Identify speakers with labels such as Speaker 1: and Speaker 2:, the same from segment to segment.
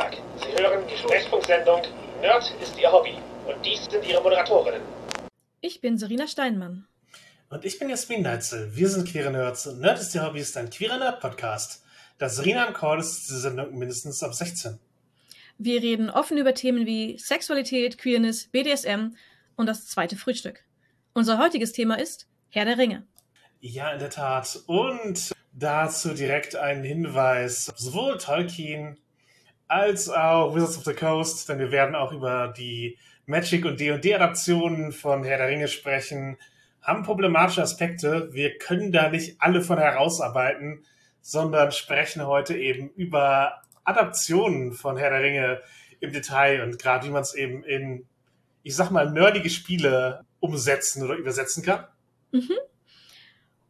Speaker 1: Tag. Sie hören die Sprechfunksendung Nerd ist Ihr Hobby. Und dies sind Ihre Moderatorinnen.
Speaker 2: Ich bin Serena Steinmann.
Speaker 3: Und ich bin Jasmin Neitzel. Wir sind Queere Nerds und Nerd ist Ihr Hobby ist ein queerer Nerd-Podcast. Da Serena am Call ist diese Sendung mindestens ab 16.
Speaker 2: Wir reden offen über Themen wie Sexualität, Queerness, BDSM und das zweite Frühstück. Unser heutiges Thema ist Herr der Ringe.
Speaker 3: Ja, in der Tat. Und dazu direkt ein Hinweis. Sowohl Tolkien als auch Wizards of the Coast, denn wir werden auch über die Magic- und D&D-Adaptionen von Herr der Ringe sprechen, haben problematische Aspekte. Wir können da nicht alle von herausarbeiten, sondern sprechen heute eben über Adaptionen von Herr der Ringe im Detail und gerade wie man es eben in, ich sag mal, nerdige Spiele umsetzen oder übersetzen kann.
Speaker 2: Mhm.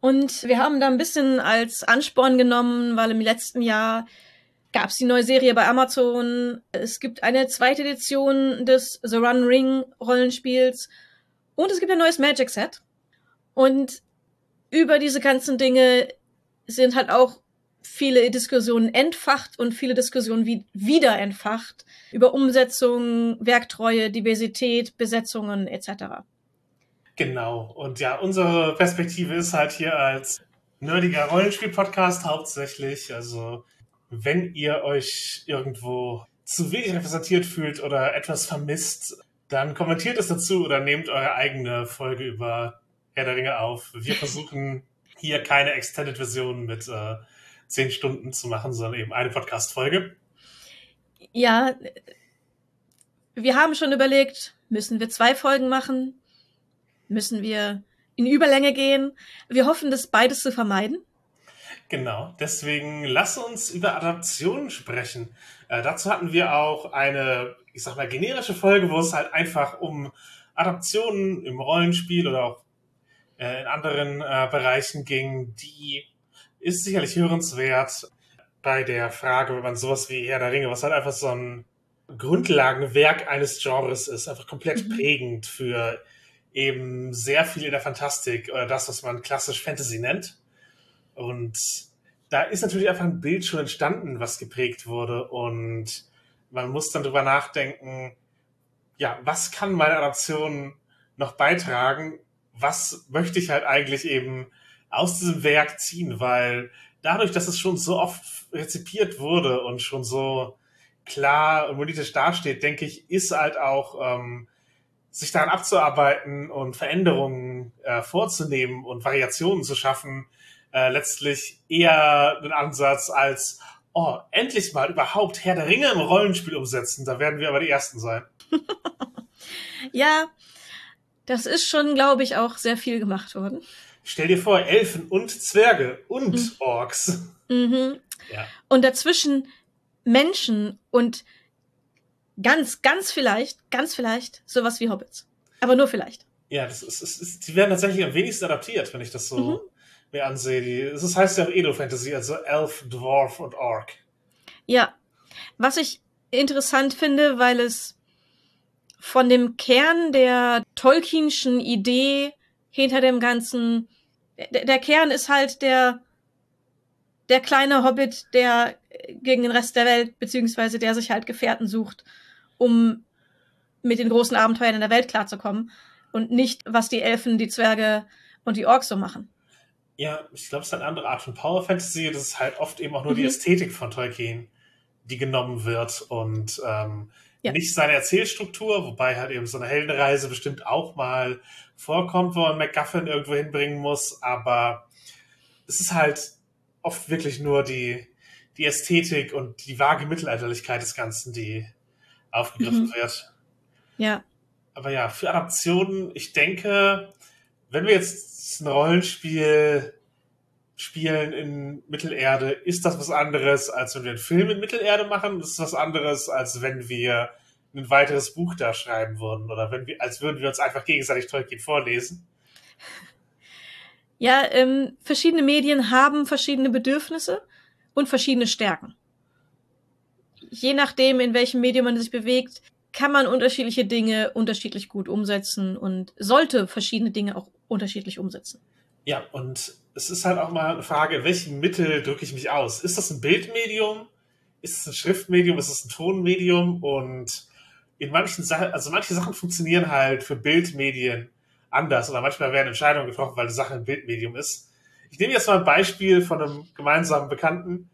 Speaker 2: Und wir haben da ein bisschen als Ansporn genommen, weil im letzten Jahr gab es die neue Serie bei Amazon. Es gibt eine zweite Edition des The Run Ring Rollenspiels und es gibt ein neues Magic Set. Und über diese ganzen Dinge sind halt auch viele Diskussionen entfacht und viele Diskussionen wie wieder entfacht über Umsetzung, Werktreue, Diversität, Besetzungen etc.
Speaker 3: Genau. Und ja, unsere Perspektive ist halt hier als nerdiger Rollenspiel-Podcast hauptsächlich. Also, wenn ihr euch irgendwo zu wenig repräsentiert fühlt oder etwas vermisst, dann kommentiert es dazu oder nehmt eure eigene Folge über Herr der Ringe auf. Wir versuchen hier keine Extended-Version mit äh, zehn Stunden zu machen, sondern eben eine Podcast-Folge.
Speaker 2: Ja, wir haben schon überlegt, müssen wir zwei Folgen machen? Müssen wir in Überlänge gehen? Wir hoffen, das beides zu vermeiden.
Speaker 3: Genau, deswegen lass uns über Adaptionen sprechen. Äh, dazu hatten wir auch eine, ich sag mal, generische Folge, wo es halt einfach um Adaptionen im Rollenspiel oder auch äh, in anderen äh, Bereichen ging, die ist sicherlich hörenswert bei der Frage, wenn man sowas wie Herr der Ringe, was halt einfach so ein Grundlagenwerk eines Genres ist, einfach komplett mhm. prägend für eben sehr viel in der Fantastik oder das, was man klassisch Fantasy nennt. Und da ist natürlich einfach ein Bild schon entstanden, was geprägt wurde. Und man muss dann drüber nachdenken, ja, was kann meine Adaption noch beitragen? Was möchte ich halt eigentlich eben aus diesem Werk ziehen? Weil dadurch, dass es schon so oft rezipiert wurde und schon so klar und politisch dasteht, denke ich, ist halt auch ähm, sich daran abzuarbeiten und Veränderungen äh, vorzunehmen und Variationen zu schaffen, äh, letztlich eher ein Ansatz als, oh, endlich mal überhaupt Herr der Ringe im Rollenspiel umsetzen. Da werden wir aber die Ersten sein.
Speaker 2: ja, das ist schon, glaube ich, auch sehr viel gemacht worden.
Speaker 3: Stell dir vor, Elfen und Zwerge und mhm. Orks.
Speaker 2: Mhm. Ja. Und dazwischen Menschen und ganz, ganz vielleicht, ganz vielleicht sowas wie Hobbits. Aber nur vielleicht.
Speaker 3: Ja, das ist, ist, ist die werden tatsächlich am wenigsten adaptiert, wenn ich das so mhm. Mir ansehe. Die, das heißt ja auch Edo-Fantasy, also Elf, Dwarf und Orc.
Speaker 2: Ja. Was ich interessant finde, weil es von dem Kern der Tolkienschen Idee hinter dem Ganzen, der, der Kern ist halt der, der kleine Hobbit, der gegen den Rest der Welt, beziehungsweise der sich halt Gefährten sucht um mit den großen Abenteuern in der Welt klarzukommen und nicht, was die Elfen, die Zwerge und die Orks so machen.
Speaker 3: Ja, ich glaube, es ist eine andere Art von Power Fantasy. Das ist halt oft eben auch nur mhm. die Ästhetik von Tolkien, die genommen wird und ähm, ja. nicht seine Erzählstruktur, wobei halt eben so eine Heldenreise bestimmt auch mal vorkommt, wo man MacGuffin irgendwo hinbringen muss, aber es ist halt oft wirklich nur die, die Ästhetik und die vage Mittelalterlichkeit des Ganzen, die aufgegriffen mhm. wird.
Speaker 2: Ja.
Speaker 3: Aber ja, für Adaptionen, ich denke, wenn wir jetzt ein Rollenspiel spielen in Mittelerde, ist das was anderes, als wenn wir einen Film in Mittelerde machen. Das ist was anderes, als wenn wir ein weiteres Buch da schreiben würden oder wenn wir, als würden wir uns einfach gegenseitig Tolkien vorlesen.
Speaker 2: Ja, ähm, verschiedene Medien haben verschiedene Bedürfnisse und verschiedene Stärken je nachdem, in welchem Medium man sich bewegt, kann man unterschiedliche Dinge unterschiedlich gut umsetzen und sollte verschiedene Dinge auch unterschiedlich umsetzen.
Speaker 3: Ja, und es ist halt auch mal eine Frage, welchen Mittel drücke ich mich aus? Ist das ein Bildmedium? ist es ein Schriftmedium, ist es ein Tonmedium und in manchen Sachen, also manche Sachen funktionieren halt für Bildmedien anders oder manchmal werden Entscheidungen getroffen, weil die Sache ein Bildmedium ist. Ich nehme jetzt mal ein Beispiel von einem gemeinsamen Bekannten,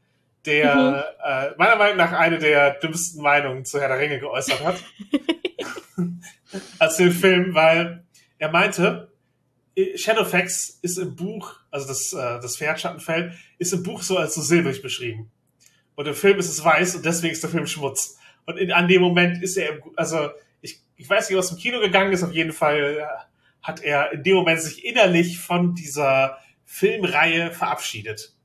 Speaker 3: der mhm. äh, meiner Meinung nach eine der dümmsten Meinungen zu Herr der Ringe geäußert hat. als den Film, weil er meinte, Shadowfax ist im Buch, also das, äh, das Pferd Schattenfell, ist im Buch so als so silbrig beschrieben. Und im Film ist es weiß und deswegen ist der Film Schmutz. Und in, an dem Moment ist er, also ich, ich weiß nicht, was im Kino gegangen ist, auf jeden Fall äh, hat er in dem Moment sich innerlich von dieser Filmreihe verabschiedet.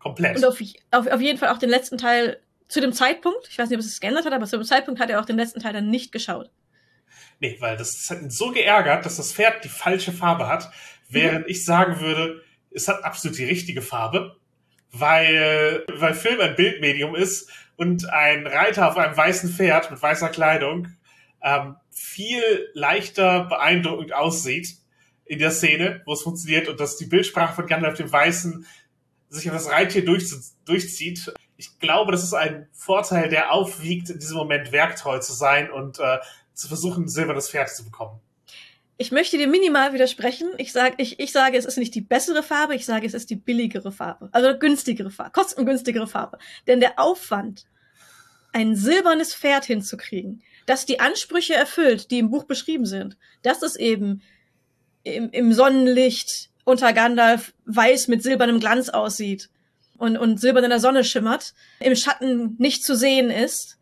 Speaker 3: Komplett.
Speaker 2: Und auf, auf, auf jeden Fall auch den letzten Teil zu dem Zeitpunkt, ich weiß nicht, ob es sich geändert hat, aber zu dem Zeitpunkt hat er auch den letzten Teil dann nicht geschaut.
Speaker 3: Nee, weil das hat ihn so geärgert, dass das Pferd die falsche Farbe hat, während mhm. ich sagen würde, es hat absolut die richtige Farbe, weil, weil Film ein Bildmedium ist und ein Reiter auf einem weißen Pferd mit weißer Kleidung ähm, viel leichter beeindruckend aussieht in der Szene, wo es funktioniert und dass die Bildsprache von Gandalf dem Weißen sich auf das Reittier durch, durchzieht. Ich glaube, das ist ein Vorteil, der aufwiegt, in diesem Moment werktreu zu sein und äh, zu versuchen, ein silbernes Pferd zu bekommen.
Speaker 2: Ich möchte dir minimal widersprechen. Ich sage, ich, ich sage, es ist nicht die bessere Farbe, ich sage, es ist die billigere Farbe. Also günstigere Farbe, kostengünstigere Farbe. Denn der Aufwand, ein silbernes Pferd hinzukriegen, das die Ansprüche erfüllt, die im Buch beschrieben sind, dass es eben im, im Sonnenlicht unter Gandalf weiß mit silbernem Glanz aussieht und, und silbern in der Sonne schimmert, im Schatten nicht zu sehen ist,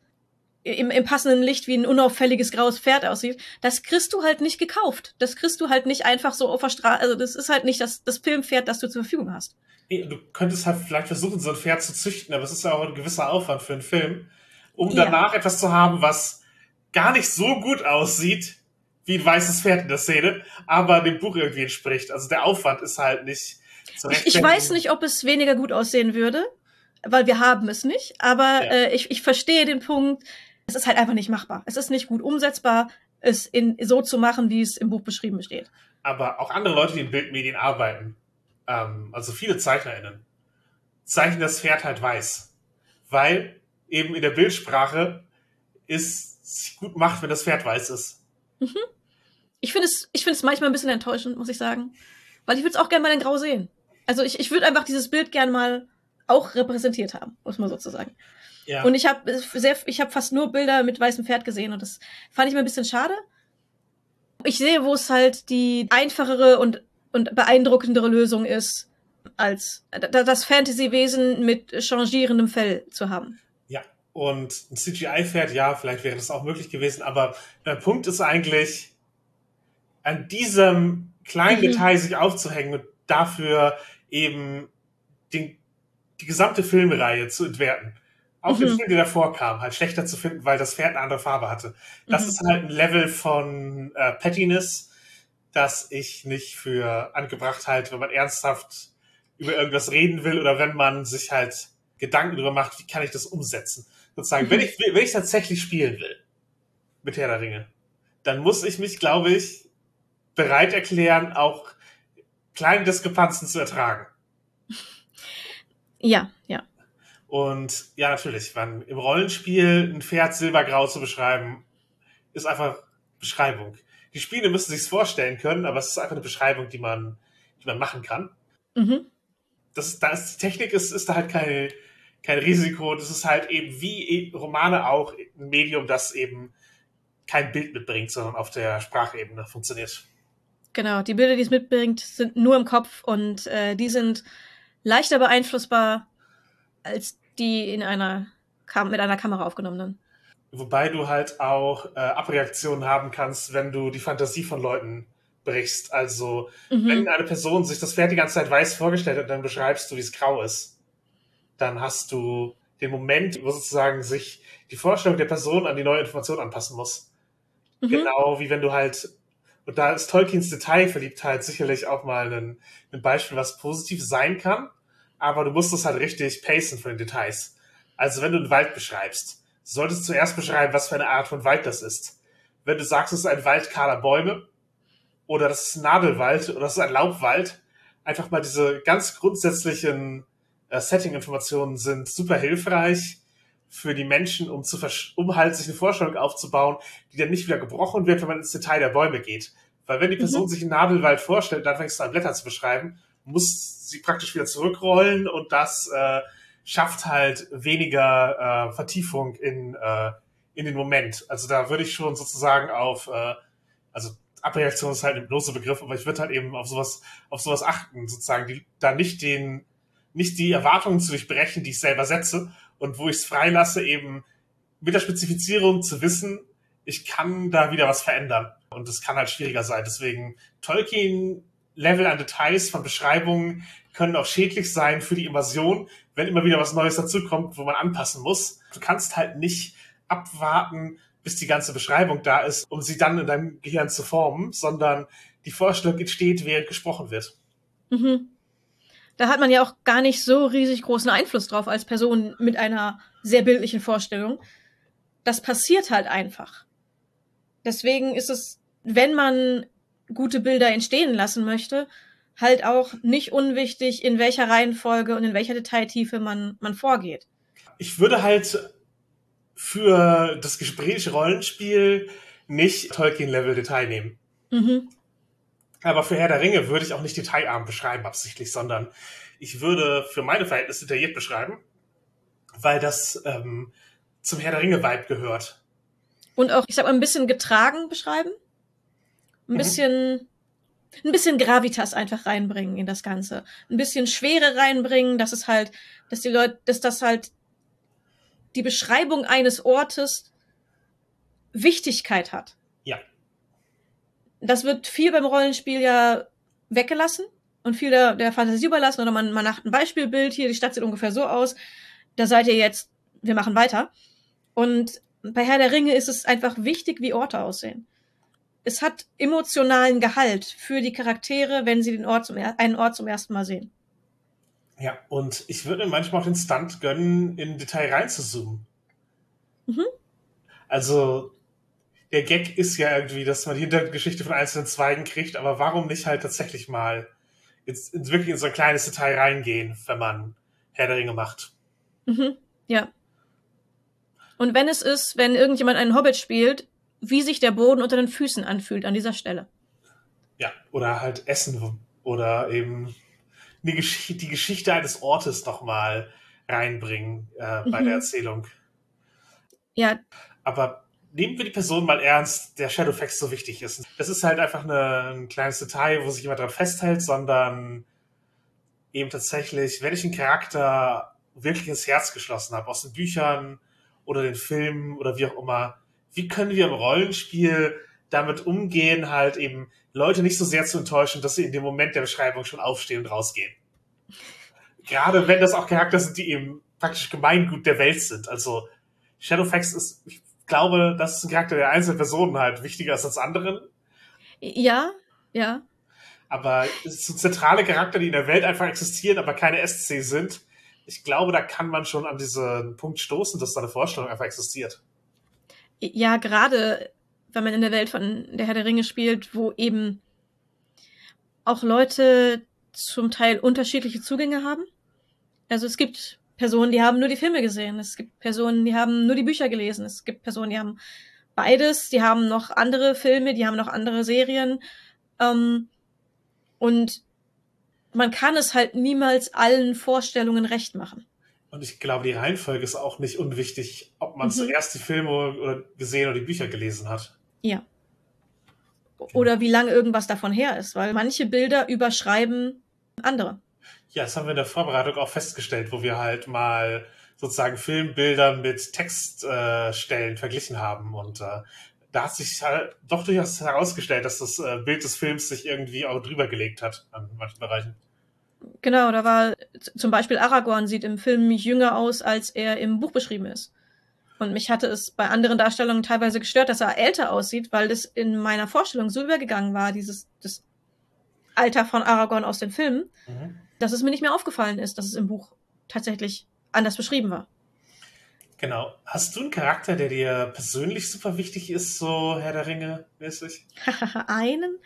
Speaker 2: im, im passenden Licht wie ein unauffälliges graues Pferd aussieht, das kriegst du halt nicht gekauft. Das kriegst du halt nicht einfach so auf der Straße. Also das ist halt nicht das, das Filmpferd, das du zur Verfügung hast.
Speaker 3: Du könntest halt vielleicht versuchen, so ein Pferd zu züchten, aber es ist ja auch ein gewisser Aufwand für einen Film, um ja. danach etwas zu haben, was gar nicht so gut aussieht wie ein weißes Pferd in der Szene, aber dem Buch irgendwie entspricht. Also der Aufwand ist halt nicht
Speaker 2: so ich, ich weiß nicht, ob es weniger gut aussehen würde, weil wir haben es nicht, aber ja. äh, ich, ich verstehe den Punkt, es ist halt einfach nicht machbar. Es ist nicht gut umsetzbar, es in, so zu machen, wie es im Buch beschrieben steht.
Speaker 3: Aber auch andere Leute, die in Bildmedien arbeiten, ähm, also viele ZeichnerInnen, zeichnen das Pferd halt weiß. Weil eben in der Bildsprache es sich gut macht, wenn das Pferd weiß ist.
Speaker 2: Mhm. Ich finde es, ich finde es manchmal ein bisschen enttäuschend, muss ich sagen. Weil ich würde es auch gerne mal in Grau sehen. Also ich, ich würde einfach dieses Bild gerne mal auch repräsentiert haben, muss man sozusagen. Ja. Und ich habe sehr, ich habe fast nur Bilder mit weißem Pferd gesehen und das fand ich mir ein bisschen schade. Ich sehe, wo es halt die einfachere und, und beeindruckendere Lösung ist, als das Fantasy-Wesen mit changierendem Fell zu haben.
Speaker 3: Ja, und ein CGI-Pferd, ja, vielleicht wäre das auch möglich gewesen, aber der Punkt ist eigentlich, an diesem kleinen mhm. Detail sich aufzuhängen und dafür eben den, die gesamte Filmreihe zu entwerten auch mhm. den Film, der davor kam, halt schlechter zu finden, weil das Pferd eine andere Farbe hatte. Das mhm. ist halt ein Level von äh, Pettiness, das ich nicht für angebracht halte, wenn man ernsthaft über irgendwas reden will oder wenn man sich halt Gedanken darüber macht, wie kann ich das umsetzen. Sozusagen, mhm. wenn ich, wenn ich tatsächlich spielen will mit Herr der Ringe, dann muss ich mich, glaube ich, bereit erklären, auch kleine Diskrepanzen zu ertragen.
Speaker 2: Ja, ja.
Speaker 3: Und ja, natürlich, man, im Rollenspiel ein Pferd silbergrau zu beschreiben, ist einfach Beschreibung. Die Spiele müssen sich's vorstellen können, aber es ist einfach eine Beschreibung, die man, die man machen kann. Mhm. Das da ist, die Technik ist, ist da halt kein, kein Risiko. Das ist halt eben wie Romane auch ein Medium, das eben kein Bild mitbringt, sondern auf der Sprachebene funktioniert.
Speaker 2: Genau, die Bilder, die es mitbringt, sind nur im Kopf und äh, die sind leichter beeinflussbar als die in einer Kam mit einer Kamera aufgenommenen.
Speaker 3: Wobei du halt auch äh, Abreaktionen haben kannst, wenn du die Fantasie von Leuten brichst. Also, mhm. wenn eine Person sich das Pferd die ganze Zeit weiß vorgestellt hat, dann beschreibst du, wie es grau ist. Dann hast du den Moment, wo sozusagen sich die Vorstellung der Person an die neue Information anpassen muss. Mhm. Genau wie wenn du halt, und da ist Tolkiens Detailverliebtheit sicherlich auch mal ein, ein Beispiel, was positiv sein kann aber du musst es halt richtig pacen von den Details. Also wenn du einen Wald beschreibst, solltest du zuerst beschreiben, was für eine Art von Wald das ist. Wenn du sagst, es ist ein Wald kahler Bäume oder das ist ein Nadelwald oder das ist ein Laubwald, einfach mal diese ganz grundsätzlichen äh, Setting-Informationen sind super hilfreich, für die Menschen, um, zu um halt sich eine Vorstellung aufzubauen, die dann nicht wieder gebrochen wird, wenn man ins Detail der Bäume geht. Weil wenn die Person mhm. sich einen Nadelwald vorstellt, dann fängst du an Blätter zu beschreiben, muss sie praktisch wieder zurückrollen und das äh, schafft halt weniger äh, Vertiefung in, äh, in den Moment. Also da würde ich schon sozusagen auf, äh, also Abreaktion ist halt ein bloßer Begriff, aber ich würde halt eben auf sowas, auf sowas achten, sozusagen, die da nicht den, nicht die Erwartungen zu durchbrechen, die ich selber setze und wo ich es freilasse, eben mit der Spezifizierung zu wissen, ich kann da wieder was verändern. Und das kann halt schwieriger sein. Deswegen Tolkien Level an Details von Beschreibungen können auch schädlich sein für die Immersion, wenn immer wieder was Neues dazukommt, wo man anpassen muss. Du kannst halt nicht abwarten, bis die ganze Beschreibung da ist, um sie dann in deinem Gehirn zu formen, sondern die Vorstellung entsteht, während gesprochen wird.
Speaker 2: Mhm. Da hat man ja auch gar nicht so riesig großen Einfluss drauf als Person mit einer sehr bildlichen Vorstellung. Das passiert halt einfach. Deswegen ist es, wenn man gute Bilder entstehen lassen möchte, halt auch nicht unwichtig, in welcher Reihenfolge und in welcher Detailtiefe man, man vorgeht.
Speaker 3: Ich würde halt für das Gespräch Rollenspiel nicht Tolkien-Level-Detail nehmen. Mhm. Aber für Herr der Ringe würde ich auch nicht detailarm beschreiben absichtlich, sondern ich würde für meine Verhältnisse detailliert beschreiben, weil das ähm, zum Herr der Ringe-Vibe gehört.
Speaker 2: Und auch, ich sag mal, ein bisschen getragen beschreiben. Ein mhm. bisschen, ein bisschen Gravitas einfach reinbringen in das Ganze. Ein bisschen Schwere reinbringen, dass es halt, dass die Leute, dass das halt die Beschreibung eines Ortes Wichtigkeit hat. Das wird viel beim Rollenspiel ja weggelassen und viel der, der Fantasie überlassen oder man, man macht ein Beispielbild, hier, die Stadt sieht ungefähr so aus, da seid ihr jetzt, wir machen weiter. Und bei Herr der Ringe ist es einfach wichtig, wie Orte aussehen. Es hat emotionalen Gehalt für die Charaktere, wenn sie den Ort zum, einen Ort zum ersten Mal sehen.
Speaker 3: Ja, und ich würde manchmal auch den Stunt gönnen, in Detail reinzuzoomen. Mhm. Also, der Gag ist ja irgendwie, dass man die Hintergeschichte von einzelnen Zweigen kriegt, aber warum nicht halt tatsächlich mal ins, ins wirklich in so ein kleines Detail reingehen, wenn man Herr der Ringe macht?
Speaker 2: Mhm. Ja. Und wenn es ist, wenn irgendjemand einen Hobbit spielt, wie sich der Boden unter den Füßen anfühlt an dieser Stelle.
Speaker 3: Ja, oder halt Essen oder eben eine Gesch die Geschichte eines Ortes nochmal reinbringen äh, bei mhm. der Erzählung.
Speaker 2: Ja.
Speaker 3: Aber nehmen wir die Person mal ernst, der Shadowfax so wichtig ist. Das ist halt einfach eine, ein kleines Detail, wo sich jemand dran festhält, sondern eben tatsächlich, wenn ich einen Charakter wirklich ins Herz geschlossen habe, aus den Büchern oder den Filmen oder wie auch immer, wie können wir im Rollenspiel damit umgehen, halt eben Leute nicht so sehr zu enttäuschen, dass sie in dem Moment der Beschreibung schon aufstehen und rausgehen. Gerade wenn das auch Charakter sind, die eben praktisch Gemeingut der Welt sind. Also Shadowfax ist, ich glaube, das ist ein Charakter der einzelnen Personen halt wichtiger ist als anderen.
Speaker 2: Ja, ja.
Speaker 3: Aber es sind zentrale Charakter, die in der Welt einfach existieren, aber keine SC sind. Ich glaube, da kann man schon an diesen Punkt stoßen, dass da eine Vorstellung einfach existiert.
Speaker 2: Ja, gerade wenn man in der Welt von der Herr der Ringe spielt, wo eben auch Leute zum Teil unterschiedliche Zugänge haben. Also es gibt Personen, die haben nur die Filme gesehen. Es gibt Personen, die haben nur die Bücher gelesen. Es gibt Personen, die haben beides. Die haben noch andere Filme, die haben noch andere Serien. Ähm, und man kann es halt niemals allen Vorstellungen recht machen.
Speaker 3: Und ich glaube, die Reihenfolge ist auch nicht unwichtig, ob man mhm. zuerst die Filme oder gesehen oder die Bücher gelesen hat.
Speaker 2: Ja. Oder wie lange irgendwas davon her ist, weil manche Bilder überschreiben andere.
Speaker 3: Ja, das haben wir in der Vorbereitung auch festgestellt, wo wir halt mal sozusagen Filmbilder mit Textstellen äh, verglichen haben. Und äh, da hat sich halt doch durchaus herausgestellt, dass das äh, Bild des Films sich irgendwie auch drüber gelegt hat an manchen Bereichen.
Speaker 2: Genau, da war zum Beispiel Aragorn sieht im Film jünger aus, als er im Buch beschrieben ist. Und mich hatte es bei anderen Darstellungen teilweise gestört, dass er älter aussieht, weil das in meiner Vorstellung so übergegangen war, dieses das Alter von Aragorn aus den Filmen, mhm. Dass es mir nicht mehr aufgefallen ist, dass es im Buch tatsächlich anders beschrieben war.
Speaker 3: Genau. Hast du einen Charakter, der dir persönlich super wichtig ist, so Herr der Ringe mäßig?
Speaker 2: einen?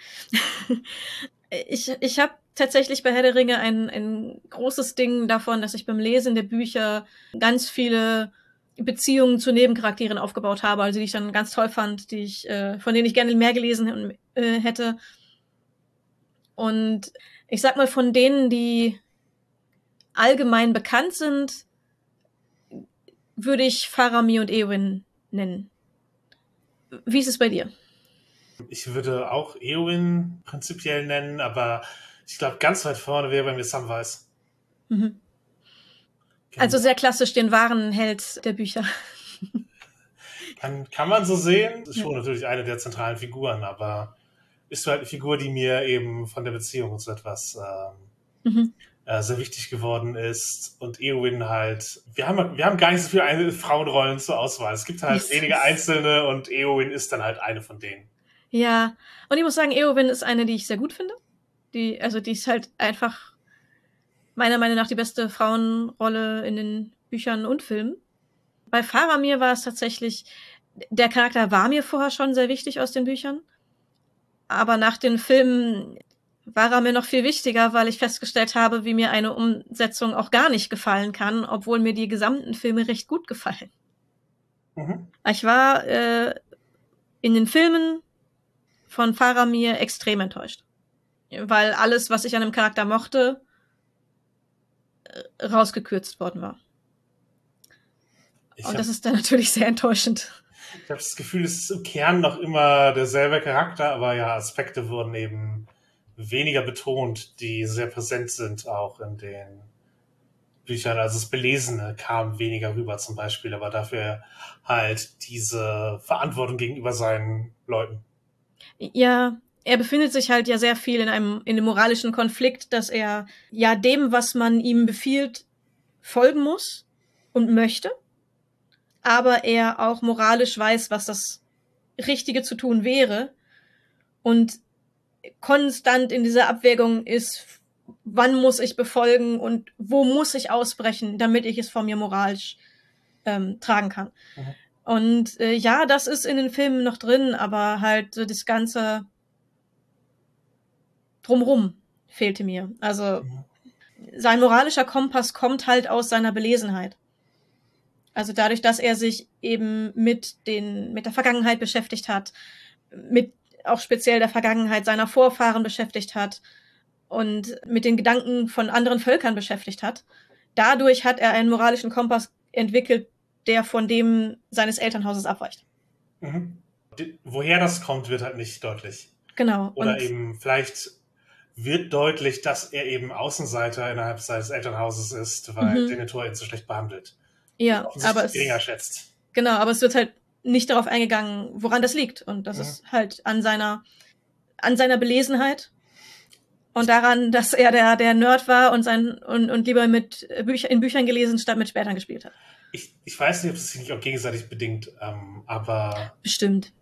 Speaker 2: ich ich habe tatsächlich bei Herr der Ringe ein, ein großes Ding davon, dass ich beim Lesen der Bücher ganz viele Beziehungen zu Nebencharakteren aufgebaut habe, also die ich dann ganz toll fand, die ich, äh, von denen ich gerne mehr gelesen äh, hätte. Und ich sag mal, von denen, die allgemein bekannt sind, würde ich Faramir und Eowyn nennen. Wie ist es bei dir?
Speaker 3: Ich würde auch Eowyn prinzipiell nennen, aber ich glaube, ganz weit vorne wäre bei mir Samwise. Mhm.
Speaker 2: Also sehr klassisch den wahren Held der Bücher.
Speaker 3: Kann, kann man so sehen. Ist schon ja. natürlich eine der zentralen Figuren, aber ist halt eine Figur, die mir eben von der Beziehung und so etwas ähm, mhm. äh, sehr wichtig geworden ist. Und Eowyn halt, wir haben, wir haben gar nicht so viele Frauenrollen zur Auswahl. Es gibt halt wenige einzelne und Eowyn ist dann halt eine von denen.
Speaker 2: Ja, und ich muss sagen, Eowyn ist eine, die ich sehr gut finde. Die, also die ist halt einfach meiner Meinung nach die beste Frauenrolle in den Büchern und Filmen. Bei Faramir war es tatsächlich, der Charakter war mir vorher schon sehr wichtig aus den Büchern. Aber nach den Filmen war er mir noch viel wichtiger, weil ich festgestellt habe, wie mir eine Umsetzung auch gar nicht gefallen kann, obwohl mir die gesamten Filme recht gut gefallen. Mhm. Ich war äh, in den Filmen von Faramir extrem enttäuscht. Weil alles, was ich an dem Charakter mochte, äh, rausgekürzt worden war. Ich Und das ist dann natürlich sehr enttäuschend.
Speaker 3: Ich habe das Gefühl, es ist im Kern noch immer derselbe Charakter, aber ja, Aspekte wurden eben weniger betont, die sehr präsent sind auch in den Büchern. Also das Belesene kam weniger rüber zum Beispiel, aber dafür halt diese Verantwortung gegenüber seinen Leuten.
Speaker 2: Ja, er befindet sich halt ja sehr viel in einem, in einem moralischen Konflikt, dass er ja dem, was man ihm befiehlt, folgen muss und möchte, aber er auch moralisch weiß, was das Richtige zu tun wäre und konstant in dieser Abwägung ist, wann muss ich befolgen und wo muss ich ausbrechen, damit ich es vor mir moralisch ähm, tragen kann. Mhm. Und äh, ja, das ist in den Filmen noch drin, aber halt so das ganze drumrum fehlte mir. Also sein moralischer Kompass kommt halt aus seiner Belesenheit. Also dadurch, dass er sich eben mit den mit der Vergangenheit beschäftigt hat, mit auch speziell der Vergangenheit seiner Vorfahren beschäftigt hat und mit den Gedanken von anderen Völkern beschäftigt hat. Dadurch hat er einen moralischen Kompass entwickelt, der von dem seines Elternhauses abweicht.
Speaker 3: Mhm. Woher das kommt, wird halt nicht deutlich.
Speaker 2: Genau.
Speaker 3: Oder eben vielleicht wird deutlich, dass er eben Außenseiter innerhalb seines Elternhauses ist, weil mhm. Denethor ihn so schlecht behandelt.
Speaker 2: Ja, aber es,
Speaker 3: geringer schätzt.
Speaker 2: Genau, aber es wird halt nicht darauf eingegangen, woran das liegt. Und das mhm. ist halt an seiner, an seiner Belesenheit und daran, dass er der, der Nerd war und sein, und, und lieber mit Bücher, in Büchern gelesen statt mit Spätern gespielt hat
Speaker 3: ich, ich weiß nicht, ob es sich nicht auch gegenseitig bedingt, ähm, aber.
Speaker 2: Bestimmt.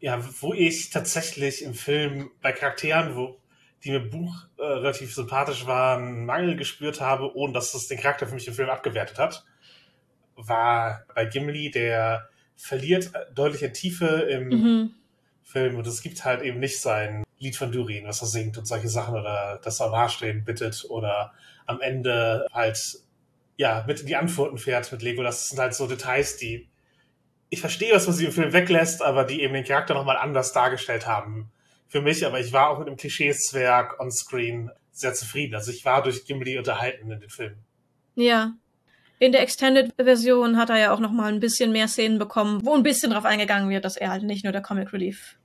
Speaker 3: Ja, wo ich tatsächlich im Film bei Charakteren, wo die mir Buch äh, relativ sympathisch waren, Mangel gespürt habe, ohne dass das den Charakter für mich im Film abgewertet hat, war bei Gimli, der verliert deutlich in Tiefe im mhm. Film und es gibt halt eben nicht sein Lied von Durin, was er singt und solche Sachen oder dass er am stehen bittet oder am Ende halt ja, mit in die Antworten fährt mit Lego. Das sind halt so Details, die ich verstehe, was man sie im Film weglässt, aber die eben den Charakter nochmal anders dargestellt haben. Für mich, aber ich war auch mit dem Klischeeszwerg on screen sehr zufrieden. Also ich war durch Gimli unterhalten in den Filmen.
Speaker 2: Ja. In der Extended-Version hat er ja auch nochmal ein bisschen mehr Szenen bekommen, wo ein bisschen drauf eingegangen wird, dass er halt nicht nur der Comic Relief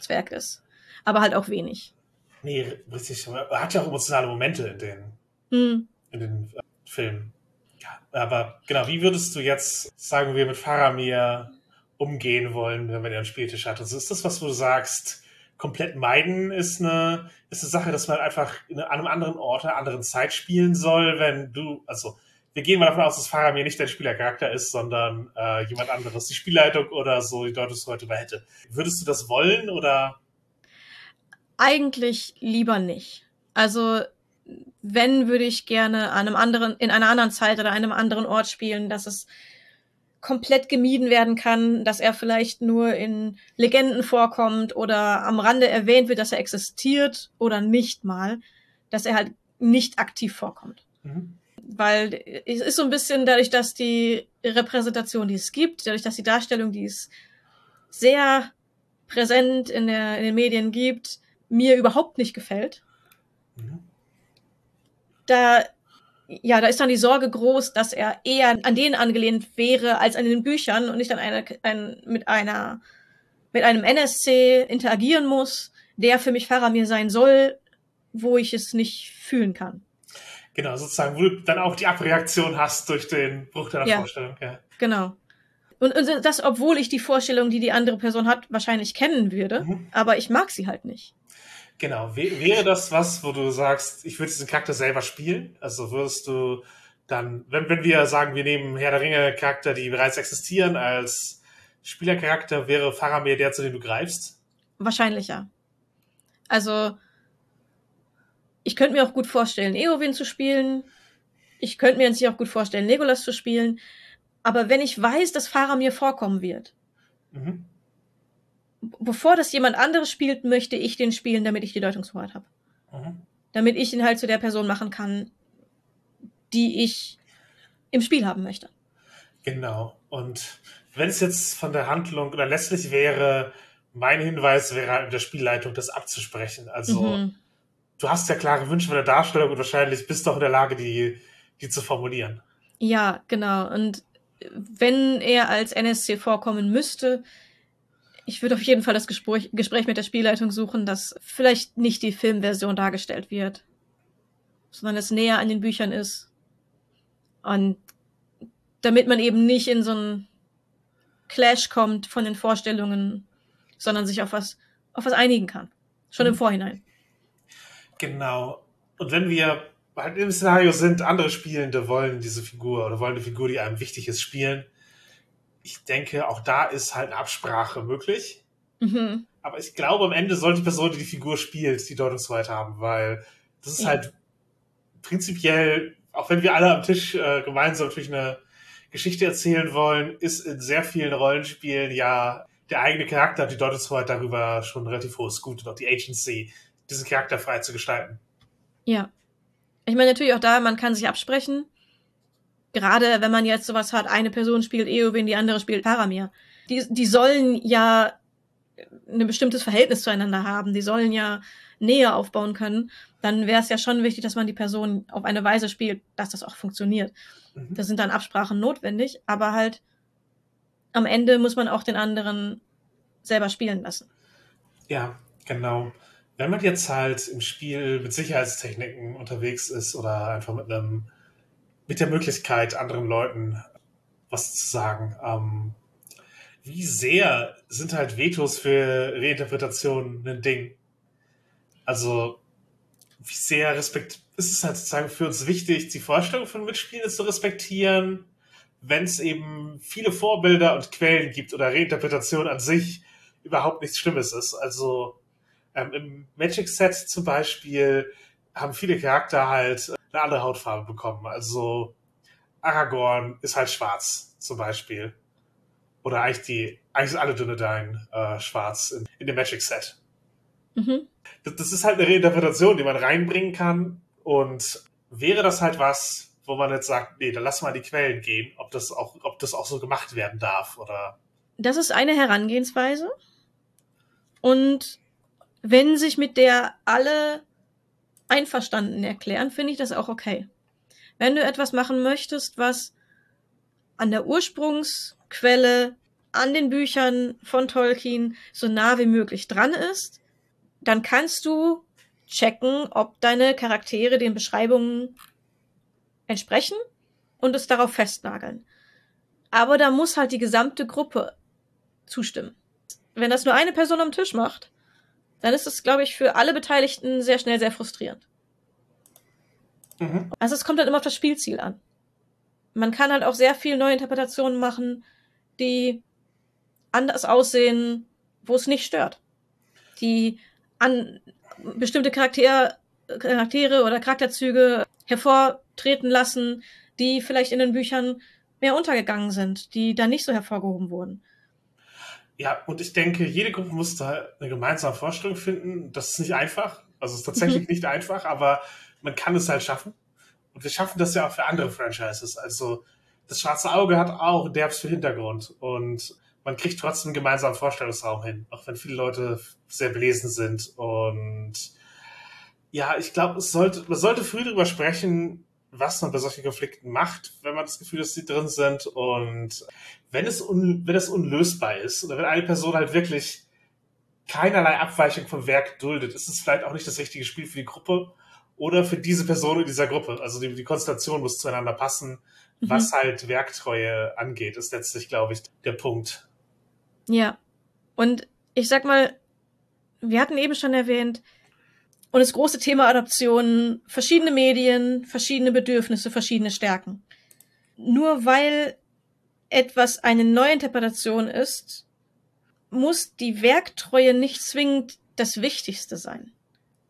Speaker 2: Zwerg ist. Aber halt auch wenig.
Speaker 3: Nee, richtig. Er hat ja auch emotionale Momente in den, hm. in den äh, Filmen. Aber genau, wie würdest du jetzt, sagen wir, mit Faramir umgehen wollen, wenn man den Spieltisch hat? Also ist das was, du sagst, komplett meiden ist eine, ist eine Sache, dass man einfach in, einem anderen Ort, einer anderen Zeit spielen soll, wenn du, also wir gehen mal davon aus, dass Faramir nicht dein Spielercharakter ist, sondern äh, jemand anderes, die Spielleitung oder so, die dort es heute über hätte. Würdest du das wollen oder?
Speaker 2: Eigentlich lieber nicht. Also wenn, würde ich gerne an einem anderen, in einer anderen Zeit oder einem anderen Ort spielen, dass es komplett gemieden werden kann, dass er vielleicht nur in Legenden vorkommt oder am Rande erwähnt wird, dass er existiert oder nicht mal, dass er halt nicht aktiv vorkommt. Mhm. Weil es ist so ein bisschen dadurch, dass die Repräsentation, die es gibt, dadurch, dass die Darstellung, die es sehr präsent in, der, in den Medien gibt, mir überhaupt nicht gefällt. Mhm. Da, ja, da ist dann die Sorge groß, dass er eher an denen angelehnt wäre als an den Büchern und nicht an eine, ein, mit einer, mit einem NSC interagieren muss, der für mich Faramir sein soll, wo ich es nicht fühlen kann.
Speaker 3: Genau, sozusagen, wo du dann auch die Abreaktion hast durch den Bruch deiner ja, Vorstellung. Ja.
Speaker 2: Genau. Und, und das, obwohl ich die Vorstellung, die die andere Person hat, wahrscheinlich kennen würde, mhm. aber ich mag sie halt nicht.
Speaker 3: Genau. Wäre das was, wo du sagst, ich würde diesen Charakter selber spielen? Also würdest du dann, wenn, wenn wir sagen, wir nehmen Herr der Ringe Charakter, die bereits existieren, als Spielercharakter, wäre Faramir der, zu dem du greifst?
Speaker 2: Wahrscheinlich ja. Also, ich könnte mir auch gut vorstellen, Eowyn zu spielen. Ich könnte mir jetzt auch gut vorstellen, Legolas zu spielen. Aber wenn ich weiß, dass Fahrer mir vorkommen wird, mhm. bevor das jemand anderes spielt, möchte ich den spielen, damit ich die Deutungshoheit habe. Mhm. Damit ich ihn halt zu der Person machen kann, die ich im Spiel haben möchte.
Speaker 3: Genau. Und wenn es jetzt von der Handlung oder letztlich wäre, mein Hinweis wäre halt mit der Spielleitung, das abzusprechen. Also mhm du hast ja klare Wünsche von der Darstellung und wahrscheinlich bist du auch in der Lage, die, die zu formulieren.
Speaker 2: Ja, genau. Und wenn er als NSC vorkommen müsste, ich würde auf jeden Fall das Gespräch, Gespräch mit der Spielleitung suchen, dass vielleicht nicht die Filmversion dargestellt wird, sondern es näher an den Büchern ist. Und damit man eben nicht in so einen Clash kommt von den Vorstellungen, sondern sich auf was, auf was einigen kann. Schon mhm. im Vorhinein.
Speaker 3: Genau. Und wenn wir halt im Szenario sind, andere Spielende wollen diese Figur oder wollen eine Figur, die einem wichtig ist, spielen. Ich denke, auch da ist halt eine Absprache möglich. Mhm. Aber ich glaube, am Ende sollte die Person, die die Figur spielt, die Deutungshoheit haben, weil das ist ja. halt prinzipiell, auch wenn wir alle am Tisch äh, gemeinsam natürlich eine Geschichte erzählen wollen, ist in sehr vielen Rollenspielen ja der eigene Charakter die Deutungshoheit darüber schon relativ hohes Gut und auch die Agency, diesen Charakter frei zu gestalten.
Speaker 2: Ja. Ich meine natürlich auch da, man kann sich absprechen. Gerade wenn man jetzt sowas hat, eine Person spielt Eowyn, die andere spielt Paramir. Die, die sollen ja ein bestimmtes Verhältnis zueinander haben. Die sollen ja Nähe aufbauen können. Dann wäre es ja schon wichtig, dass man die Person auf eine Weise spielt, dass das auch funktioniert. Mhm. Da sind dann Absprachen notwendig, aber halt am Ende muss man auch den anderen selber spielen lassen.
Speaker 3: Ja, genau wenn man jetzt halt im Spiel mit Sicherheitstechniken unterwegs ist oder einfach mit einem, mit der Möglichkeit, anderen Leuten was zu sagen, ähm, wie sehr sind halt Vetos für Reinterpretationen ein Ding? Also, wie sehr respekt ist es halt sozusagen für uns wichtig, die Vorstellung von Mitspielern zu respektieren, wenn es eben viele Vorbilder und Quellen gibt oder Reinterpretation an sich überhaupt nichts Schlimmes ist. Also, ähm, Im Magic Set zum Beispiel haben viele Charakter halt eine andere Hautfarbe bekommen. Also Aragorn ist halt schwarz zum Beispiel. Oder eigentlich die, eigentlich sind alle Dunedain äh, schwarz in, in, dem Magic Set. Mhm. Das, das, ist halt eine Reinterpretation, die man reinbringen kann. Und wäre das halt was, wo man jetzt sagt, nee, dann lass mal die Quellen gehen, ob das auch, ob das auch so gemacht werden darf oder.
Speaker 2: Das ist eine Herangehensweise. Und wenn sich mit der alle einverstanden erklären, finde ich das auch okay. Wenn du etwas machen möchtest, was an der Ursprungsquelle, an den Büchern von Tolkien so nah wie möglich dran ist, dann kannst du checken, ob deine Charaktere den Beschreibungen entsprechen und es darauf festnageln. Aber da muss halt die gesamte Gruppe zustimmen. Wenn das nur eine Person am Tisch macht, dann ist es, glaube ich, für alle Beteiligten sehr schnell sehr frustrierend. Mhm. Also es kommt dann immer auf das Spielziel an. Man kann halt auch sehr viel neue Interpretationen machen, die anders aussehen, wo es nicht stört. Die an bestimmte Charakter, Charaktere oder Charakterzüge hervortreten lassen, die vielleicht in den Büchern mehr untergegangen sind, die da nicht so hervorgehoben wurden.
Speaker 3: Ja, und ich denke, jede Gruppe muss da eine gemeinsame Vorstellung finden. Das ist nicht einfach. Also es ist tatsächlich mhm. nicht einfach, aber man kann es halt schaffen. Und wir schaffen das ja auch für andere Franchises. Also das Schwarze Auge hat auch derbs für Hintergrund und man kriegt trotzdem einen gemeinsamen Vorstellungsraum hin, auch wenn viele Leute sehr belesen sind. Und ja, ich glaube, es sollte, man sollte früh darüber sprechen, was man bei solchen Konflikten macht, wenn man das Gefühl hat, dass sie drin sind. Und wenn es, un, wenn es unlösbar ist oder wenn eine Person halt wirklich keinerlei Abweichung vom Werk duldet, ist es vielleicht auch nicht das richtige Spiel für die Gruppe oder für diese Person in dieser Gruppe. Also die, die Konstellation muss zueinander passen. Mhm. Was halt Werktreue angeht, ist letztlich, glaube ich, der Punkt.
Speaker 2: Ja. Und ich sag mal, wir hatten eben schon erwähnt, und das große Thema Adoption, verschiedene Medien, verschiedene Bedürfnisse, verschiedene Stärken. Nur weil etwas eine Neuinterpretation ist, muss die Werktreue nicht zwingend das Wichtigste sein.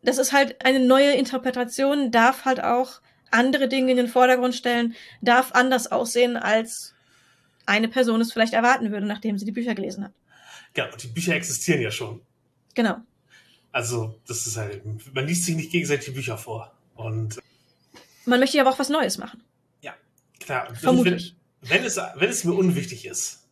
Speaker 2: Das ist halt eine neue Interpretation, darf halt auch andere Dinge in den Vordergrund stellen, darf anders aussehen, als eine Person es vielleicht erwarten würde, nachdem sie die Bücher gelesen hat.
Speaker 3: Ja, und die Bücher existieren ja schon.
Speaker 2: Genau.
Speaker 3: Also, das ist halt, man liest sich nicht gegenseitig Bücher vor. Und
Speaker 2: man möchte ja aber auch was Neues machen.
Speaker 3: Ja, klar.
Speaker 2: Vermutlich.
Speaker 3: Wenn, wenn, es, wenn es mir unwichtig ist,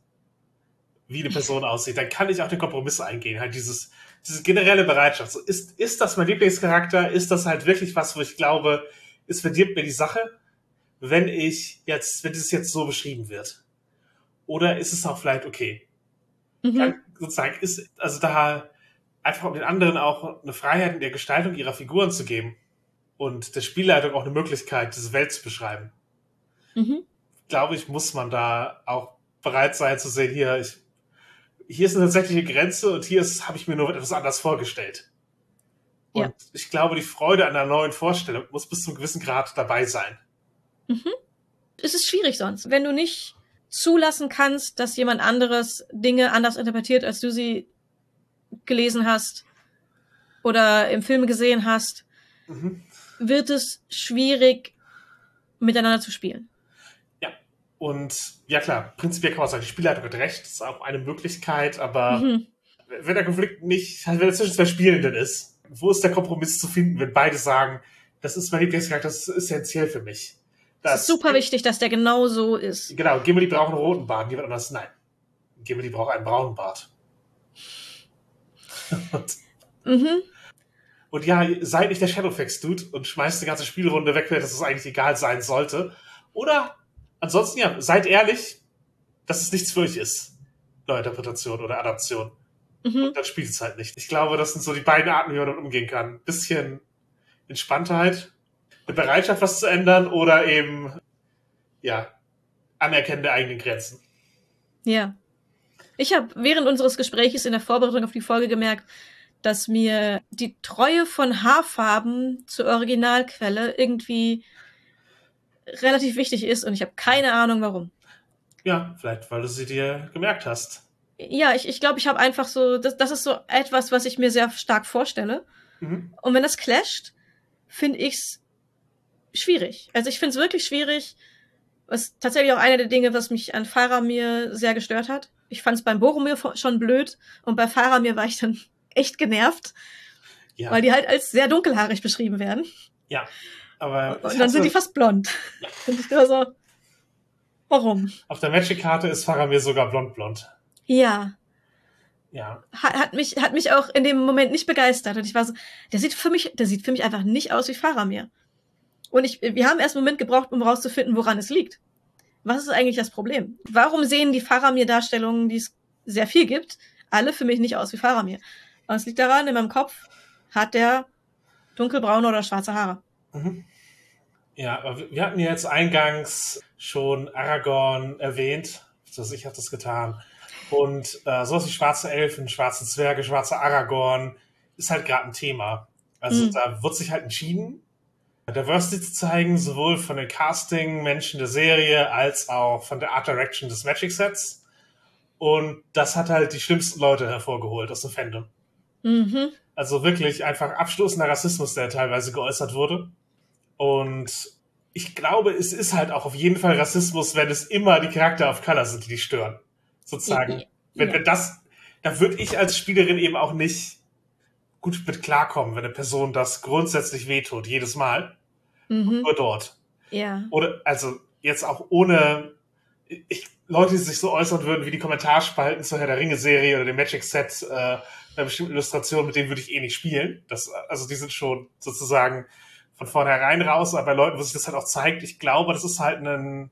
Speaker 3: wie eine Person aussieht, dann kann ich auch den Kompromiss eingehen. Halt dieses, diese generelle Bereitschaft. So, ist, ist das mein Lieblingscharakter? Ist das halt wirklich was, wo ich glaube, es verdirbt mir die Sache, wenn ich jetzt, wenn das jetzt so beschrieben wird? Oder ist es auch vielleicht okay? Mhm. Dann sozusagen ist, also da einfach um den anderen auch eine Freiheit in der Gestaltung ihrer Figuren zu geben und der Spielleitung auch eine Möglichkeit, diese Welt zu beschreiben. Mhm. Glaube ich, muss man da auch bereit sein zu sehen, hier, ich, hier ist eine tatsächliche Grenze und hier habe ich mir nur etwas anders vorgestellt. Und ja. ich glaube, die Freude an einer neuen Vorstellung muss bis zu einem gewissen Grad dabei sein.
Speaker 2: Mhm. Es ist schwierig sonst, wenn du nicht zulassen kannst, dass jemand anderes Dinge anders interpretiert, als du sie gelesen hast oder im Film gesehen hast, mhm. wird es schwierig, miteinander zu spielen.
Speaker 3: Ja, und ja klar, prinzipiell kann man sagen, die Spielleitung hat recht, das ist auch eine Möglichkeit, aber mhm. wenn der Konflikt nicht, wenn er zwischen zwei Spielenden ist, wo ist der Kompromiss zu finden, wenn beide sagen, das ist mein Lieblingscharakter, das ist essentiell für mich.
Speaker 2: Das, ist super wichtig, dass der genau so ist.
Speaker 3: Genau, Gimli braucht einen roten Bart, jemand anders nein. Gimli braucht einen braunen Bart. Und, mhm. und ja, seid nicht der Shadowfax-Dude und schmeißt die ganze Spielrunde weg, dass es eigentlich egal sein sollte. Oder ansonsten ja, seid ehrlich, dass es nichts für euch ist. Neuinterpretation oder Adaption. Mhm. Und dann spielt es halt nicht. Ich glaube, das sind so die beiden Arten, wie man damit umgehen kann. Bisschen Entspanntheit, eine Bereitschaft, was zu ändern oder eben, ja, Anerkennen der eigenen Grenzen.
Speaker 2: Ja. Ich habe während unseres Gesprächs in der Vorbereitung auf die Folge gemerkt, dass mir die Treue von Haarfarben zur Originalquelle irgendwie relativ wichtig ist und ich habe keine Ahnung warum.
Speaker 3: Ja, vielleicht weil du sie dir gemerkt hast.
Speaker 2: Ja, ich, ich glaube, ich habe einfach so, das, das ist so etwas, was ich mir sehr stark vorstelle. Mhm. Und wenn das clasht, finde ich's schwierig. Also ich finde es wirklich schwierig. Was tatsächlich auch eine der Dinge, was mich an Faramir sehr gestört hat. Ich fand es beim Boromir schon blöd und bei Faramir war ich dann echt genervt, ja. weil die halt als sehr dunkelhaarig beschrieben werden.
Speaker 3: Ja, aber
Speaker 2: und dann sind die fast blond. Ja. Und ich dachte so, warum?
Speaker 3: Auf der Magic-Karte ist Faramir sogar blond-blond.
Speaker 2: Ja.
Speaker 3: Ja.
Speaker 2: Hat, hat mich hat mich auch in dem Moment nicht begeistert und ich war so, der sieht für mich, der sieht für mich einfach nicht aus wie Faramir. Und ich, wir haben erst einen Moment gebraucht, um rauszufinden, woran es liegt. Was ist eigentlich das Problem? Warum sehen die Faramir-Darstellungen, die es sehr viel gibt, alle für mich nicht aus wie Faramir? Und es liegt daran, in meinem Kopf hat der dunkelbraune oder schwarze Haare.
Speaker 3: Mhm. Ja, wir hatten jetzt eingangs schon Aragorn erwähnt. Also ich habe das getan. Und äh, sowas wie schwarze Elfen, schwarze Zwerge, schwarze Aragorn ist halt gerade ein Thema. Also mhm. da wird sich halt entschieden, Diversity zu zeigen, sowohl von den Casting-Menschen der Serie als auch von der Art Direction des Magic Sets. Und das hat halt die schlimmsten Leute hervorgeholt aus dem Fandom. Mhm. Also wirklich einfach abstoßender Rassismus, der teilweise geäußert wurde. Und ich glaube, es ist halt auch auf jeden Fall Rassismus, wenn es immer die Charakter of Color sind, die dich stören. Sozusagen. Ja. Wenn, wenn das, da würde ich als Spielerin eben auch nicht gut mit klarkommen, wenn eine Person das grundsätzlich wehtut, jedes Mal. Mhm. Nur dort.
Speaker 2: Ja.
Speaker 3: Oder, also jetzt auch ohne ich, Leute, die sich so äußern würden wie die Kommentarspalten zur Herr der Ringe-Serie oder dem Magic-Set äh, bei bestimmten Illustrationen, mit denen würde ich eh nicht spielen. Das, also die sind schon sozusagen von vornherein raus, aber bei Leuten, wo sich das halt auch zeigt, ich glaube, das ist halt ein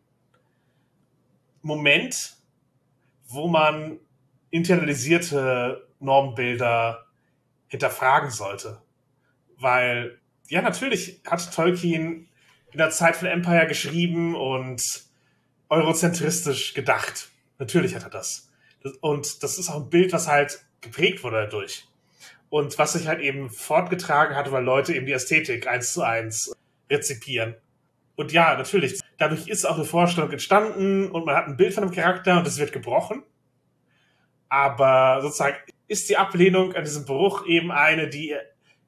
Speaker 3: Moment, wo man internalisierte Normbilder hinterfragen sollte. Weil, ja, natürlich hat Tolkien in der Zeit von Empire geschrieben und eurozentristisch gedacht. Natürlich hat er das. Und das ist auch ein Bild, was halt geprägt wurde dadurch. Und was sich halt eben fortgetragen hat, weil Leute eben die Ästhetik eins zu eins rezipieren. Und ja, natürlich, dadurch ist auch eine Vorstellung entstanden und man hat ein Bild von einem Charakter und es wird gebrochen. Aber sozusagen ist die Ablehnung an diesem Bruch eben eine, die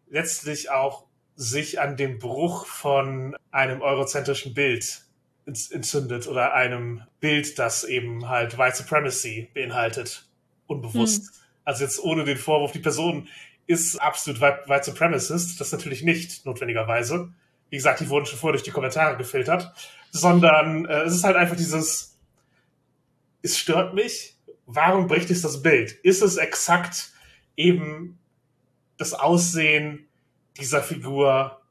Speaker 3: letztlich auch sich an dem Bruch von einem eurozentrischen Bild entzündet oder einem Bild, das eben halt White Supremacy beinhaltet, unbewusst. Hm. Also jetzt ohne den Vorwurf, die Person ist absolut White, Supremacist, das natürlich nicht notwendigerweise. Wie gesagt, die wurden schon vorher durch die Kommentare gefiltert, sondern äh, es ist halt einfach dieses, es stört mich, warum bricht es das Bild? Ist es exakt eben das Aussehen dieser Figur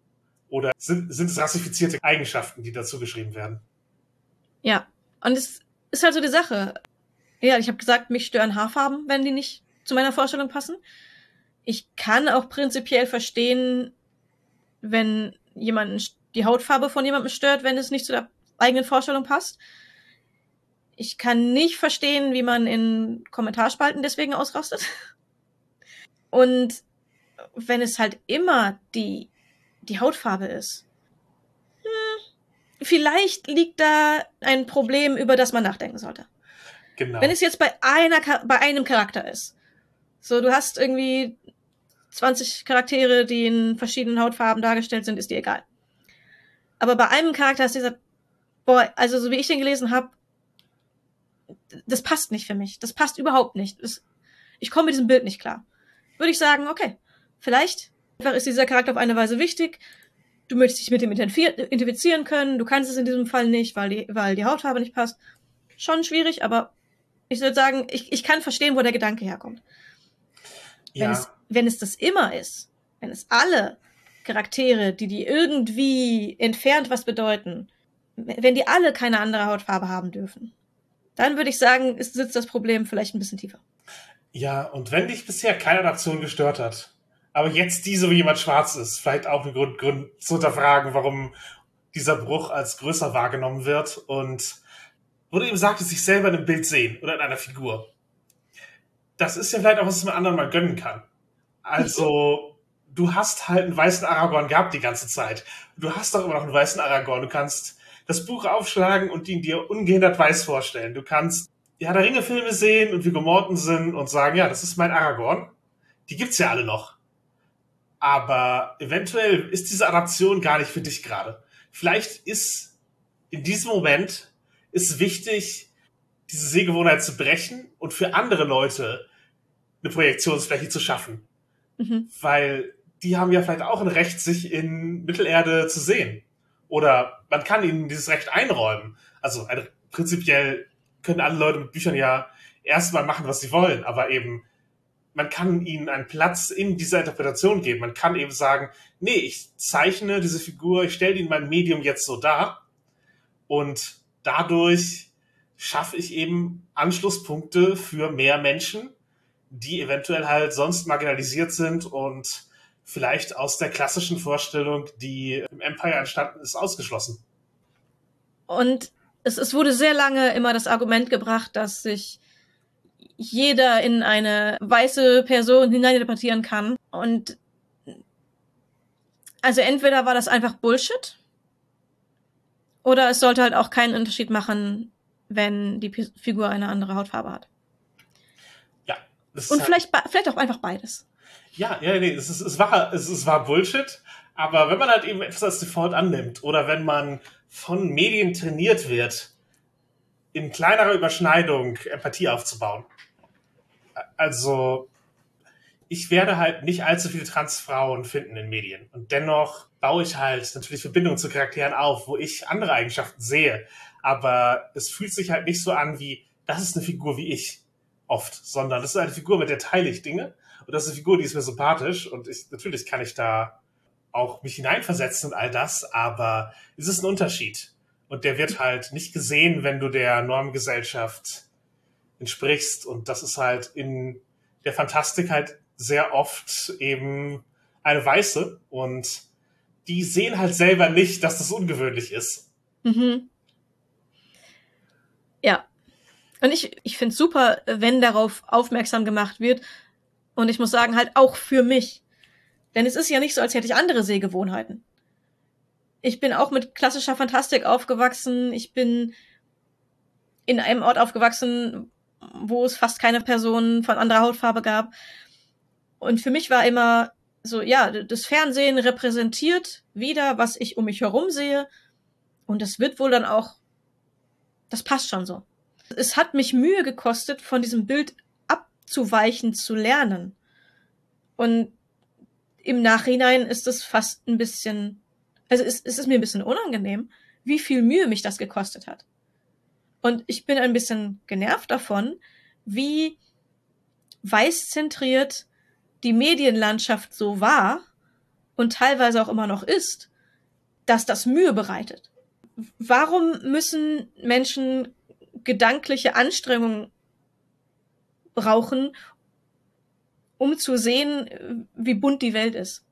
Speaker 3: oder sind, sind es rassifizierte Eigenschaften, die dazu geschrieben werden?
Speaker 2: Ja, und es ist halt so die Sache. Ja, ich habe gesagt, mich stören Haarfarben, wenn die nicht zu meiner Vorstellung passen. Ich kann auch prinzipiell verstehen, wenn jemanden die Hautfarbe von jemandem stört, wenn es nicht zu der eigenen Vorstellung passt. Ich kann nicht verstehen, wie man in Kommentarspalten deswegen ausrastet. Und wenn es halt immer die die Hautfarbe ist. Hm, vielleicht liegt da ein Problem, über das man nachdenken sollte. Genau. Wenn es jetzt bei einer, bei einem Charakter ist. So, du hast irgendwie 20 Charaktere, die in verschiedenen Hautfarben dargestellt sind, ist dir egal. Aber bei einem Charakter ist dieser, boah, also so wie ich den gelesen habe, das passt nicht für mich. Das passt überhaupt nicht. Das, ich komme mit diesem Bild nicht klar. Würde ich sagen, okay, vielleicht Einfach ist dieser Charakter auf eine Weise wichtig. Du möchtest dich mit ihm identifizieren können. Du kannst es in diesem Fall nicht, weil die, weil die Hautfarbe nicht passt. Schon schwierig, aber ich würde sagen, ich, ich kann verstehen, wo der Gedanke herkommt. Ja. Wenn, es, wenn es das immer ist, wenn es alle Charaktere, die die irgendwie entfernt was bedeuten, wenn die alle keine andere Hautfarbe haben dürfen, dann würde ich sagen, ist, sitzt das Problem vielleicht ein bisschen tiefer.
Speaker 3: Ja, und wenn dich bisher keine Adaption gestört hat, aber jetzt diese, wie jemand schwarz ist, vielleicht auch ein Grund, Grund zu hinterfragen, warum dieser Bruch als größer wahrgenommen wird und wo du eben sagtest, sich selber in einem Bild sehen oder in einer Figur. Das ist ja vielleicht auch, was man anderen mal gönnen kann. Also, du hast halt einen weißen Aragorn gehabt die ganze Zeit. Du hast doch immer noch einen weißen Aragorn. Du kannst das Buch aufschlagen und ihn dir ungehindert weiß vorstellen. Du kannst ja, der Ringe-Filme sehen und wie gemorten sind und sagen, ja, das ist mein Aragorn. Die gibt's ja alle noch. Aber eventuell ist diese Adaption gar nicht für dich gerade. Vielleicht ist in diesem Moment ist wichtig, diese Sehgewohnheit zu brechen und für andere Leute eine Projektionsfläche zu schaffen. Mhm. Weil die haben ja vielleicht auch ein Recht, sich in Mittelerde zu sehen. Oder man kann ihnen dieses Recht einräumen. Also eine, prinzipiell können alle Leute mit Büchern ja erstmal machen, was sie wollen, aber eben man kann ihnen einen Platz in dieser Interpretation geben. Man kann eben sagen, nee, ich zeichne diese Figur, ich stelle die in meinem Medium jetzt so dar und dadurch schaffe ich eben Anschlusspunkte für mehr Menschen, die eventuell halt sonst marginalisiert sind und vielleicht aus der klassischen Vorstellung, die im Empire entstanden ist, ausgeschlossen.
Speaker 2: Und es, es wurde sehr lange immer das Argument gebracht, dass sich jeder in eine weiße Person hineininterpretieren kann. Und also entweder war das einfach Bullshit oder es sollte halt auch keinen Unterschied machen, wenn die P Figur eine andere Hautfarbe hat.
Speaker 3: Ja.
Speaker 2: Und halt vielleicht, vielleicht auch einfach beides.
Speaker 3: Ja, ja, nee, es, ist, es, war, es, es war Bullshit, aber wenn man halt eben etwas als Default annimmt oder wenn man von Medien trainiert wird, in kleinerer Überschneidung Empathie aufzubauen, also ich werde halt nicht allzu viele Transfrauen finden in Medien. Und dennoch baue ich halt natürlich Verbindungen zu Charakteren auf, wo ich andere Eigenschaften sehe. Aber es fühlt sich halt nicht so an wie, das ist eine Figur wie ich oft, sondern das ist eine Figur, mit der teile ich Dinge. Und das ist eine Figur, die ist mir sympathisch. Und ich, natürlich kann ich da auch mich hineinversetzen und all das, aber es ist ein Unterschied. Und der wird halt nicht gesehen, wenn du der Normgesellschaft entsprichst. Und das ist halt in der Fantastik halt sehr oft eben eine Weiße und die sehen halt selber nicht, dass das ungewöhnlich ist.
Speaker 2: Mhm. Ja. Und ich, ich finde es super, wenn darauf aufmerksam gemacht wird. Und ich muss sagen, halt auch für mich. Denn es ist ja nicht so, als hätte ich andere Sehgewohnheiten. Ich bin auch mit klassischer Fantastik aufgewachsen. Ich bin in einem Ort aufgewachsen, wo es fast keine Personen von anderer Hautfarbe gab. Und für mich war immer so, ja, das Fernsehen repräsentiert wieder, was ich um mich herum sehe. Und das wird wohl dann auch, das passt schon so. Es hat mich Mühe gekostet, von diesem Bild abzuweichen zu lernen. Und im Nachhinein ist es fast ein bisschen, also es, es ist mir ein bisschen unangenehm, wie viel Mühe mich das gekostet hat. Und ich bin ein bisschen genervt davon, wie weißzentriert die Medienlandschaft so war und teilweise auch immer noch ist, dass das Mühe bereitet. Warum müssen Menschen gedankliche Anstrengungen brauchen, um zu sehen, wie bunt die Welt ist?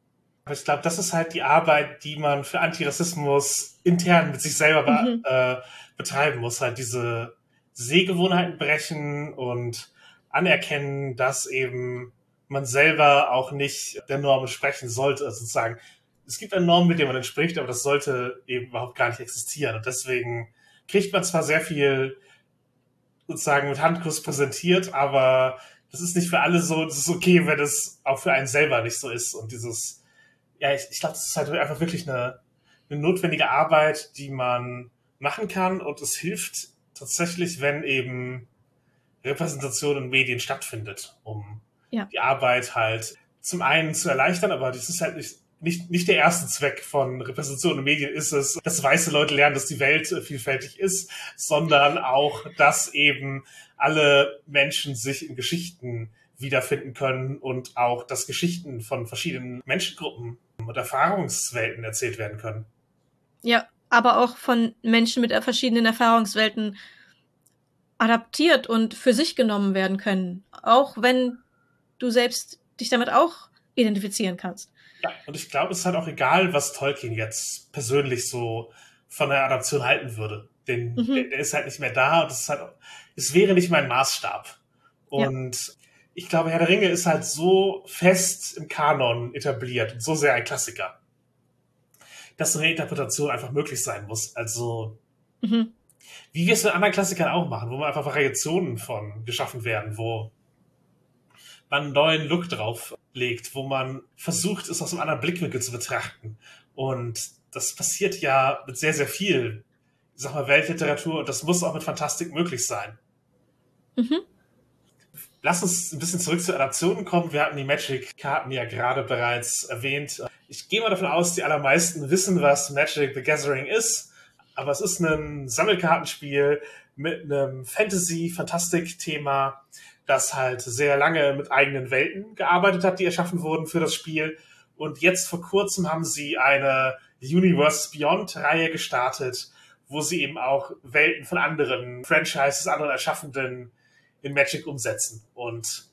Speaker 3: Ich glaube, das ist halt die Arbeit, die man für Antirassismus intern mit sich selber mhm. äh, betreiben muss. Halt diese Sehgewohnheiten brechen und anerkennen, dass eben man selber auch nicht der Norm entsprechen sollte, also sozusagen. Es gibt eine Norm, mit der man entspricht, aber das sollte eben überhaupt gar nicht existieren. Und deswegen kriegt man zwar sehr viel sozusagen mit Handkuss präsentiert, aber das ist nicht für alle so, das ist okay, wenn es auch für einen selber nicht so ist. Und dieses, ja, ich, ich glaube, das ist halt einfach wirklich eine, eine notwendige Arbeit, die man machen kann und es hilft tatsächlich, wenn eben Repräsentation in Medien stattfindet, um ja. die Arbeit halt zum einen zu erleichtern, aber das ist halt nicht, nicht, nicht der erste Zweck von Repräsentation in Medien ist es, dass weiße Leute lernen, dass die Welt äh, vielfältig ist, sondern auch, dass eben alle Menschen sich in Geschichten wiederfinden können und auch, dass Geschichten von verschiedenen Menschengruppen und Erfahrungswelten erzählt werden können.
Speaker 2: Ja, aber auch von Menschen mit verschiedenen Erfahrungswelten adaptiert und für sich genommen werden können. Auch wenn du selbst dich damit auch identifizieren kannst.
Speaker 3: Und ich glaube, es ist halt auch egal, was Tolkien jetzt persönlich so von der Adaption halten würde. Denn mhm. der, der, ist halt nicht mehr da und es ist halt, es wäre nicht mein Maßstab. Und ja. ich glaube, Herr der Ringe ist halt so fest im Kanon etabliert und so sehr ein Klassiker, dass eine Interpretation einfach möglich sein muss. Also, mhm. wie wir es mit anderen Klassikern auch machen, wo man einfach Variationen von geschaffen werden, wo man einen neuen Look drauf legt, wo man versucht, es aus einem anderen Blickwinkel zu betrachten. Und das passiert ja mit sehr, sehr viel, ich sag mal, Weltliteratur und das muss auch mit Fantastik möglich sein. Mhm. Lass uns ein bisschen zurück zu Adaptionen kommen. Wir hatten die Magic-Karten ja gerade bereits erwähnt. Ich gehe mal davon aus, die allermeisten wissen, was Magic the Gathering ist. Aber es ist ein Sammelkartenspiel mit einem Fantasy-Fantastik-Thema, das halt sehr lange mit eigenen Welten gearbeitet hat, die erschaffen wurden für das Spiel. Und jetzt vor kurzem haben sie eine Universe Beyond Reihe gestartet, wo sie eben auch Welten von anderen Franchises, anderen Erschaffenden in Magic umsetzen. Und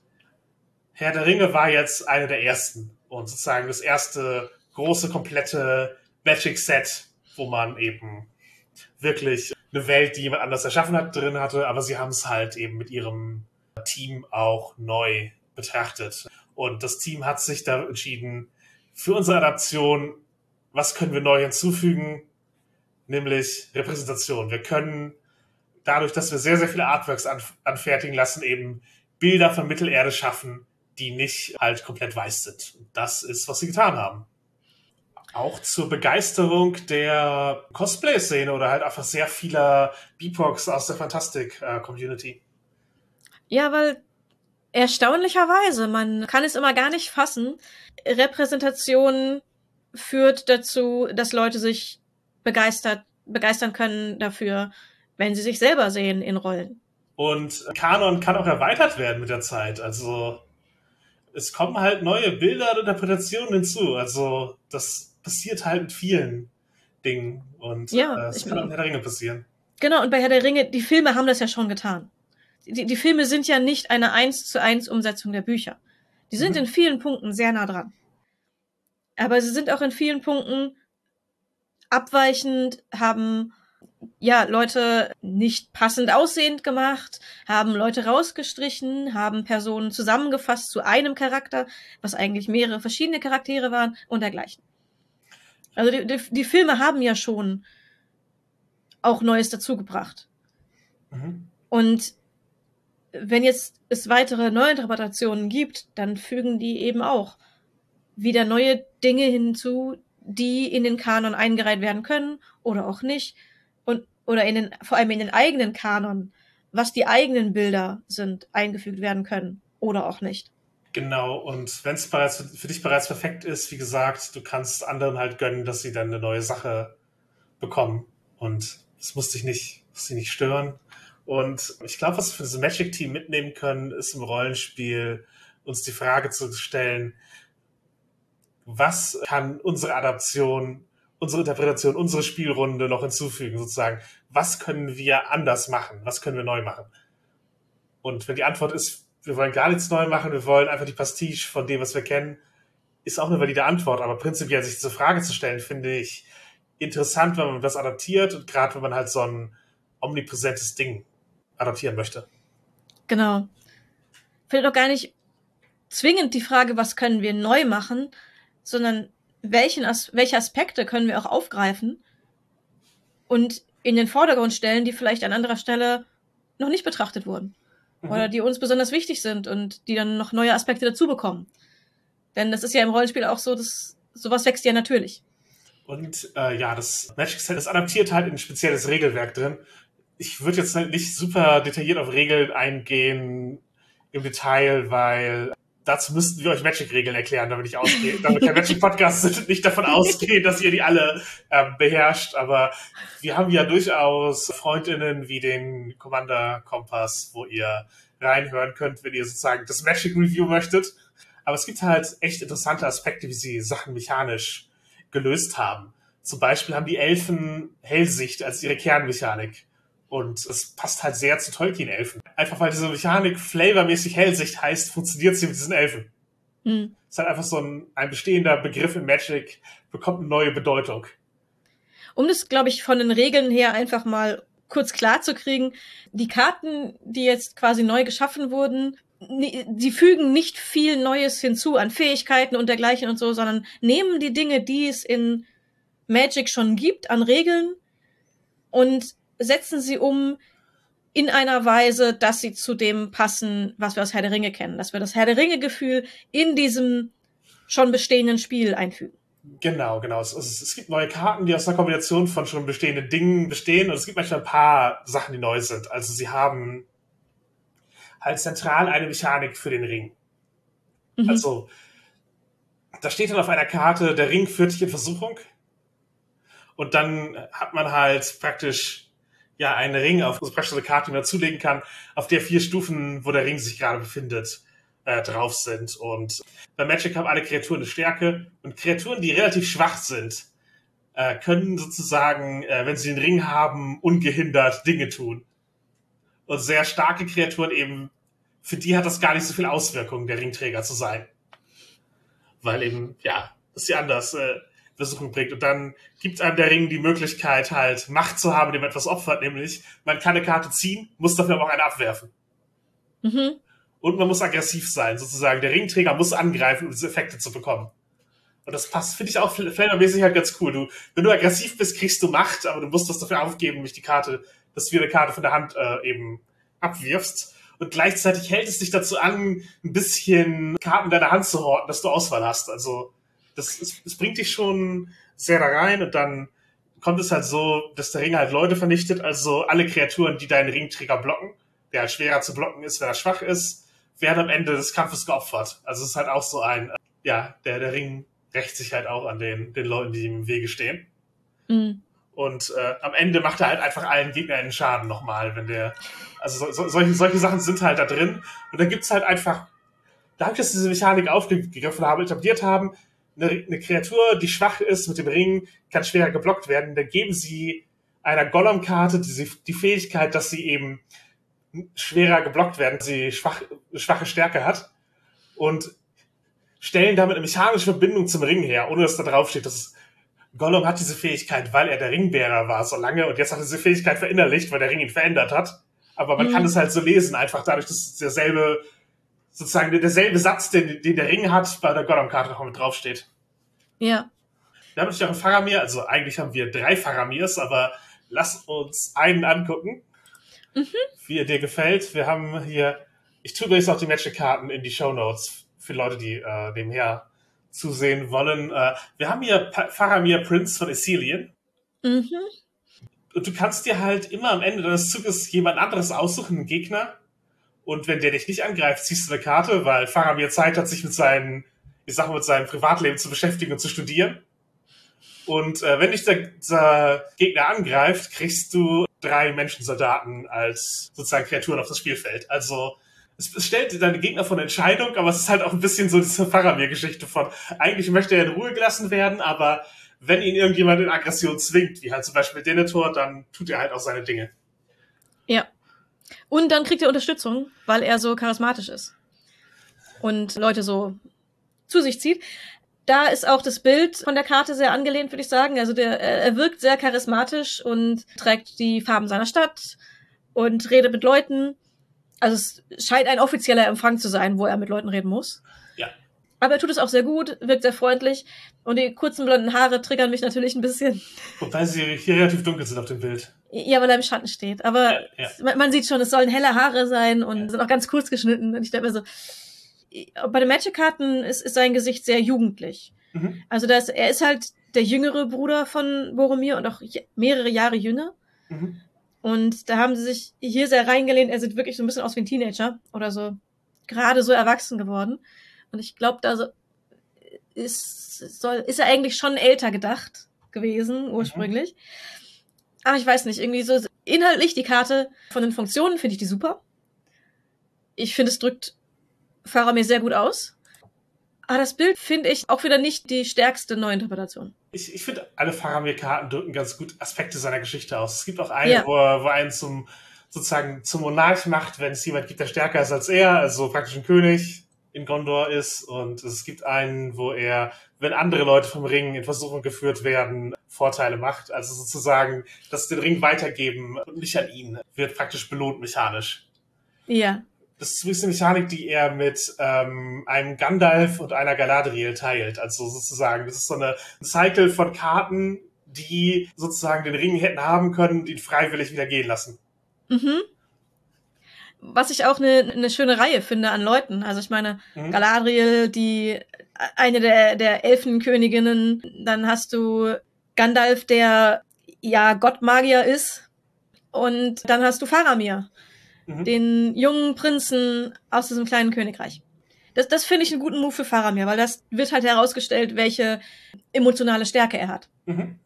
Speaker 3: Herr der Ringe war jetzt eine der ersten und sozusagen das erste große, komplette Magic-Set, wo man eben wirklich eine Welt, die jemand anders erschaffen hat, drin hatte, aber sie haben es halt eben mit ihrem Team auch neu betrachtet. Und das Team hat sich da entschieden, für unsere Adaption, was können wir neu hinzufügen? Nämlich Repräsentation. Wir können dadurch, dass wir sehr, sehr viele Artworks anfertigen lassen, eben Bilder von Mittelerde schaffen, die nicht halt komplett weiß sind. Das ist, was sie getan haben. Auch zur Begeisterung der Cosplay-Szene oder halt einfach sehr vieler BIPOCs aus der Fantastic-Community.
Speaker 2: Ja, weil Erstaunlicherweise, man kann es immer gar nicht fassen. Repräsentation führt dazu, dass Leute sich begeistert, begeistern können dafür, wenn sie sich selber sehen in Rollen.
Speaker 3: Und Kanon kann auch erweitert werden mit der Zeit. Also es kommen halt neue Bilder und Interpretationen hinzu. Also das passiert halt mit vielen Dingen. Und
Speaker 2: ja,
Speaker 3: äh, das kann auch in Herr der Ringe passieren.
Speaker 2: Genau, und bei Herr der Ringe, die Filme haben das ja schon getan. Die, die Filme sind ja nicht eine eins zu eins Umsetzung der Bücher. Die sind mhm. in vielen Punkten sehr nah dran. Aber sie sind auch in vielen Punkten abweichend, haben ja, Leute nicht passend aussehend gemacht, haben Leute rausgestrichen, haben Personen zusammengefasst zu einem Charakter, was eigentlich mehrere verschiedene Charaktere waren und dergleichen. Also die, die, die Filme haben ja schon auch Neues dazugebracht. Mhm. Und wenn jetzt es weitere Neuinterpretationen gibt, dann fügen die eben auch wieder neue Dinge hinzu, die in den Kanon eingereiht werden können oder auch nicht und oder in den vor allem in den eigenen Kanon, was die eigenen Bilder sind, eingefügt werden können oder auch nicht.
Speaker 3: Genau, und wenn es bereits für dich bereits perfekt ist, wie gesagt, du kannst anderen halt gönnen, dass sie dann eine neue Sache bekommen. Und es muss dich nicht, muss dich nicht stören. Und ich glaube, was wir für das Magic Team mitnehmen können, ist im Rollenspiel uns die Frage zu stellen, was kann unsere Adaption unsere Interpretation, unsere Spielrunde noch hinzufügen, sozusagen. Was können wir anders machen? Was können wir neu machen? Und wenn die Antwort ist, wir wollen gar nichts neu machen, wir wollen einfach die Pastiche von dem, was wir kennen, ist auch eine valide Antwort. Aber prinzipiell sich diese Frage zu stellen, finde ich interessant, wenn man das adaptiert und gerade wenn man halt so ein omnipräsentes Ding adaptieren möchte.
Speaker 2: Genau. Vielleicht auch gar nicht zwingend die Frage, was können wir neu machen, sondern welchen As welche Aspekte können wir auch aufgreifen und in den Vordergrund stellen, die vielleicht an anderer Stelle noch nicht betrachtet wurden. Mhm. Oder die uns besonders wichtig sind und die dann noch neue Aspekte dazu bekommen. Denn das ist ja im Rollenspiel auch so, dass sowas wächst ja natürlich.
Speaker 3: Und äh, ja, das Magic Set ist adaptiert halt in ein spezielles Regelwerk drin. Ich würde jetzt halt nicht super detailliert auf Regeln eingehen im Detail, weil dazu müssten wir euch Magic-Regeln erklären, damit ich ausgehe, damit der Magic-Podcast nicht davon ausgeht, dass ihr die alle äh, beherrscht. Aber wir haben ja durchaus Freundinnen wie den Commander Kompass, wo ihr reinhören könnt, wenn ihr sozusagen das Magic Review möchtet. Aber es gibt halt echt interessante Aspekte, wie sie Sachen mechanisch gelöst haben. Zum Beispiel haben die Elfen Hellsicht als ihre Kernmechanik. Und es passt halt sehr zu Tolkien-Elfen. Einfach weil diese Mechanik flavormäßig Hellsicht heißt, funktioniert sie mit diesen Elfen. Mhm. Ist halt einfach so ein, ein bestehender Begriff in Magic, bekommt eine neue Bedeutung.
Speaker 2: Um das, glaube ich, von den Regeln her einfach mal kurz klar zu kriegen, die Karten, die jetzt quasi neu geschaffen wurden, die fügen nicht viel Neues hinzu an Fähigkeiten und dergleichen und so, sondern nehmen die Dinge, die es in Magic schon gibt, an Regeln und setzen sie um in einer Weise, dass sie zu dem passen, was wir aus Herr der Ringe kennen, dass wir das Herr der Ringe-Gefühl in diesem schon bestehenden Spiel einfügen.
Speaker 3: Genau, genau. Es, es, es, gibt neue Karten, die aus einer Kombination von schon bestehenden Dingen bestehen und es gibt manchmal ein paar Sachen, die neu sind. Also sie haben halt zentral eine Mechanik für den Ring. Mhm. Also da steht dann auf einer Karte, der Ring führt dich in Versuchung. Und dann hat man halt praktisch ja einen Ring auf also praktisch eine Karte, die man dazulegen kann, auf der vier Stufen, wo der Ring sich gerade befindet, äh, drauf sind. Und bei Magic haben alle Kreaturen eine Stärke und Kreaturen, die relativ schwach sind, äh, können sozusagen, äh, wenn sie den Ring haben, ungehindert Dinge tun. Und sehr starke Kreaturen eben, für die hat das gar nicht so viel Auswirkungen, der Ringträger zu sein. Weil eben, ja, ist ja anders. Äh, Versuchung bringt. Und dann gibt einem der Ring die Möglichkeit, halt Macht zu haben, dem etwas opfert, nämlich man kann eine Karte ziehen, muss dafür aber auch eine abwerfen. Mhm. Und man muss aggressiv sein, sozusagen. Der Ringträger muss angreifen, um diese Effekte zu bekommen. Und das passt, finde ich auch flavormäßig halt ganz cool. Du, wenn du aggressiv bist, kriegst du Macht, aber du musst was dafür aufgeben, nämlich die Karte, dass du eine Karte von der Hand äh, eben abwirfst. Und gleichzeitig hält es dich dazu an, ein bisschen Karten in deiner Hand zu horten, dass du Auswahl hast. Also das, ist, das bringt dich schon sehr da rein und dann kommt es halt so, dass der Ring halt Leute vernichtet, also alle Kreaturen, die deinen Ringträger blocken, der halt schwerer zu blocken ist, wenn er schwach ist, werden am Ende des Kampfes geopfert. Also es ist halt auch so ein, ja, der, der Ring rächt sich halt auch an den, den Leuten, die ihm im Wege stehen. Mhm. Und äh, am Ende macht er halt einfach allen Gegnern einen Schaden nochmal, wenn der. Also so, so, solche, solche Sachen sind halt da drin. Und dann gibt's halt einfach, dadurch, dass diese Mechanik aufgegriffen haben, etabliert haben, eine, eine Kreatur, die schwach ist mit dem Ring, kann schwerer geblockt werden. Dann geben sie einer Gollum-Karte die, die Fähigkeit, dass sie eben schwerer geblockt werden, sie schwach, schwache Stärke hat. Und stellen damit eine mechanische Verbindung zum Ring her, ohne dass da drauf steht, dass Gollum hat diese Fähigkeit, weil er der Ringbärer war so lange und jetzt hat er diese Fähigkeit verinnerlicht, weil der Ring ihn verändert hat. Aber man mhm. kann es halt so lesen, einfach dadurch, dass derselbe, sozusagen derselbe Satz, den, den der Ring hat, bei der Gollum-Karte noch mit draufsteht.
Speaker 2: Ja.
Speaker 3: Wir haben natürlich auch einen Faramir, also eigentlich haben wir drei Faramirs, aber lass uns einen angucken, mhm. wie er dir gefällt. Wir haben hier, ich tue übrigens auch die Magic-Karten in die Show Notes für Leute, die äh, nebenher zusehen wollen. Äh, wir haben hier Faramir Prince von Isilien. Mhm. Und du kannst dir halt immer am Ende deines Zuges jemand anderes aussuchen, einen Gegner. Und wenn der dich nicht angreift, ziehst du eine Karte, weil Faramir Zeit hat, sich mit seinen, ich sag mal, mit seinem Privatleben zu beschäftigen und zu studieren. Und äh, wenn dich der, der Gegner angreift, kriegst du drei Menschensoldaten als sozusagen Kreaturen auf das Spielfeld. Also es, es stellt deine Gegner eine Entscheidung, aber es ist halt auch ein bisschen so diese Faramir-Geschichte von, eigentlich möchte er in Ruhe gelassen werden, aber wenn ihn irgendjemand in Aggression zwingt, wie halt zum Beispiel Denethor, dann tut er halt auch seine Dinge.
Speaker 2: Ja. Und dann kriegt er Unterstützung, weil er so charismatisch ist. Und Leute so zu sich zieht. Da ist auch das Bild von der Karte sehr angelehnt, würde ich sagen. Also der, er wirkt sehr charismatisch und trägt die Farben seiner Stadt und redet mit Leuten also es scheint ein offizieller Empfang zu sein, wo er mit Leuten reden muss.
Speaker 3: Ja.
Speaker 2: Aber er tut es auch sehr gut, wirkt sehr freundlich. Und die kurzen blonden Haare triggern mich natürlich ein bisschen.
Speaker 3: Wobei sie hier relativ dunkel sind auf dem Bild.
Speaker 2: Ja, weil er im Schatten steht. Aber ja, ja. Man, man, sieht schon, es sollen helle Haare sein und ja. sind auch ganz kurz geschnitten. Und ich denke mir so, bei den Magic-Karten ist, ist sein Gesicht sehr jugendlich. Mhm. Also das, er ist halt der jüngere Bruder von Boromir und auch mehrere Jahre jünger. Mhm. Und da haben sie sich hier sehr reingelehnt. Er sieht wirklich so ein bisschen aus wie ein Teenager oder so gerade so erwachsen geworden. Und ich glaube, da so ist, soll, ist er eigentlich schon älter gedacht gewesen, ursprünglich. Mhm. Aber ich weiß nicht, irgendwie so inhaltlich die Karte von den Funktionen finde ich die super. Ich finde, es drückt Fahrer mir sehr gut aus. Aber das Bild finde ich auch wieder nicht die stärkste Neuinterpretation.
Speaker 3: Ich, ich finde, alle Faramir-Karten drücken ganz gut Aspekte seiner Geschichte aus. Es gibt auch eine, ja. wo, er, wo einen zum, sozusagen zum Monarch macht, wenn es jemand gibt, der stärker ist als er, also praktisch ein König in Gondor ist. Und es gibt einen, wo er, wenn andere Leute vom Ring in Versuchung geführt werden, Vorteile macht. Also sozusagen, dass den Ring weitergeben und nicht an ihn, wird praktisch belohnt mechanisch.
Speaker 2: Ja.
Speaker 3: Das ist übrigens eine Mechanik, die er mit ähm, einem Gandalf und einer Galadriel teilt. Also sozusagen, das ist so eine Cycle von Karten, die sozusagen den Ring hätten haben können und ihn freiwillig wieder gehen lassen.
Speaker 2: Mhm. Was ich auch eine, eine schöne Reihe finde an Leuten. Also ich meine, mhm. Galadriel, die eine der, der Elfenköniginnen, dann hast du Gandalf, der ja Gottmagier ist. Und dann hast du Faramir, mhm. den jungen Prinzen aus diesem kleinen Königreich. Das, das finde ich einen guten Move für Faramir, weil das wird halt herausgestellt, welche emotionale Stärke er hat.
Speaker 3: Mhm.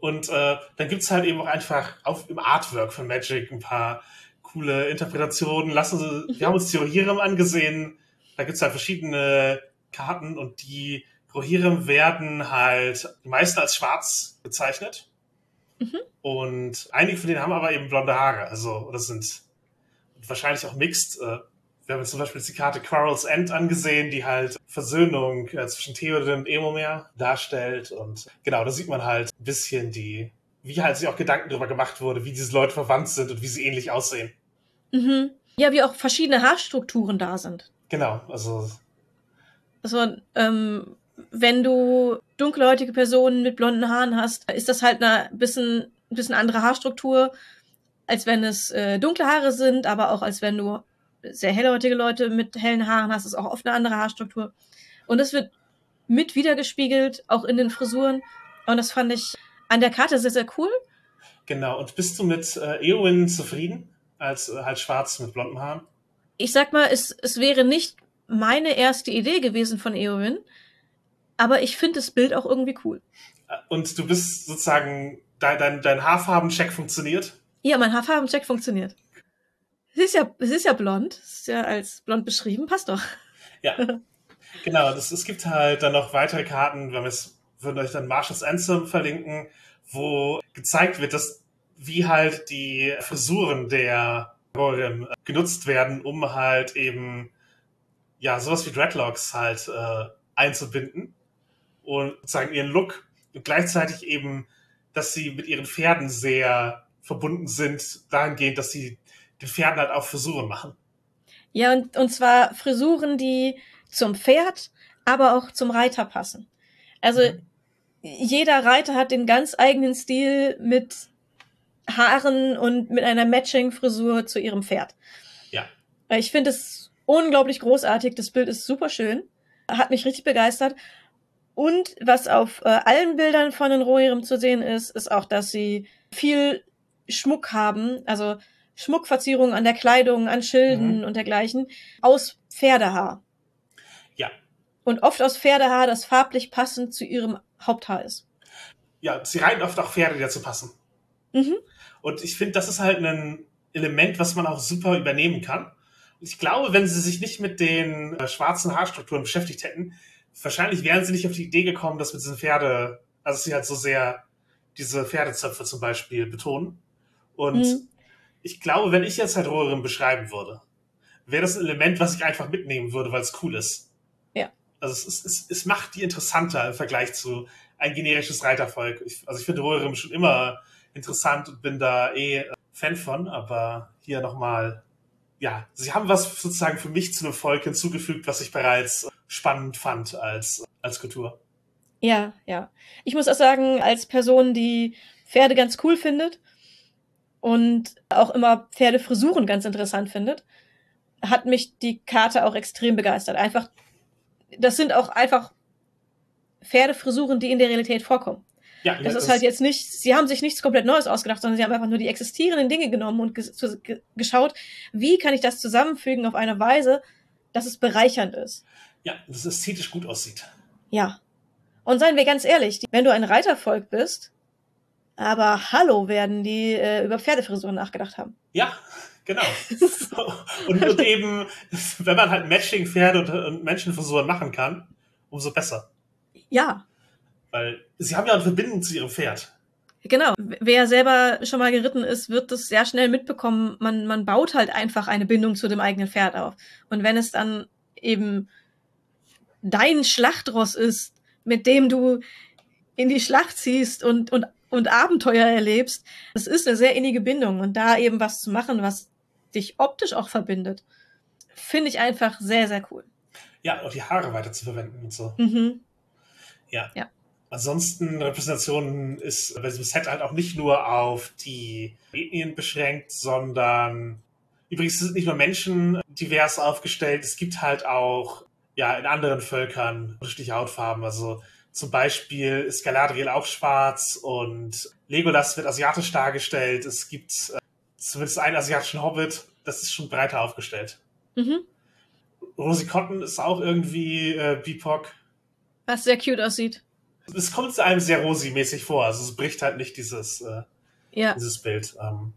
Speaker 3: Und äh, dann gibt's halt eben auch einfach auf, im Artwork von Magic ein paar coole Interpretationen. Lassen Sie, wir haben uns Rohirrim angesehen. Da gibt's halt verschiedene Karten und die Rohirrim werden halt die meisten als schwarz bezeichnet. Mhm. Und einige von denen haben aber eben blonde Haare, also oder sind wahrscheinlich auch mixed. Äh, wir haben zum Beispiel die Karte Quarrel's End angesehen, die halt Versöhnung äh, zwischen Theoden und Emomer darstellt. Und genau, da sieht man halt ein bisschen die, wie halt sich auch Gedanken darüber gemacht wurde, wie diese Leute verwandt sind und wie sie ähnlich aussehen.
Speaker 2: Mhm. Ja, wie auch verschiedene Haarstrukturen da sind.
Speaker 3: Genau, also.
Speaker 2: Also, ähm, wenn du dunkelhäutige Personen mit blonden Haaren hast, ist das halt eine bisschen, ein bisschen andere Haarstruktur als wenn es äh, dunkle Haare sind, aber auch als wenn du sehr hellhäutige Leute mit hellen Haaren hast, ist auch oft eine andere Haarstruktur. Und das wird mit wiedergespiegelt, auch in den Frisuren. Und das fand ich an der Karte sehr, sehr cool.
Speaker 3: Genau. Und bist du mit äh, Eowyn zufrieden? Als äh, halt schwarz mit blonden Haaren?
Speaker 2: ich sag mal, es, es wäre nicht meine erste Idee gewesen von Eowyn, aber ich finde das Bild auch irgendwie cool.
Speaker 3: Und du bist sozusagen, dein, dein, dein Haarfarbencheck funktioniert?
Speaker 2: Ja, mein Haarfarbencheck funktioniert. Es ist ja, es ist ja blond. Es ist ja als blond beschrieben, passt doch.
Speaker 3: Ja. genau, das, es gibt halt dann noch weitere Karten, wenn wir es, würden euch dann Marshall's Anthem verlinken, wo gezeigt wird, dass wie halt die Frisuren der Rohirrim genutzt werden, um halt eben ja sowas wie Dreadlocks halt äh, einzubinden und sozusagen ihren Look und gleichzeitig eben, dass sie mit ihren Pferden sehr verbunden sind, dahingehend, dass sie den Pferden halt auch Frisuren machen.
Speaker 2: Ja, und, und zwar Frisuren, die zum Pferd, aber auch zum Reiter passen. Also mhm. jeder Reiter hat den ganz eigenen Stil mit Haaren und mit einer Matching-Frisur zu ihrem Pferd.
Speaker 3: Ja.
Speaker 2: Ich finde es unglaublich großartig. Das Bild ist super schön. Hat mich richtig begeistert. Und was auf äh, allen Bildern von den Rohirrim zu sehen ist, ist auch, dass sie viel Schmuck haben, also Schmuckverzierungen an der Kleidung, an Schilden mhm. und dergleichen, aus Pferdehaar.
Speaker 3: Ja.
Speaker 2: Und oft aus Pferdehaar, das farblich passend zu ihrem Haupthaar ist.
Speaker 3: Ja, sie reiten oft auch Pferde, die dazu passen.
Speaker 2: Mhm.
Speaker 3: Und ich finde, das ist halt ein Element, was man auch super übernehmen kann. Und ich glaube, wenn sie sich nicht mit den äh, schwarzen Haarstrukturen beschäftigt hätten, wahrscheinlich wären sie nicht auf die Idee gekommen, dass mit diesen Pferde, also sie halt so sehr diese Pferdezöpfe zum Beispiel betonen. Und mhm. ich glaube, wenn ich jetzt halt Rohirrim beschreiben würde, wäre das ein Element, was ich einfach mitnehmen würde, weil es cool ist.
Speaker 2: Ja.
Speaker 3: Also es, es, es, es macht die interessanter im Vergleich zu ein generisches Reitervolk. Ich, also ich finde Rohirrim schon immer interessant und bin da eh Fan von, aber hier nochmal, ja, sie haben was sozusagen für mich zu einem Volk hinzugefügt, was ich bereits spannend fand als, als Kultur.
Speaker 2: Ja, ja. Ich muss auch sagen, als Person, die Pferde ganz cool findet und auch immer Pferdefrisuren ganz interessant findet, hat mich die Karte auch extrem begeistert. Einfach, das sind auch einfach Pferdefrisuren, die in der Realität vorkommen. Ja, das, das ist halt jetzt nicht, sie haben sich nichts komplett Neues ausgedacht, sondern sie haben einfach nur die existierenden Dinge genommen und geschaut, wie kann ich das zusammenfügen auf eine Weise, dass es bereichernd ist.
Speaker 3: Ja, dass es ästhetisch gut aussieht.
Speaker 2: Ja. Und seien wir ganz ehrlich, wenn du ein Reitervolk bist, aber hallo werden die äh, über Pferdefrisuren nachgedacht haben.
Speaker 3: Ja, genau. und, und, eben, wenn man halt Matching-Pferde und, und Menschenfrisuren machen kann, umso besser.
Speaker 2: Ja.
Speaker 3: Weil sie haben ja eine Verbindung zu ihrem Pferd.
Speaker 2: Genau. Wer selber schon mal geritten ist, wird das sehr schnell mitbekommen. Man, man baut halt einfach eine Bindung zu dem eigenen Pferd auf. Und wenn es dann eben dein Schlachtross ist, mit dem du in die Schlacht ziehst und, und, und Abenteuer erlebst, das ist eine sehr innige Bindung. Und da eben was zu machen, was dich optisch auch verbindet, finde ich einfach sehr, sehr cool.
Speaker 3: Ja, auch die Haare weiter zu verwenden und so.
Speaker 2: Mhm.
Speaker 3: Ja.
Speaker 2: ja.
Speaker 3: Ansonsten Repräsentation ist bei diesem Set halt auch nicht nur auf die Ethnien beschränkt, sondern übrigens sind nicht nur Menschen divers aufgestellt, es gibt halt auch ja in anderen Völkern unterschiedliche Hautfarben. Also zum Beispiel ist Galadriel auch schwarz und Legolas wird asiatisch dargestellt. Es gibt äh, zumindest einen asiatischen Hobbit, das ist schon breiter aufgestellt.
Speaker 2: Mhm.
Speaker 3: Rosie Cotton ist auch irgendwie äh, BIPOC.
Speaker 2: Was sehr cute aussieht.
Speaker 3: Es kommt einem sehr Rosi-mäßig vor, also es bricht halt nicht dieses, äh,
Speaker 2: ja.
Speaker 3: dieses Bild. Ähm,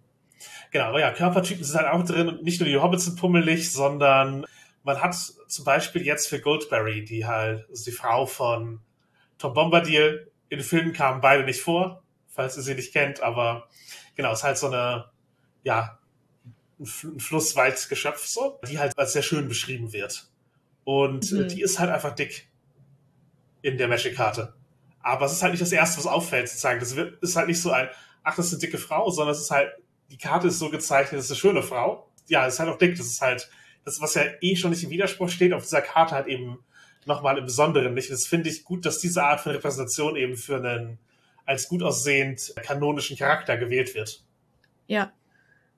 Speaker 3: genau, aber ja, Körpertypen sind halt auch drin und nicht nur die Hobbits sind pummelig, sondern man hat zum Beispiel jetzt für Goldberry, die halt, also die Frau von Tom Bombadil, in den Filmen kamen beide nicht vor, falls ihr sie nicht kennt, aber genau, ist halt so eine, ja, ein, ein Flusswaldgeschöpf so, die halt als sehr schön beschrieben wird. Und mhm. die ist halt einfach dick in der Magic-Karte. Aber es ist halt nicht das Erste, was auffällt, sozusagen. Das wird, ist halt nicht so ein, ach, das ist eine dicke Frau, sondern es ist halt, die Karte ist so gezeichnet, das ist eine schöne Frau. Ja, es ist halt auch dick, das ist halt das, was ja eh schon nicht im Widerspruch steht, auf dieser Karte halt eben nochmal im Besonderen nicht. Das finde ich gut, dass diese Art von Repräsentation eben für einen als gut aussehend kanonischen Charakter gewählt wird.
Speaker 2: Ja.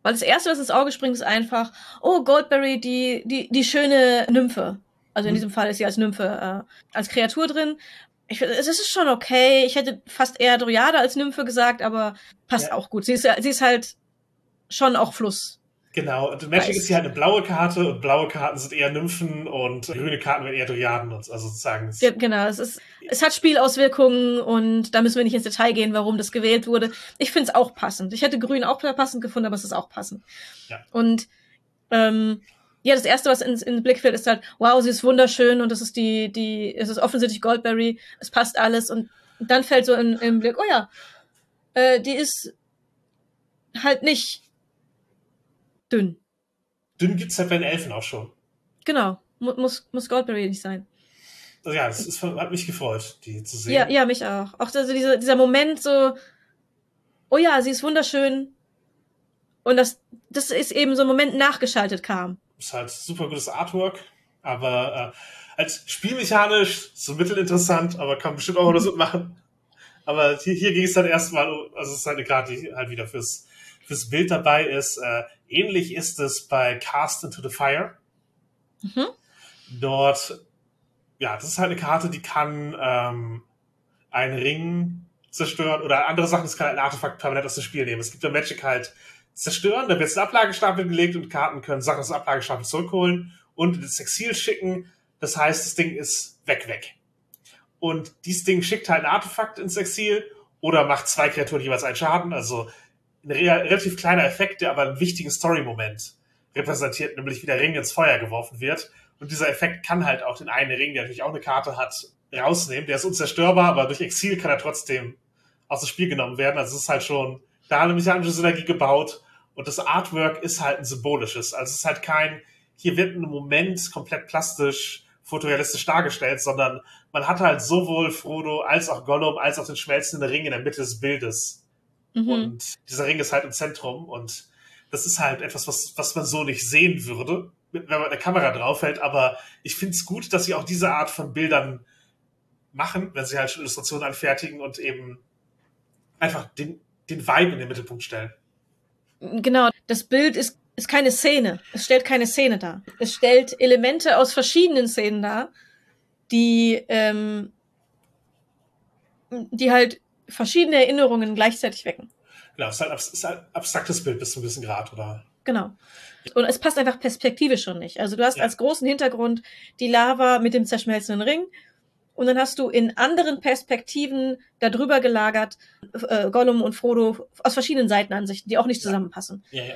Speaker 2: Weil das Erste, was ins Auge springt, ist einfach, oh, Goldberry, die, die, die schöne Nymphe. Also in mhm. diesem Fall ist sie als Nymphe, äh, als Kreatur drin. Ich, es ist schon okay. Ich hätte fast eher Dryade als Nymphe gesagt, aber passt ja. auch gut. Sie ist, sie ist halt schon auch Fluss.
Speaker 3: Genau, und Magic ist hier halt eine blaue Karte und blaue Karten sind eher Nymphen und grüne Karten werden eher Dryaden und also sozusagen.
Speaker 2: Ja, genau, es ist, es hat Spielauswirkungen und da müssen wir nicht ins Detail gehen, warum das gewählt wurde. Ich finde es auch passend. Ich hätte grün auch passend gefunden, aber es ist auch passend. Ja. Und ähm, ja, das erste, was ins, ins Blick fällt, ist halt, wow, sie ist wunderschön und das ist die, die, es ist offensichtlich Goldberry, es passt alles und dann fällt so in, im Blick, oh ja, äh, die ist halt nicht dünn.
Speaker 3: Dünn gibt's halt bei den Elfen auch schon.
Speaker 2: Genau, muss, muss Goldberry nicht sein.
Speaker 3: Also ja, es hat mich gefreut, die zu sehen.
Speaker 2: Ja, ja, mich auch. Auch also dieser, dieser Moment so, oh ja, sie ist wunderschön. Und das, das ist eben so ein Moment nachgeschaltet kam.
Speaker 3: Ist halt super gutes Artwork, aber äh, als spielmechanisch so mittelinteressant, aber kann bestimmt auch was mitmachen. Aber hier, hier ging es dann erstmal, also es ist halt eine Karte, die halt wieder fürs, fürs Bild dabei ist. Äh, ähnlich ist es bei Cast into the Fire. Mhm. Dort, ja, das ist halt eine Karte, die kann ähm, einen Ring zerstören oder andere Sachen, es kann ein Artefakt permanent aus dem Spiel nehmen. Es gibt ja Magic halt zerstören, da wird es in Ablagestapel gelegt und Karten können Sachen aus Ablagestapel zurückholen und ins Exil schicken. Das heißt, das Ding ist weg, weg. Und dieses Ding schickt halt ein Artefakt ins Exil oder macht zwei Kreaturen jeweils einen Schaden. Also ein relativ kleiner Effekt, der aber einen wichtigen Story-Moment repräsentiert, nämlich wie der Ring ins Feuer geworfen wird. Und dieser Effekt kann halt auch den einen Ring, der natürlich auch eine Karte hat, rausnehmen. Der ist unzerstörbar, aber durch Exil kann er trotzdem aus dem Spiel genommen werden. Also es ist halt schon da eine mechanische Synergie gebaut und das Artwork ist halt ein symbolisches. Also es ist halt kein, hier wird ein Moment komplett plastisch, fotorealistisch dargestellt, sondern man hat halt sowohl Frodo als auch Gollum als auch den schmelzenden Ring in der Mitte des Bildes. Mhm. Und dieser Ring ist halt im Zentrum und das ist halt etwas, was, was man so nicht sehen würde, wenn man eine Kamera draufhält. Aber ich finde es gut, dass sie auch diese Art von Bildern machen, wenn sie halt schon Illustrationen anfertigen und eben einfach den, den Vibe in den Mittelpunkt stellen.
Speaker 2: Genau, das Bild ist, ist keine Szene. Es stellt keine Szene dar. Es stellt Elemente aus verschiedenen Szenen dar, die, ähm, die halt verschiedene Erinnerungen gleichzeitig wecken.
Speaker 3: Genau, es ist halt, ist halt abstraktes Bild bis zu einem gewissen Grad, oder?
Speaker 2: Genau. Und es passt einfach perspektivisch schon nicht. Also du hast ja. als großen Hintergrund die Lava mit dem zerschmelzenden Ring und dann hast du in anderen Perspektiven darüber gelagert äh, Gollum und Frodo aus verschiedenen Seitenansichten, die auch nicht zusammenpassen. Ja. Ja, ja.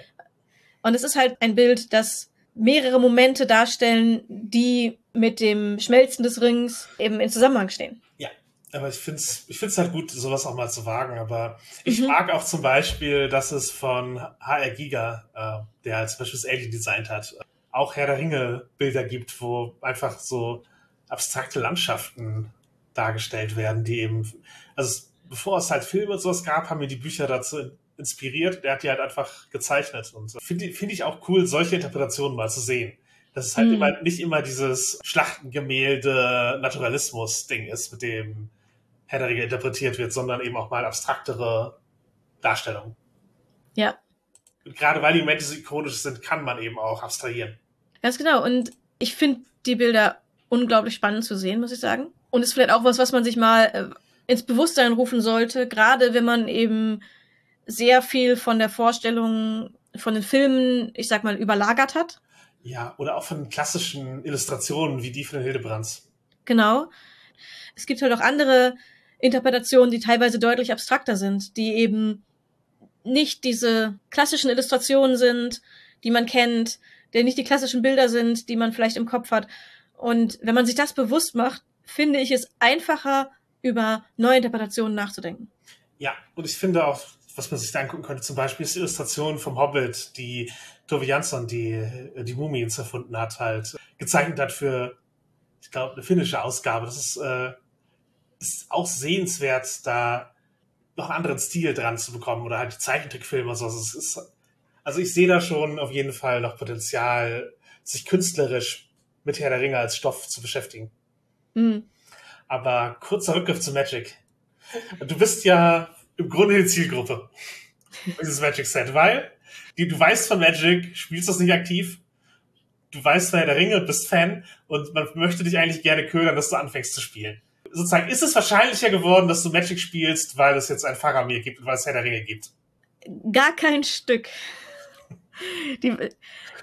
Speaker 2: Und es ist halt ein Bild, das mehrere Momente darstellen, die mit dem Schmelzen des Rings eben in Zusammenhang stehen.
Speaker 3: Ja, aber ich finde es ich find's halt gut, sowas auch mal zu wagen. Aber ich mhm. mag auch zum Beispiel, dass es von HR Giga, äh, der zum Beispiel das Alien designt hat, auch Herr der Ringe Bilder gibt, wo einfach so abstrakte Landschaften dargestellt werden, die eben, also bevor es halt Filme und sowas gab, haben mir die Bücher dazu inspiriert. Der hat die halt einfach gezeichnet und finde find ich auch cool, solche Interpretationen mal zu sehen. Dass es halt mhm. immer, nicht immer dieses Schlachtengemälde Naturalismus-Ding ist, mit dem Herr der Ringe interpretiert wird, sondern eben auch mal abstraktere Darstellungen.
Speaker 2: Ja.
Speaker 3: Und gerade weil die Momente so ikonisch sind, kann man eben auch abstrahieren.
Speaker 2: Ganz genau. Und ich finde die Bilder unglaublich spannend zu sehen, muss ich sagen. Und ist vielleicht auch was, was man sich mal äh, ins Bewusstsein rufen sollte, gerade wenn man eben sehr viel von der Vorstellung von den Filmen, ich sag mal, überlagert hat.
Speaker 3: Ja, oder auch von klassischen Illustrationen wie die von Hildebrands.
Speaker 2: Genau. Es gibt halt auch andere Interpretationen, die teilweise deutlich abstrakter sind, die eben nicht diese klassischen Illustrationen sind, die man kennt, die nicht die klassischen Bilder sind, die man vielleicht im Kopf hat. Und wenn man sich das bewusst macht, finde ich es einfacher, über neue Interpretationen nachzudenken.
Speaker 3: Ja, und ich finde auch, was man sich da angucken könnte, zum Beispiel ist die Illustration vom Hobbit, die Tove Jansson, die die Mumien erfunden hat, halt gezeichnet hat für, ich glaube, eine finnische Ausgabe. Das ist, äh, ist auch sehenswert, da noch einen anderen Stil dran zu bekommen oder halt Zeichentrickfilme. Also, ist, also ich sehe da schon auf jeden Fall noch Potenzial, sich künstlerisch mit Herr der Ringe als Stoff zu beschäftigen. Mhm. Aber kurzer Rückgriff zu Magic. Du bist ja im Grunde die Zielgruppe dieses Magic Set, weil du weißt von Magic, spielst das nicht aktiv, du weißt von Herr der Ringe, bist Fan und man möchte dich eigentlich gerne ködern, dass du anfängst zu spielen. Sozusagen, ist es wahrscheinlicher geworden, dass du Magic spielst, weil es jetzt ein Faramir gibt und weil es Herr der Ringe gibt?
Speaker 2: Gar kein Stück. die,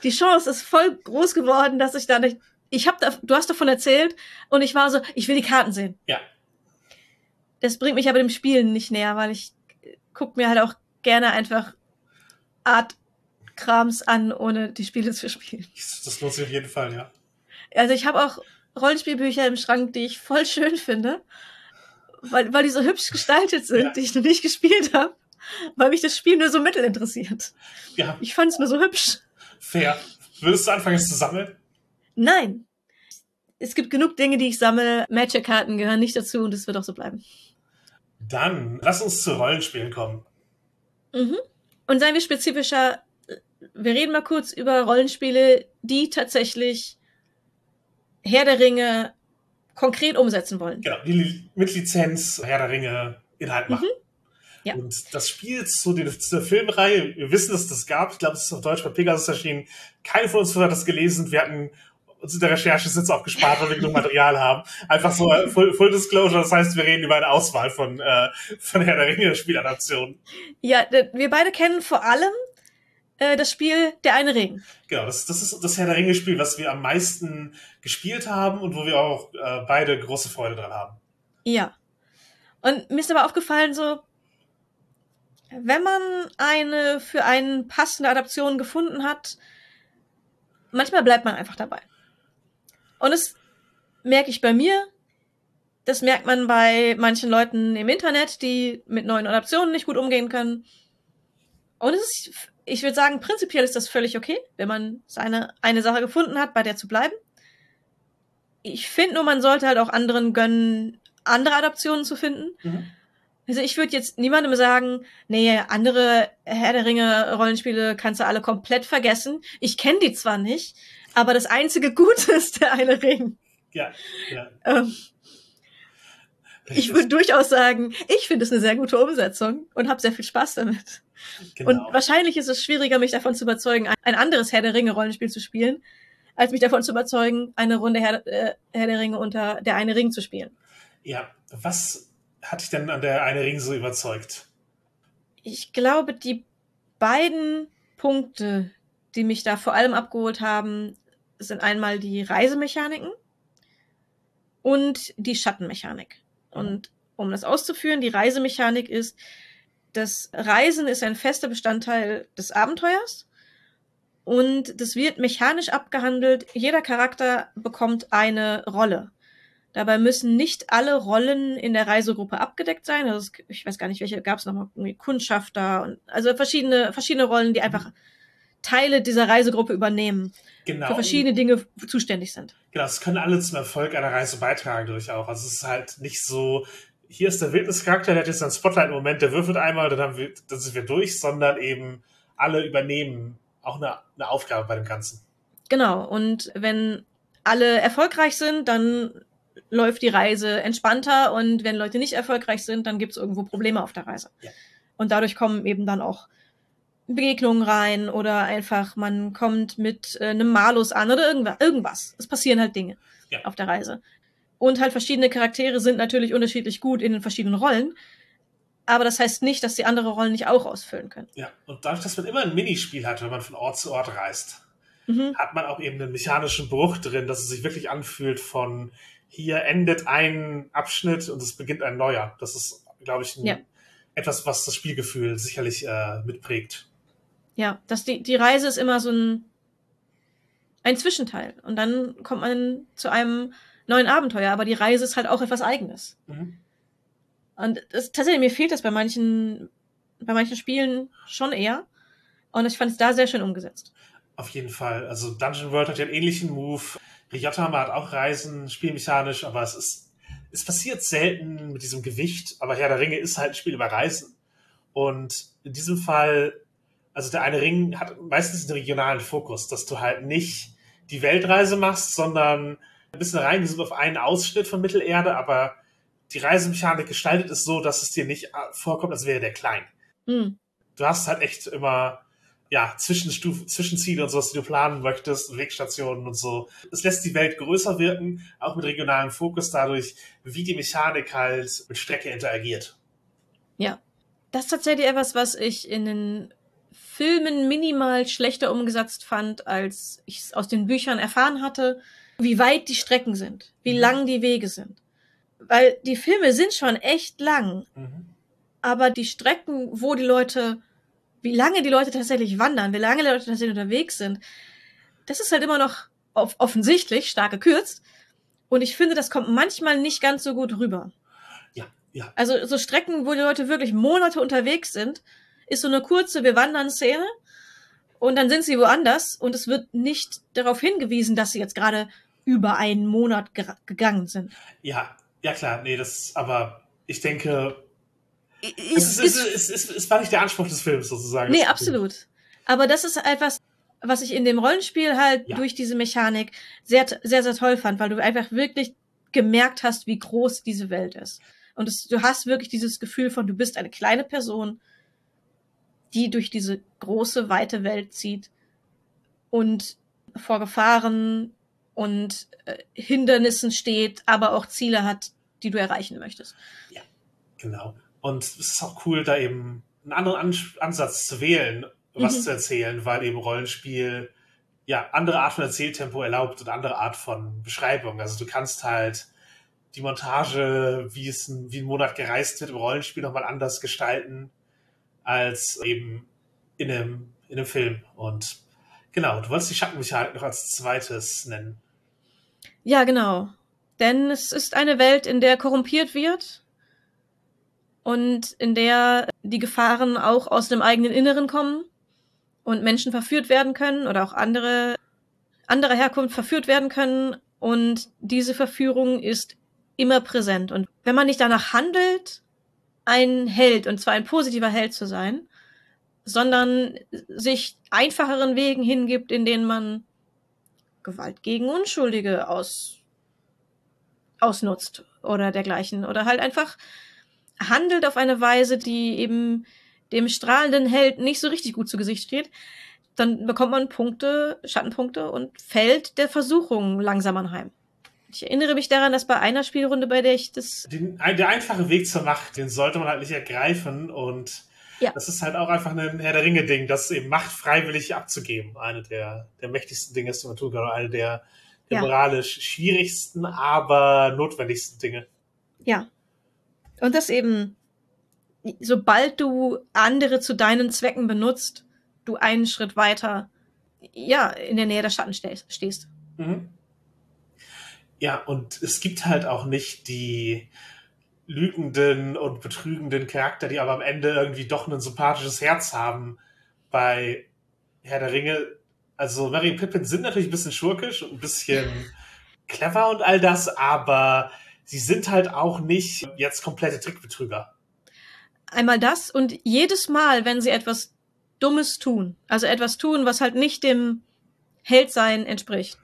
Speaker 2: die Chance ist voll groß geworden, dass ich da nicht. Ich hab da, du hast davon erzählt und ich war so, ich will die Karten sehen.
Speaker 3: Ja.
Speaker 2: Das bringt mich aber dem Spielen nicht näher, weil ich guck mir halt auch gerne einfach Art Krams an, ohne die Spiele zu spielen.
Speaker 3: Das lohnt sich auf jeden Fall, ja.
Speaker 2: Also ich habe auch Rollenspielbücher im Schrank, die ich voll schön finde, weil, weil die so hübsch gestaltet sind, ja. die ich noch nicht gespielt habe, weil mich das Spiel nur so mittel interessiert.
Speaker 3: Ja.
Speaker 2: Ich fand es nur so hübsch.
Speaker 3: Fair. Würdest du anfangen, es zu sammeln?
Speaker 2: Nein. Es gibt genug Dinge, die ich sammle. Magic-Karten gehören nicht dazu und es wird auch so bleiben.
Speaker 3: Dann lass uns zu Rollenspielen kommen.
Speaker 2: Mhm. Und seien wir spezifischer, wir reden mal kurz über Rollenspiele, die tatsächlich Herr der Ringe konkret umsetzen wollen.
Speaker 3: Genau, die mit Lizenz Herr der Ringe Inhalt machen. Mhm. Ja. Und das Spiel zu, den, zu der Filmreihe, wir wissen, dass das gab. Ich glaube, es ist auf Deutsch bei Pegasus erschienen. Keiner von uns hat das gelesen. Wir hatten uns in der Recherche jetzt auch gespart, weil wir genug Material haben. Einfach so äh, Full, Full Disclosure, das heißt, wir reden über eine Auswahl von, äh, von Herr der Ringe Spieladaptionen.
Speaker 2: Ja, wir beide kennen vor allem äh, das Spiel Der eine Ring.
Speaker 3: Genau, das, das ist das Herr der Ringe-Spiel, was wir am meisten gespielt haben und wo wir auch äh, beide große Freude dran haben.
Speaker 2: Ja. Und mir ist aber aufgefallen, so, wenn man eine für einen passende Adaption gefunden hat, manchmal bleibt man einfach dabei. Und das merke ich bei mir, das merkt man bei manchen Leuten im Internet, die mit neuen Adaptionen nicht gut umgehen können. Und es ist ich würde sagen, prinzipiell ist das völlig okay, wenn man seine eine Sache gefunden hat, bei der zu bleiben. Ich finde nur, man sollte halt auch anderen gönnen, andere Adaptionen zu finden. Mhm. Also ich würde jetzt niemandem sagen, nee, andere Herr der Ringe Rollenspiele kannst du alle komplett vergessen. Ich kenne die zwar nicht, aber das einzige Gute ist der eine Ring.
Speaker 3: Ja, ja.
Speaker 2: Ähm, ich würde durchaus sagen, ich finde es eine sehr gute Umsetzung und habe sehr viel Spaß damit. Genau. Und wahrscheinlich ist es schwieriger, mich davon zu überzeugen, ein anderes Herr der Ringe Rollenspiel zu spielen, als mich davon zu überzeugen, eine Runde Herr, äh, Herr der Ringe unter der eine Ring zu spielen.
Speaker 3: Ja, was hat dich denn an der eine Ring so überzeugt?
Speaker 2: Ich glaube, die beiden Punkte, die mich da vor allem abgeholt haben, sind einmal die Reisemechaniken und die Schattenmechanik. Und um das auszuführen, die Reisemechanik ist, das Reisen ist ein fester Bestandteil des Abenteuers und das wird mechanisch abgehandelt. Jeder Charakter bekommt eine Rolle. Dabei müssen nicht alle Rollen in der Reisegruppe abgedeckt sein. Also ich weiß gar nicht, welche gab es nochmal, Kundschafter und also verschiedene, verschiedene Rollen, die einfach Teile dieser Reisegruppe übernehmen. Genau. Für verschiedene Dinge zuständig sind.
Speaker 3: Genau, es können alle zum Erfolg einer Reise beitragen durch auch. Also es ist halt nicht so, hier ist der Wildnischarakter, der hat jetzt einen Spotlight-Moment, der würfelt einmal, dann, haben wir, dann sind wir durch, sondern eben alle übernehmen auch eine, eine Aufgabe bei dem Ganzen.
Speaker 2: Genau, und wenn alle erfolgreich sind, dann läuft die Reise entspannter und wenn Leute nicht erfolgreich sind, dann gibt es irgendwo Probleme auf der Reise. Ja. Und dadurch kommen eben dann auch Begegnungen rein oder einfach man kommt mit äh, einem Malus an oder irgendwas. irgendwas. Es passieren halt Dinge ja. auf der Reise. Und halt verschiedene Charaktere sind natürlich unterschiedlich gut in den verschiedenen Rollen. Aber das heißt nicht, dass die andere Rollen nicht auch ausfüllen können.
Speaker 3: Ja, und dadurch, dass man immer ein Minispiel hat, wenn man von Ort zu Ort reist, mhm. hat man auch eben einen mechanischen Bruch drin, dass es sich wirklich anfühlt von hier endet ein Abschnitt und es beginnt ein neuer. Das ist, glaube ich, ein, ja. etwas, was das Spielgefühl sicherlich äh, mitprägt.
Speaker 2: Ja, dass die, die Reise ist immer so ein, ein Zwischenteil. Und dann kommt man zu einem neuen Abenteuer, aber die Reise ist halt auch etwas Eigenes. Mhm. Und das, tatsächlich, mir fehlt das bei manchen, bei manchen Spielen schon eher. Und ich fand es da sehr schön umgesetzt.
Speaker 3: Auf jeden Fall. Also Dungeon World hat ja einen ähnlichen Move. Ryotama hat auch Reisen, spielmechanisch, aber es ist, es passiert selten mit diesem Gewicht. Aber Herr der Ringe ist halt ein Spiel über Reisen. Und in diesem Fall, also der eine Ring hat meistens einen regionalen Fokus, dass du halt nicht die Weltreise machst, sondern ein bisschen reingezoomt auf einen Ausschnitt von Mittelerde, aber die Reisemechanik gestaltet ist so, dass es dir nicht äh, vorkommt, als wäre der klein. Mhm. Du hast halt echt immer ja, Zwischenstufe, Zwischenziele und sowas, die du planen möchtest, Wegstationen und so. Es lässt die Welt größer wirken, auch mit regionalem Fokus dadurch, wie die Mechanik halt mit Strecke interagiert.
Speaker 2: Ja. Das ist tatsächlich etwas, was ich in den Filmen minimal schlechter umgesetzt fand, als ich es aus den Büchern erfahren hatte, wie weit die Strecken sind, wie
Speaker 3: Mhm.
Speaker 2: lang die Wege sind. Weil die Filme sind schon echt lang,
Speaker 3: Mhm.
Speaker 2: aber die Strecken, wo die Leute, wie lange die Leute tatsächlich wandern, wie lange die Leute tatsächlich unterwegs sind, das ist halt immer noch off offensichtlich stark gekürzt. Und ich finde, das kommt manchmal nicht ganz so gut rüber.
Speaker 3: Ja, ja.
Speaker 2: Also so Strecken, wo die Leute wirklich Monate unterwegs sind, ist so eine kurze Wir wandern Szene und dann sind sie woanders und es wird nicht darauf hingewiesen, dass sie jetzt gerade über einen Monat ge gegangen sind.
Speaker 3: Ja, ja klar, nee, das, aber ich denke,
Speaker 2: Ist,
Speaker 3: es, ist, es, ist, es, es war nicht der Anspruch des Films sozusagen.
Speaker 2: nee, absolut. Aber das ist etwas, was ich in dem Rollenspiel halt
Speaker 3: Ja.
Speaker 2: durch diese Mechanik sehr, sehr, sehr toll fand, weil du einfach wirklich gemerkt hast, wie groß diese Welt ist. Und es, du hast wirklich dieses Gefühl von, du bist eine kleine Person, die durch diese große, weite Welt zieht und vor Gefahren und äh, Hindernissen steht, aber auch Ziele hat, die du erreichen möchtest.
Speaker 3: Genau. Und es ist auch cool, da eben einen anderen An Ansatz zu wählen, was
Speaker 2: Mhm.
Speaker 3: zu erzählen, weil eben Rollenspiel ja andere Art von Erzähltempo erlaubt und andere Art von Beschreibung. Also du kannst halt die Montage, wie es ein, wie ein Monat gereist wird, im Rollenspiel nochmal anders gestalten als eben in einem, in einem Film. Und genau, du wolltest die Schattenmechanik noch als zweites nennen.
Speaker 2: Ja, genau. Denn es ist eine Welt, in der korrumpiert wird und in der die Gefahren auch aus dem eigenen Inneren kommen und Menschen verführt werden können oder auch andere anderer Herkunft verführt werden können und diese Verführung ist immer präsent und wenn man nicht danach handelt, ein Held und zwar ein positiver Held zu sein, sondern sich einfacheren Wegen hingibt, in denen man Gewalt gegen Unschuldige aus, ausnutzt oder dergleichen. Oder halt einfach handelt auf eine Weise, die eben dem strahlenden Held nicht so richtig gut zu Gesicht steht, dann bekommt man Punkte, Schattenpunkte und fällt der Versuchung langsam anheim. Ich erinnere mich daran, dass bei einer Spielrunde, bei der ich das.
Speaker 3: Den, der einfache Weg zur Macht, den sollte man halt nicht ergreifen und
Speaker 2: Ja.
Speaker 3: das ist halt auch einfach ein Herr der Ringe-Ding, das eben Macht freiwillig abzugeben. Eine der, der mächtigsten Dinge ist, die man tun kann, oder eine der, der
Speaker 2: Ja.
Speaker 3: moralisch schwierigsten, aber notwendigsten Dinge.
Speaker 2: Ja. Und das eben, sobald du andere zu deinen Zwecken benutzt, du einen Schritt weiter, ja, in der Nähe der Schatten stehst. stehst.
Speaker 3: Mhm. Ja, und es gibt halt auch nicht die lügenden und betrügenden Charakter, die aber am Ende irgendwie doch ein sympathisches Herz haben bei Herr der Ringe. Also Mary und Pippin sind natürlich ein bisschen schurkisch und ein bisschen clever und all das, aber sie sind halt auch nicht jetzt komplette Trickbetrüger.
Speaker 2: Einmal das und jedes Mal, wenn sie etwas Dummes tun, also etwas tun, was halt nicht dem Heldsein entspricht,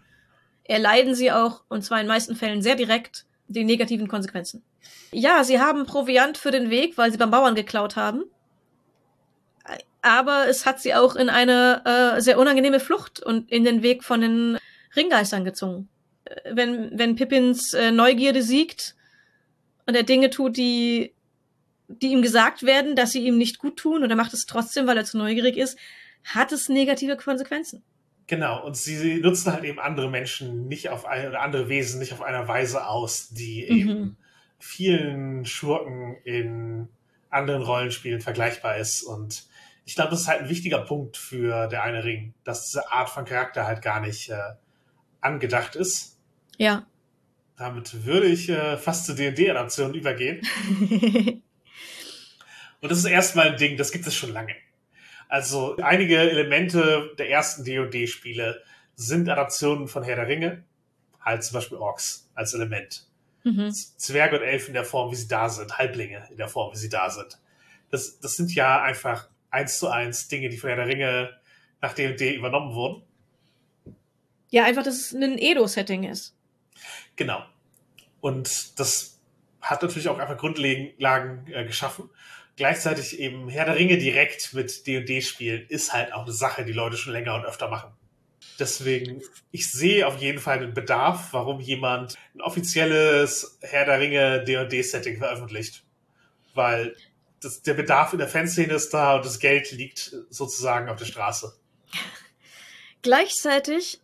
Speaker 2: erleiden sie auch, und zwar in meisten Fällen sehr direkt, die negativen Konsequenzen. Ja, sie haben Proviant für den Weg, weil sie beim Bauern geklaut haben. Aber es hat sie auch in eine äh, sehr unangenehme Flucht und in den Weg von den Ringgeistern gezogen. Äh, Wenn, wenn Pippins äh, Neugierde siegt und er Dinge tut, die, die ihm gesagt werden, dass sie ihm nicht gut tun, und er macht es trotzdem, weil er zu neugierig ist, hat es negative Konsequenzen.
Speaker 3: Genau, und sie, nutzen halt eben andere Menschen nicht auf eine, oder andere Wesen nicht auf einer Weise aus, die
Speaker 2: Mhm.
Speaker 3: eben vielen Schurken in anderen Rollenspielen vergleichbar ist. Und ich glaube, das ist halt ein wichtiger Punkt für der eine Ring, dass diese Art von Charakter halt gar nicht äh, angedacht ist.
Speaker 2: Ja.
Speaker 3: Damit würde ich äh, fast zur D&D-Adaption übergehen. Und das ist erstmal ein Ding, das gibt es schon lange. Also einige Elemente der ersten D&D-Spiele sind Adaptionen von Herr der Ringe, halt zum Beispiel Orks als Element.
Speaker 2: mhm.
Speaker 3: Zwerge und Elfen in der Form, wie sie da sind, Halblinge in der Form, wie sie da sind. Das, das sind ja einfach eins zu eins Dinge, die von Herr der Ringe nach D&D übernommen wurden.
Speaker 2: Ja, einfach, dass es ein Edo-Setting ist.
Speaker 3: Genau. Und das hat natürlich auch einfach Grundlagen äh, geschaffen. Gleichzeitig eben Herr der Ringe direkt mit D&D spielen ist halt auch eine Sache, die Leute schon länger und öfter machen. Deswegen, ich sehe auf jeden Fall einen Bedarf, warum jemand ein offizielles Herr der Ringe D&D-Setting veröffentlicht. Weil das, der Bedarf in der Fanszene ist da und das Geld liegt sozusagen auf der Straße.
Speaker 2: Gleichzeitig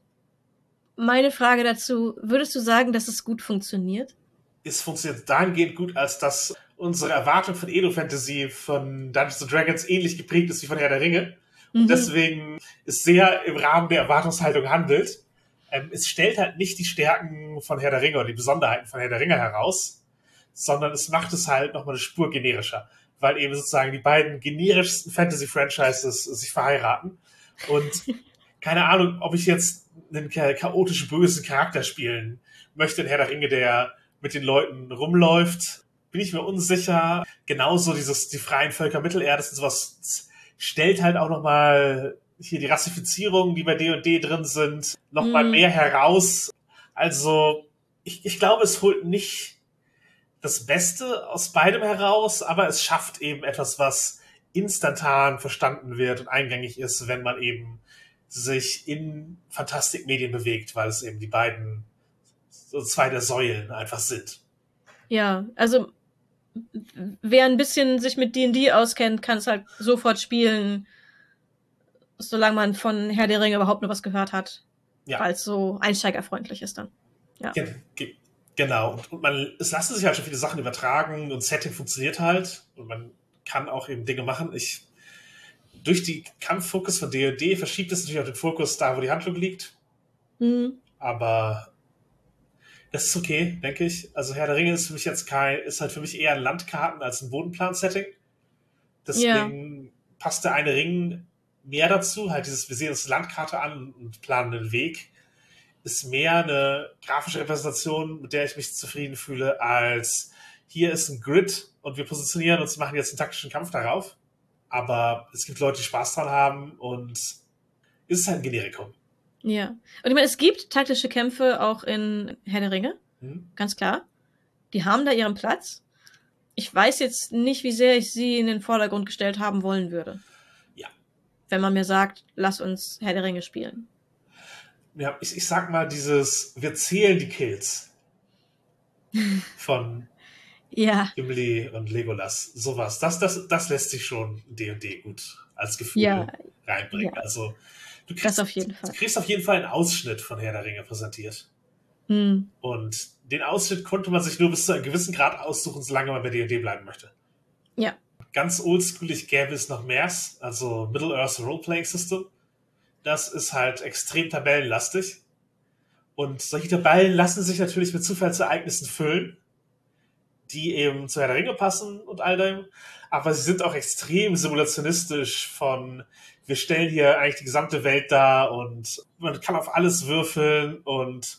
Speaker 2: meine Frage dazu, würdest du sagen, dass es gut funktioniert?
Speaker 3: Es funktioniert dahingehend gut, als dass unsere Erwartung von Edo-Fantasy von Dungeons Dragons ähnlich geprägt ist wie von Herr der Ringe. Und mhm. deswegen ist sehr im Rahmen der Erwartungshaltung handelt. Ähm, es stellt halt nicht die Stärken von Herr der Ringe oder die Besonderheiten von Herr der Ringe heraus, sondern es macht es halt nochmal eine Spur generischer, weil eben sozusagen die beiden generischsten Fantasy-Franchises sich verheiraten. Und keine Ahnung, ob ich jetzt einen chaotisch bösen Charakter spielen möchte in Herr der Ringe, der mit den Leuten rumläuft, bin ich mir unsicher. Genauso dieses, die freien Völker Mittelerdes und sowas stellt halt auch nochmal hier die Rassifizierungen, die bei D&D drin sind, nochmal mhm. mehr heraus. Also, ich, ich glaube, es holt nicht das Beste aus beidem heraus, aber es schafft eben etwas, was instantan verstanden wird und eingängig ist, wenn man eben sich in Fantastikmedien bewegt, weil es eben die beiden so zwei der Säulen einfach sind.
Speaker 2: Ja, also wer ein bisschen sich mit D&D auskennt, kann es halt sofort spielen, solange man von Herr der Ringe überhaupt nur was gehört hat. Ja. Weil es so einsteigerfreundlich ist dann. Ja.
Speaker 3: genau. Und man, es lassen sich halt schon viele Sachen übertragen und Setting funktioniert halt. Und man kann auch eben Dinge machen. Ich, durch die Kampffokus von D&D verschiebt es natürlich auch den Fokus da, wo die Handlung liegt. Mhm. Aber das ist okay, denke ich. Also Herr der Ringe ist für mich jetzt kein, ist halt für mich eher ein Landkarten als ein Bodenplan-Setting. Deswegen ja. passt der eine Ring mehr dazu. Halt dieses, wir sehen uns Landkarte an und planen den Weg. Ist mehr eine grafische Repräsentation, mit der ich mich zufrieden fühle, als hier ist ein Grid und wir positionieren uns, machen jetzt einen taktischen Kampf darauf. Aber es gibt Leute, die Spaß dran haben und ist es halt ein Generikum.
Speaker 2: Ja. Und ich meine, es gibt taktische Kämpfe auch in Herr der Ringe. Mhm. Ganz klar. Die haben da ihren Platz. Ich weiß jetzt nicht, wie sehr ich sie in den Vordergrund gestellt haben wollen würde.
Speaker 3: Ja.
Speaker 2: Wenn man mir sagt, lass uns Herr der Ringe spielen.
Speaker 3: Ja, ich, ich sag mal, dieses, wir zählen die Kills von
Speaker 2: ja.
Speaker 3: Gimli und Legolas. Sowas. Das, das, das lässt sich schon D&D gut als Gefühl ja. reinbringen. Ja. Also, Du kriegst, auf jeden Fall. Du kriegst auf jeden Fall einen Ausschnitt von Herr der Ringe präsentiert.
Speaker 2: Mhm.
Speaker 3: Und den Ausschnitt konnte man sich nur bis zu einem gewissen Grad aussuchen, solange man bei D&D bleiben möchte.
Speaker 2: Ja.
Speaker 3: Ganz oldschoolig gäbe es noch MERS, also Middle-earth Role-Playing System. Das ist halt extrem tabellenlastig. Und solche Tabellen lassen sich natürlich mit Zufallsereignissen füllen, die eben zu Herr der Ringe passen und all dem. Aber sie sind auch extrem simulationistisch von wir stellen hier eigentlich die gesamte Welt dar und man kann auf alles würfeln und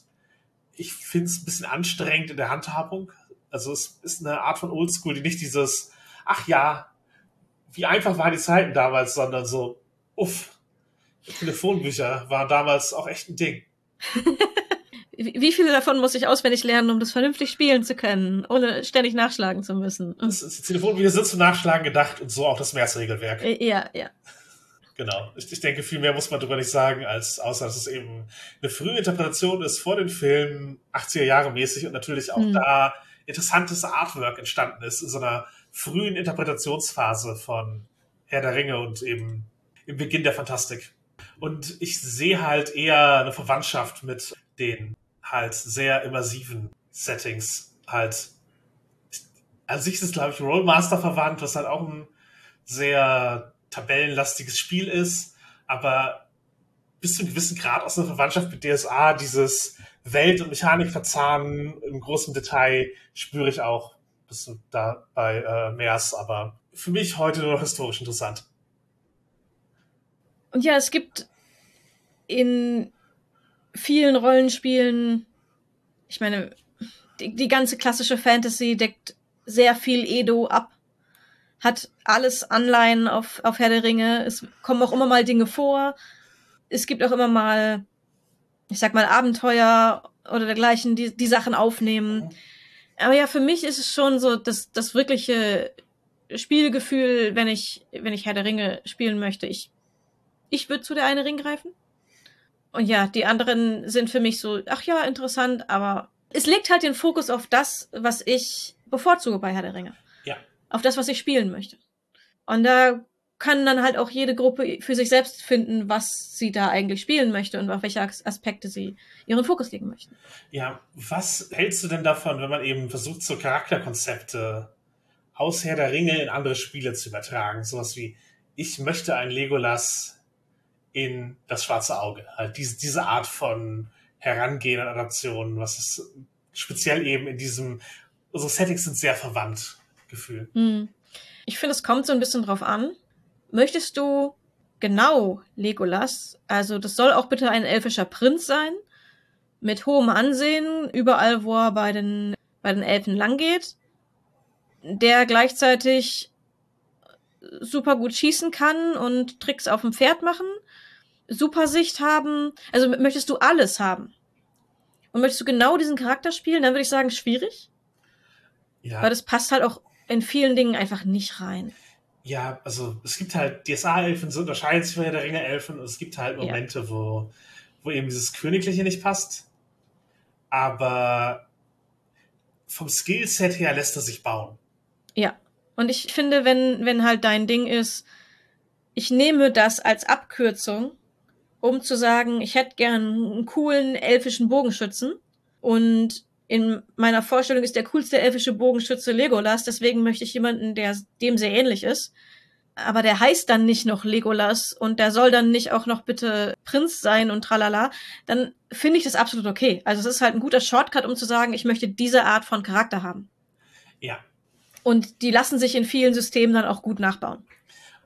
Speaker 3: ich finde es ein bisschen anstrengend in der Handhabung. Also es ist eine Art von Oldschool, die nicht dieses, ach ja, wie einfach waren die Zeiten damals, sondern so, uff, Telefonbücher waren damals auch echt ein Ding.
Speaker 2: Wie viele davon muss ich auswendig lernen, um das vernünftig spielen zu können, ohne ständig nachschlagen zu müssen?
Speaker 3: Das, das Telefonbücher sind zum Nachschlagen gedacht und so auch das Mehrsregelwerk.
Speaker 2: Äh, ja, ja.
Speaker 3: Genau. Ich, ich denke, viel mehr muss man darüber nicht sagen, als außer dass es eben eine frühe Interpretation ist vor den Filmen, 80er Jahre mäßig und natürlich auch mhm. da interessantes Artwork entstanden ist in so einer frühen Interpretationsphase von Herr der Ringe und eben im Beginn der Fantastik. Und ich sehe halt eher eine Verwandtschaft mit den halt sehr immersiven Settings. Halt, an sich ist es, glaube ich, Rollmaster verwandt, was halt auch ein sehr tabellenlastiges Spiel ist, aber bis zu einem gewissen Grad aus einer Verwandtschaft mit DSA, dieses Welt- und Mechanikverzahnen im großen Detail spüre ich auch bis da bei äh, MERS, aber für mich heute nur noch historisch interessant.
Speaker 2: Und ja, es gibt in vielen Rollenspielen, ich meine, die, die ganze klassische Fantasy deckt sehr viel Edo ab hat alles Anleihen auf, auf Herr der Ringe. Es kommen auch immer mal Dinge vor. Es gibt auch immer mal, ich sag mal, Abenteuer oder dergleichen, die, die Sachen aufnehmen. Aber ja, für mich ist es schon so das, das wirkliche Spielgefühl, wenn ich, wenn ich Herr der Ringe spielen möchte. Ich, ich würde zu der eine Ring greifen. Und ja, die anderen sind für mich so, ach ja, interessant, aber es legt halt den Fokus auf das, was ich bevorzuge bei Herr der Ringe auf das, was ich spielen möchte. Und da kann dann halt auch jede Gruppe für sich selbst finden, was sie da eigentlich spielen möchte und auf welche Aspekte sie ihren Fokus legen möchten.
Speaker 3: Ja, was hältst du denn davon, wenn man eben versucht, so Charakterkonzepte aus Herr der Ringe in andere Spiele zu übertragen? Sowas wie, ich möchte ein Legolas in das schwarze Auge. Halt diese, diese Art von Herangehen an Adaptionen, was ist speziell eben in diesem, unsere Settings sind sehr verwandt, Gefühl.
Speaker 2: Hm. Ich finde, es kommt so ein bisschen drauf an möchtest du genau Legolas, also das soll auch bitte ein elfischer Prinz sein, mit hohem Ansehen, überall, wo er bei den, bei den Elfen langgeht, der gleichzeitig super gut schießen kann und Tricks auf dem Pferd machen, super Sicht haben, also möchtest du alles haben? Und möchtest du genau diesen Charakter spielen, dann würde ich sagen, schwierig. Ja. Weil das passt halt auch in vielen Dingen einfach nicht rein
Speaker 3: ja, also es gibt halt DSA-Elfen, so unterscheiden sich von der Ringe-Elfen und es gibt halt Momente, ja. wo, wo eben dieses Königliche nicht passt. Aber vom Skillset her lässt er sich bauen.
Speaker 2: Ja. Und ich finde, wenn, wenn halt dein Ding ist, ich nehme das als Abkürzung, um zu sagen, ich hätte gern einen coolen elfischen Bogenschützen und in meiner Vorstellung ist der coolste elfische Bogenschütze Legolas, deswegen möchte ich jemanden, der dem sehr ähnlich ist. Aber der heißt dann nicht noch Legolas und der soll dann nicht auch noch bitte Prinz sein und tralala, dann finde ich das absolut okay. Also es ist halt ein guter Shortcut, um zu sagen, ich möchte diese Art von Charakter haben.
Speaker 3: Ja.
Speaker 2: Und die lassen sich in vielen Systemen dann auch gut nachbauen.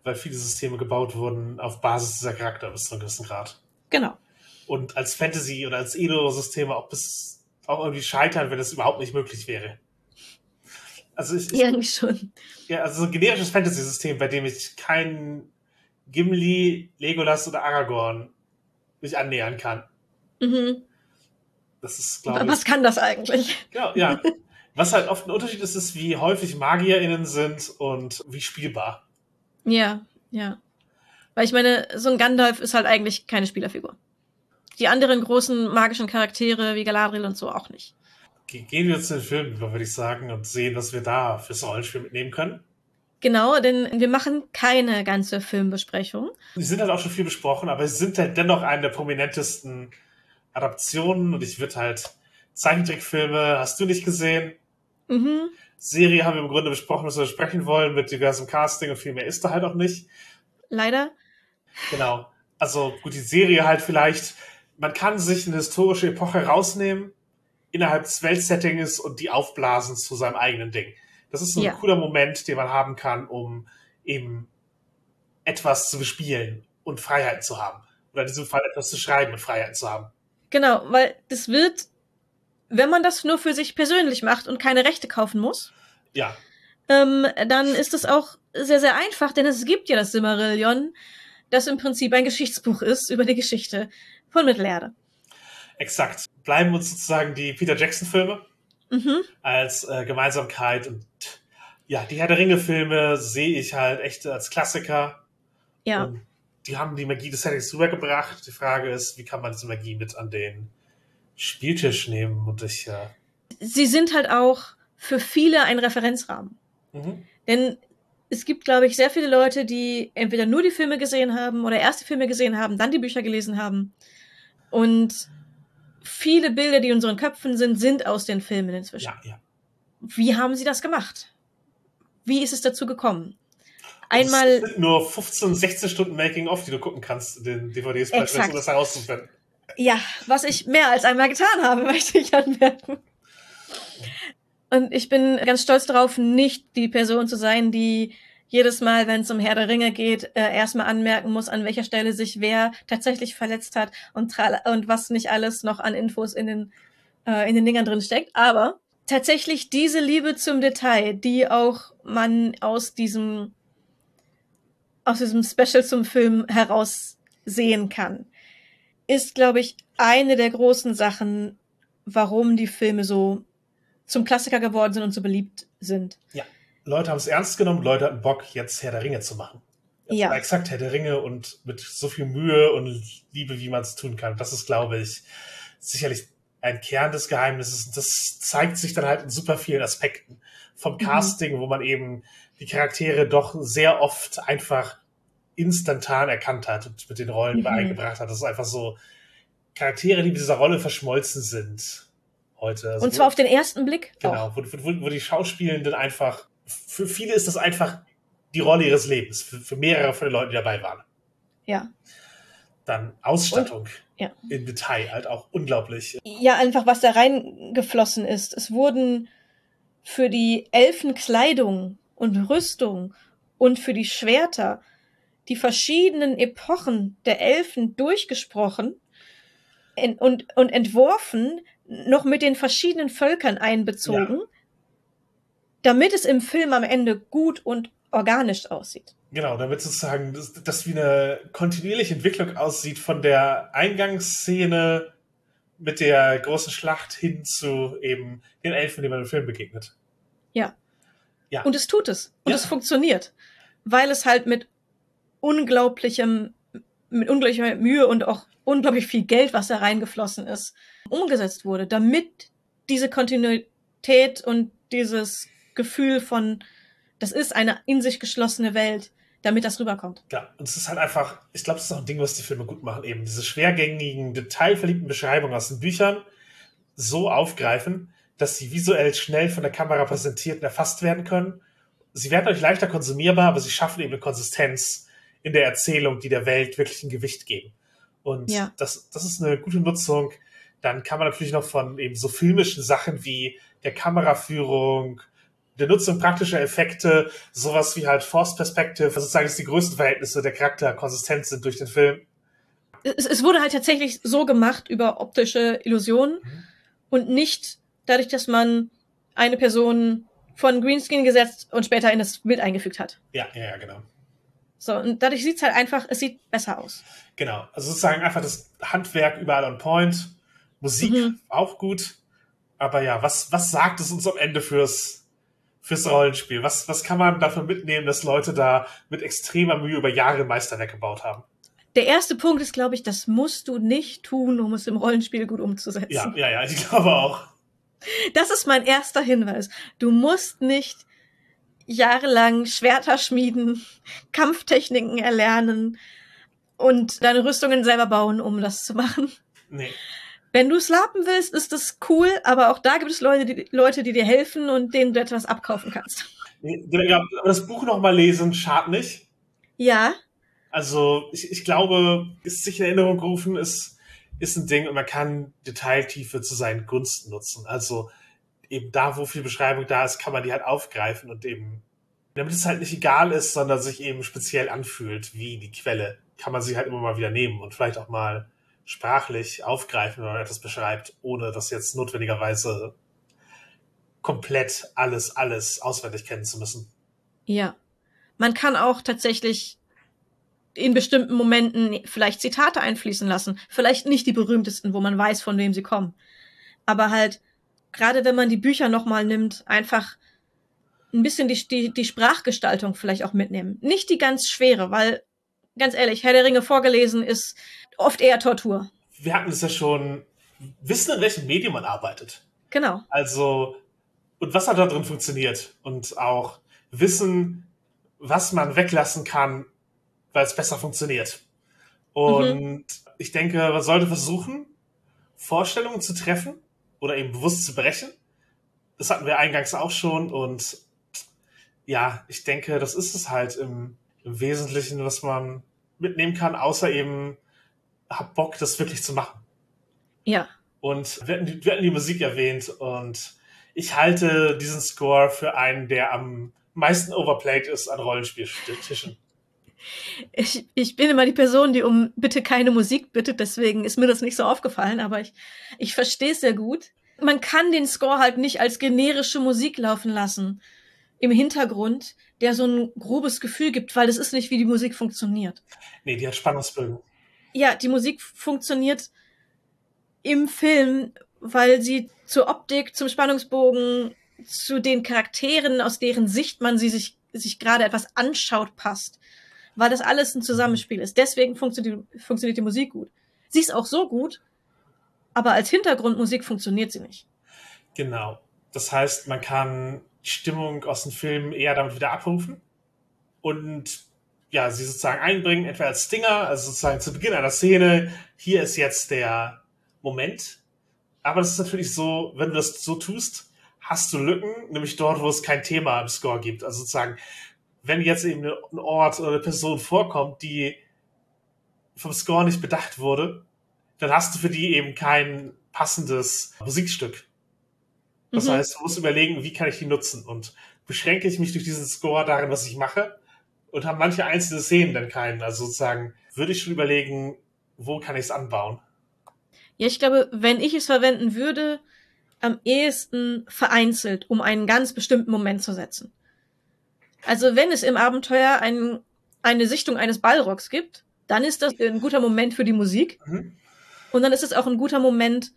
Speaker 3: Weil viele Systeme gebaut wurden auf Basis dieser Charakter bis zu einem gewissen Grad.
Speaker 2: Genau.
Speaker 3: Und als Fantasy oder als Edo-Systeme auch bis auch irgendwie scheitern, wenn es überhaupt nicht möglich wäre.
Speaker 2: Also ich, Irgendwie schon.
Speaker 3: Ja, also so ein generisches Fantasy-System, bei dem ich keinen Gimli, Legolas oder Aragorn mich annähern kann.
Speaker 2: Mhm.
Speaker 3: Das ist, glaube ich.
Speaker 2: Was kann das eigentlich?
Speaker 3: Ja, ja. Was halt oft ein Unterschied ist, ist, wie häufig MagierInnen sind und wie spielbar.
Speaker 2: Ja, ja. Weil ich meine, so ein Gandalf ist halt eigentlich keine Spielerfigur die anderen großen magischen Charaktere wie Galadriel und so auch nicht.
Speaker 3: Gehen wir zu den Filmen, würde ich sagen, und sehen, was wir da fürs Rollenspiel mitnehmen können.
Speaker 2: Genau, denn wir machen keine ganze Filmbesprechung.
Speaker 3: Die sind halt auch schon viel besprochen, aber sie sind halt dennoch eine der prominentesten Adaptionen und ich würde halt Zeichentrickfilme hast du nicht gesehen.
Speaker 2: Mhm.
Speaker 3: Serie haben wir im Grunde besprochen, was wir besprechen wollen mit diversem Casting und viel mehr ist da halt auch nicht.
Speaker 2: Leider.
Speaker 3: Genau. Also gut, die Serie halt vielleicht man kann sich eine historische Epoche rausnehmen, innerhalb des Weltsettings und die aufblasen zu seinem eigenen Ding. Das ist ein ja. cooler Moment, den man haben kann, um eben etwas zu bespielen und Freiheiten zu haben. Oder in diesem Fall etwas zu schreiben und Freiheiten zu haben.
Speaker 2: Genau, weil das wird, wenn man das nur für sich persönlich macht und keine Rechte kaufen muss,
Speaker 3: ja.
Speaker 2: ähm, dann ist es auch sehr, sehr einfach, denn es gibt ja das Simmerillion, das im Prinzip ein Geschichtsbuch ist über die Geschichte von Mittelerde.
Speaker 3: Exakt. Bleiben uns sozusagen die Peter Jackson-Filme
Speaker 2: mhm.
Speaker 3: als äh, Gemeinsamkeit. Und ja, die Herr der Ringe-Filme sehe ich halt echt als Klassiker.
Speaker 2: Ja. Und
Speaker 3: die haben die Magie des Settings rübergebracht. Die Frage ist, wie kann man diese Magie mit an den Spieltisch nehmen? Und ich. Äh
Speaker 2: Sie sind halt auch für viele ein Referenzrahmen.
Speaker 3: Mhm.
Speaker 2: Denn es gibt, glaube ich, sehr viele Leute, die entweder nur die Filme gesehen haben oder erst die Filme gesehen haben, dann die Bücher gelesen haben und viele Bilder, die in unseren Köpfen sind, sind aus den Filmen inzwischen.
Speaker 3: Ja, ja.
Speaker 2: Wie haben sie das gemacht? Wie ist es dazu gekommen? Einmal. Es
Speaker 3: sind nur 15, 16 Stunden Making-of, die du gucken kannst den DVDs, um das herauszufinden.
Speaker 2: Ja, was ich mehr als einmal getan habe, möchte ich anmerken. Und ich bin ganz stolz darauf, nicht die Person zu sein, die jedes Mal, wenn es um Herr der Ringe geht, äh, erstmal anmerken muss, an welcher Stelle sich wer tatsächlich verletzt hat und, und was nicht alles noch an Infos in den, äh, in den Dingern drin steckt. Aber tatsächlich diese Liebe zum Detail, die auch man aus diesem, aus diesem Special zum Film heraus sehen kann, ist, glaube ich, eine der großen Sachen, warum die Filme so zum Klassiker geworden sind und so beliebt sind.
Speaker 3: Ja. Leute haben es ernst genommen, Leute hatten Bock, jetzt Herr der Ringe zu machen.
Speaker 2: Ja.
Speaker 3: Exakt Herr der Ringe und mit so viel Mühe und Liebe, wie man es tun kann. Das ist, glaube ich, sicherlich ein Kern des Geheimnisses. Das zeigt sich dann halt in super vielen Aspekten. Vom mhm. Casting, mhm. wo man eben die Charaktere doch sehr oft einfach instantan erkannt hat und mit den Rollen
Speaker 2: Mhm.
Speaker 3: übereingebracht hat. Das ist einfach so Charaktere, die mit dieser Rolle verschmolzen sind heute. Also
Speaker 2: Und zwar auf den ersten Blick.
Speaker 3: Genau, wo, wo, wo die Schauspielenden einfach, für viele ist das einfach die Rolle ihres Lebens, für, für mehrere von den Leuten, die dabei waren.
Speaker 2: Ja.
Speaker 3: Dann Ausstattung
Speaker 2: ja.
Speaker 3: im Detail, halt auch unglaublich.
Speaker 2: Ja, einfach was da reingeflossen ist. Es wurden für die Elfen Kleidung und Rüstung und für die Schwerter die verschiedenen Epochen der Elfen durchgesprochen en- und, und entworfen, noch mit den verschiedenen Völkern einbezogen, damit es im Film am Ende gut und organisch aussieht.
Speaker 3: Genau, damit sozusagen das, das wie eine kontinuierliche Entwicklung aussieht von der Eingangsszene mit der großen Schlacht hin zu eben den Elfen, denen man im Film begegnet.
Speaker 2: Ja.
Speaker 3: Ja.
Speaker 2: Und es tut es. Und
Speaker 3: Ja.
Speaker 2: es funktioniert. Weil es halt mit unglaublichem, mit unglaublicher Mühe und auch unglaublich viel Geld, was da reingeflossen ist, umgesetzt wurde, damit diese Kontinuität und dieses Gefühl von, das ist eine in sich geschlossene Welt, damit das rüberkommt.
Speaker 3: Ja, und es ist halt einfach, ich glaube, das ist auch ein Ding, was die Filme gut machen, eben diese schwergängigen, detailverliebten Beschreibungen aus den Büchern so aufgreifen, dass sie visuell schnell von der Kamera präsentiert und erfasst werden können. Sie werden euch leichter konsumierbar, aber sie schaffen eben eine Konsistenz in der Erzählung, die der Welt wirklich ein Gewicht geben. Und
Speaker 2: Ja.
Speaker 3: das, das ist eine gute Nutzung. Dann kann man natürlich noch von eben so filmischen Sachen wie der Kameraführung, der Nutzung praktischer Effekte, sowas wie halt Force Perspective, also sozusagen, dass die größten Verhältnisse der Charakter konsistent sind durch den Film.
Speaker 2: Es, es wurde halt tatsächlich so gemacht über optische Illusionen
Speaker 3: Mhm.
Speaker 2: und nicht dadurch, dass man eine Person von Greenscreen gesetzt und später in das Bild eingefügt hat.
Speaker 3: Ja, ja, ja, genau.
Speaker 2: So, und dadurch sieht's halt einfach, es sieht besser aus.
Speaker 3: Genau. Also sozusagen einfach das Handwerk überall on point. Musik
Speaker 2: Mhm.
Speaker 3: auch gut. Aber ja, was, was sagt es uns am Ende fürs, fürs Rollenspiel? Was, was kann man davon mitnehmen, dass Leute da mit extremer Mühe über Jahre Meisterwerk gebaut haben?
Speaker 2: Der erste Punkt ist, glaube ich, das musst du nicht tun, um es im Rollenspiel gut umzusetzen.
Speaker 3: Ja, ja, ja, ich glaube auch.
Speaker 2: Das ist mein erster Hinweis. Du musst nicht jahrelang Schwerter schmieden, Kampftechniken erlernen und deine Rüstungen selber bauen, um das zu machen.
Speaker 3: Nee.
Speaker 2: Wenn du slapen willst, ist das cool, aber auch da gibt es Leute, die, Leute, die dir helfen und denen du etwas abkaufen kannst.
Speaker 3: aber das Buch nochmal lesen schadet nicht.
Speaker 2: Ja,
Speaker 3: Also ich, ich glaube, ist sich in Erinnerung gerufen, ist, ist ein Ding und man kann Detailtiefe zu seinen Gunsten nutzen. Also eben da, wo viel Beschreibung da ist, kann man die halt aufgreifen und eben, damit es halt nicht egal ist, sondern sich eben speziell anfühlt, wie die Quelle, kann man sie halt immer mal wieder nehmen und vielleicht auch mal sprachlich aufgreifen, wenn man etwas beschreibt, ohne das jetzt notwendigerweise komplett alles, alles auswendig kennen zu müssen.
Speaker 2: ja. Man kann auch tatsächlich in bestimmten Momenten vielleicht Zitate einfließen lassen. Vielleicht nicht die berühmtesten, wo man weiß, von wem sie kommen. Aber halt, gerade wenn man die Bücher nochmal nimmt, einfach ein bisschen die, die, die Sprachgestaltung vielleicht auch mitnehmen. Nicht die ganz schwere, weil, ganz ehrlich, Herr der Ringe vorgelesen ist oft eher Tortur.
Speaker 3: Wir hatten es ja schon, wissen, in welchem Medium man arbeitet.
Speaker 2: Genau.
Speaker 3: Also, und was hat da drin funktioniert? Und auch wissen, was man weglassen kann, weil es besser funktioniert. Und ich denke, man sollte versuchen, Vorstellungen zu treffen oder eben bewusst zu brechen. Das hatten wir eingangs auch schon. Und ja, ich denke, das ist es halt im, im Wesentlichen, was man mitnehmen kann, außer eben, hab Bock, das wirklich zu machen.
Speaker 2: Ja.
Speaker 3: Und wir hatten, die, wir hatten die Musik erwähnt und ich halte diesen Score für einen, der am meisten overplayed ist an Rollenspieltischen.
Speaker 2: Ich, ich bin immer die Person, die um bitte keine Musik bittet, deswegen ist mir das nicht so aufgefallen, aber ich, ich verstehe es sehr gut. Man kann den Score halt nicht als generische Musik laufen lassen im Hintergrund, der so ein grobes Gefühl gibt, weil das ist nicht, wie die Musik funktioniert.
Speaker 3: Nee, die hat Spannungsbögen.
Speaker 2: Ja, die Musik funktioniert im Film, weil sie zur Optik, zum Spannungsbogen, zu den Charakteren, aus deren Sicht man sie sich, sich gerade etwas anschaut, passt. Weil das alles ein Zusammenspiel ist. Deswegen funktioniert, funktioniert die Musik gut. Sie ist auch so gut, aber als Hintergrundmusik funktioniert sie nicht.
Speaker 3: Genau. Das heißt, man kann Stimmung aus dem Film eher damit wieder abrufen und ja, sie sozusagen einbringen, etwa als Stinger, also sozusagen zu Beginn einer Szene, hier ist jetzt der Moment. Aber das ist natürlich so, wenn du das so tust, hast du Lücken, nämlich dort, wo es kein Thema im Score gibt. Also sozusagen, wenn jetzt eben ein Ort oder eine Person vorkommt, die vom Score nicht bedacht wurde, dann hast du für die eben kein passendes Musikstück. Das mhm. heißt, du musst überlegen, wie kann ich die nutzen und beschränke ich mich durch diesen Score darin, was ich mache und habe manche einzelne Szenen dann keinen. Also sozusagen würde ich schon überlegen, wo kann ich es anbauen.
Speaker 2: Ja, ich glaube, wenn ich es verwenden würde, am ehesten vereinzelt, um einen ganz bestimmten Moment zu setzen. Also wenn es im Abenteuer ein, eine Sichtung eines Ballrocks gibt, dann ist das ein guter Moment für die Musik. Mhm. Und dann ist es auch ein guter Moment,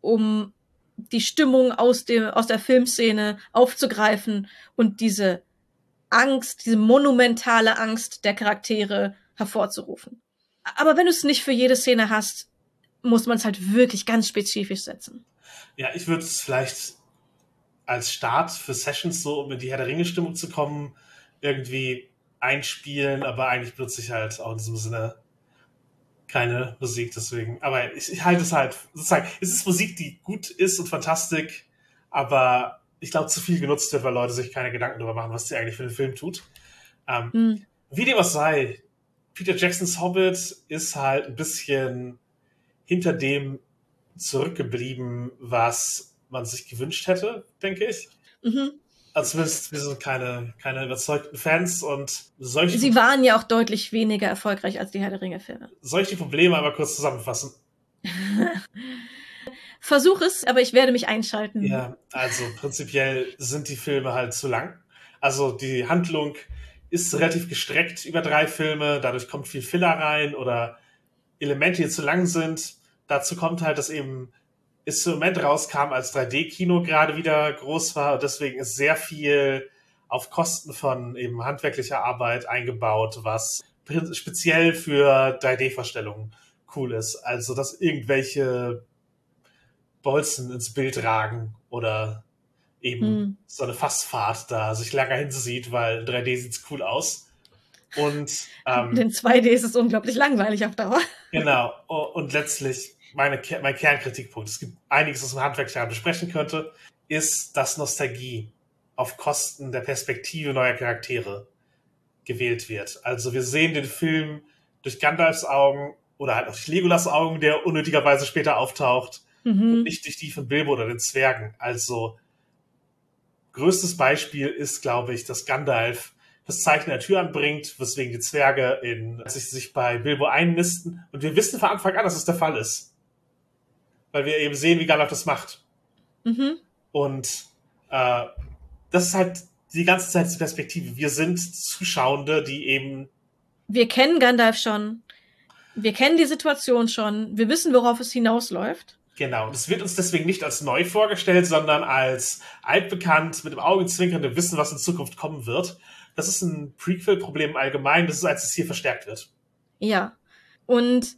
Speaker 2: um die Stimmung aus, dem, aus der Filmszene aufzugreifen und diese Angst, diese monumentale Angst der Charaktere hervorzurufen. Aber wenn du es nicht für jede Szene hast, muss man es halt wirklich ganz spezifisch setzen.
Speaker 3: Ja, ich würde es vielleicht als Start für Sessions so, um in die Herr der Ringe-Stimmung zu kommen, irgendwie einspielen, aber eigentlich benutze ich halt auch in diesem Sinne keine Musik, deswegen. Aber ich, ich halte es halt, sozusagen, es ist Musik, die gut ist und fantastisch, aber ich glaube, zu viel genutzt wird, weil Leute sich keine Gedanken darüber machen, was sie eigentlich für den Film tut. Ähm, mhm. Wie dem was sei, Peter Jacksons Hobbit ist halt ein bisschen hinter dem zurückgeblieben, was man sich gewünscht hätte, denke ich. Mhm. Also zumindest wir sind keine, keine überzeugten Fans und solche.
Speaker 2: Sie waren ja auch deutlich weniger erfolgreich als die Herr der Ringe-Filme.
Speaker 3: Soll ich die Probleme aber kurz zusammenfassen?
Speaker 2: Versuch es, aber ich werde mich einschalten.
Speaker 3: Ja, also prinzipiell sind die Filme halt zu lang. Also die Handlung ist relativ gestreckt über drei Filme, dadurch kommt viel Filler rein oder Elemente, die zu lang sind. Dazu kommt halt, dass eben Instrument rauskam, als 3D-Kino gerade wieder groß war deswegen ist sehr viel auf Kosten von eben handwerklicher Arbeit eingebaut, was speziell für 3D-Vorstellungen cool ist. Also, dass irgendwelche Bolzen ins Bild ragen oder eben hm. so eine Fassfahrt da sich lange hinsieht, weil in 3D sieht's cool aus. Und
Speaker 2: ähm, in 2D ist es unglaublich langweilig auf Dauer.
Speaker 3: Genau. Und letztlich meine, mein Kernkritikpunkt, es gibt einiges, was man handwerklich besprechen könnte, ist, dass Nostalgie auf Kosten der Perspektive neuer Charaktere gewählt wird. Also wir sehen den Film durch Gandalfs Augen oder halt auch durch Legolas Augen, der unnötigerweise später auftaucht, mhm. und nicht durch die von Bilbo oder den Zwergen. Also größtes Beispiel ist, glaube ich, dass Gandalf das Zeichen der Tür anbringt, weswegen die Zwerge in, sich, sich bei Bilbo einnisten. Und wir wissen von Anfang an, dass es das der Fall ist weil wir eben sehen, wie Gandalf das macht. Mhm. Und äh, das ist halt die ganze Zeit die Perspektive. Wir sind Zuschauende, die eben.
Speaker 2: Wir kennen Gandalf schon. Wir kennen die Situation schon. Wir wissen, worauf es hinausläuft.
Speaker 3: Genau. Das wird uns deswegen nicht als neu vorgestellt, sondern als altbekannt, mit dem Augenzwinkern, wir wissen, was in Zukunft kommen wird. Das ist ein Prequel-Problem allgemein. Das ist, als es hier verstärkt wird.
Speaker 2: Ja. Und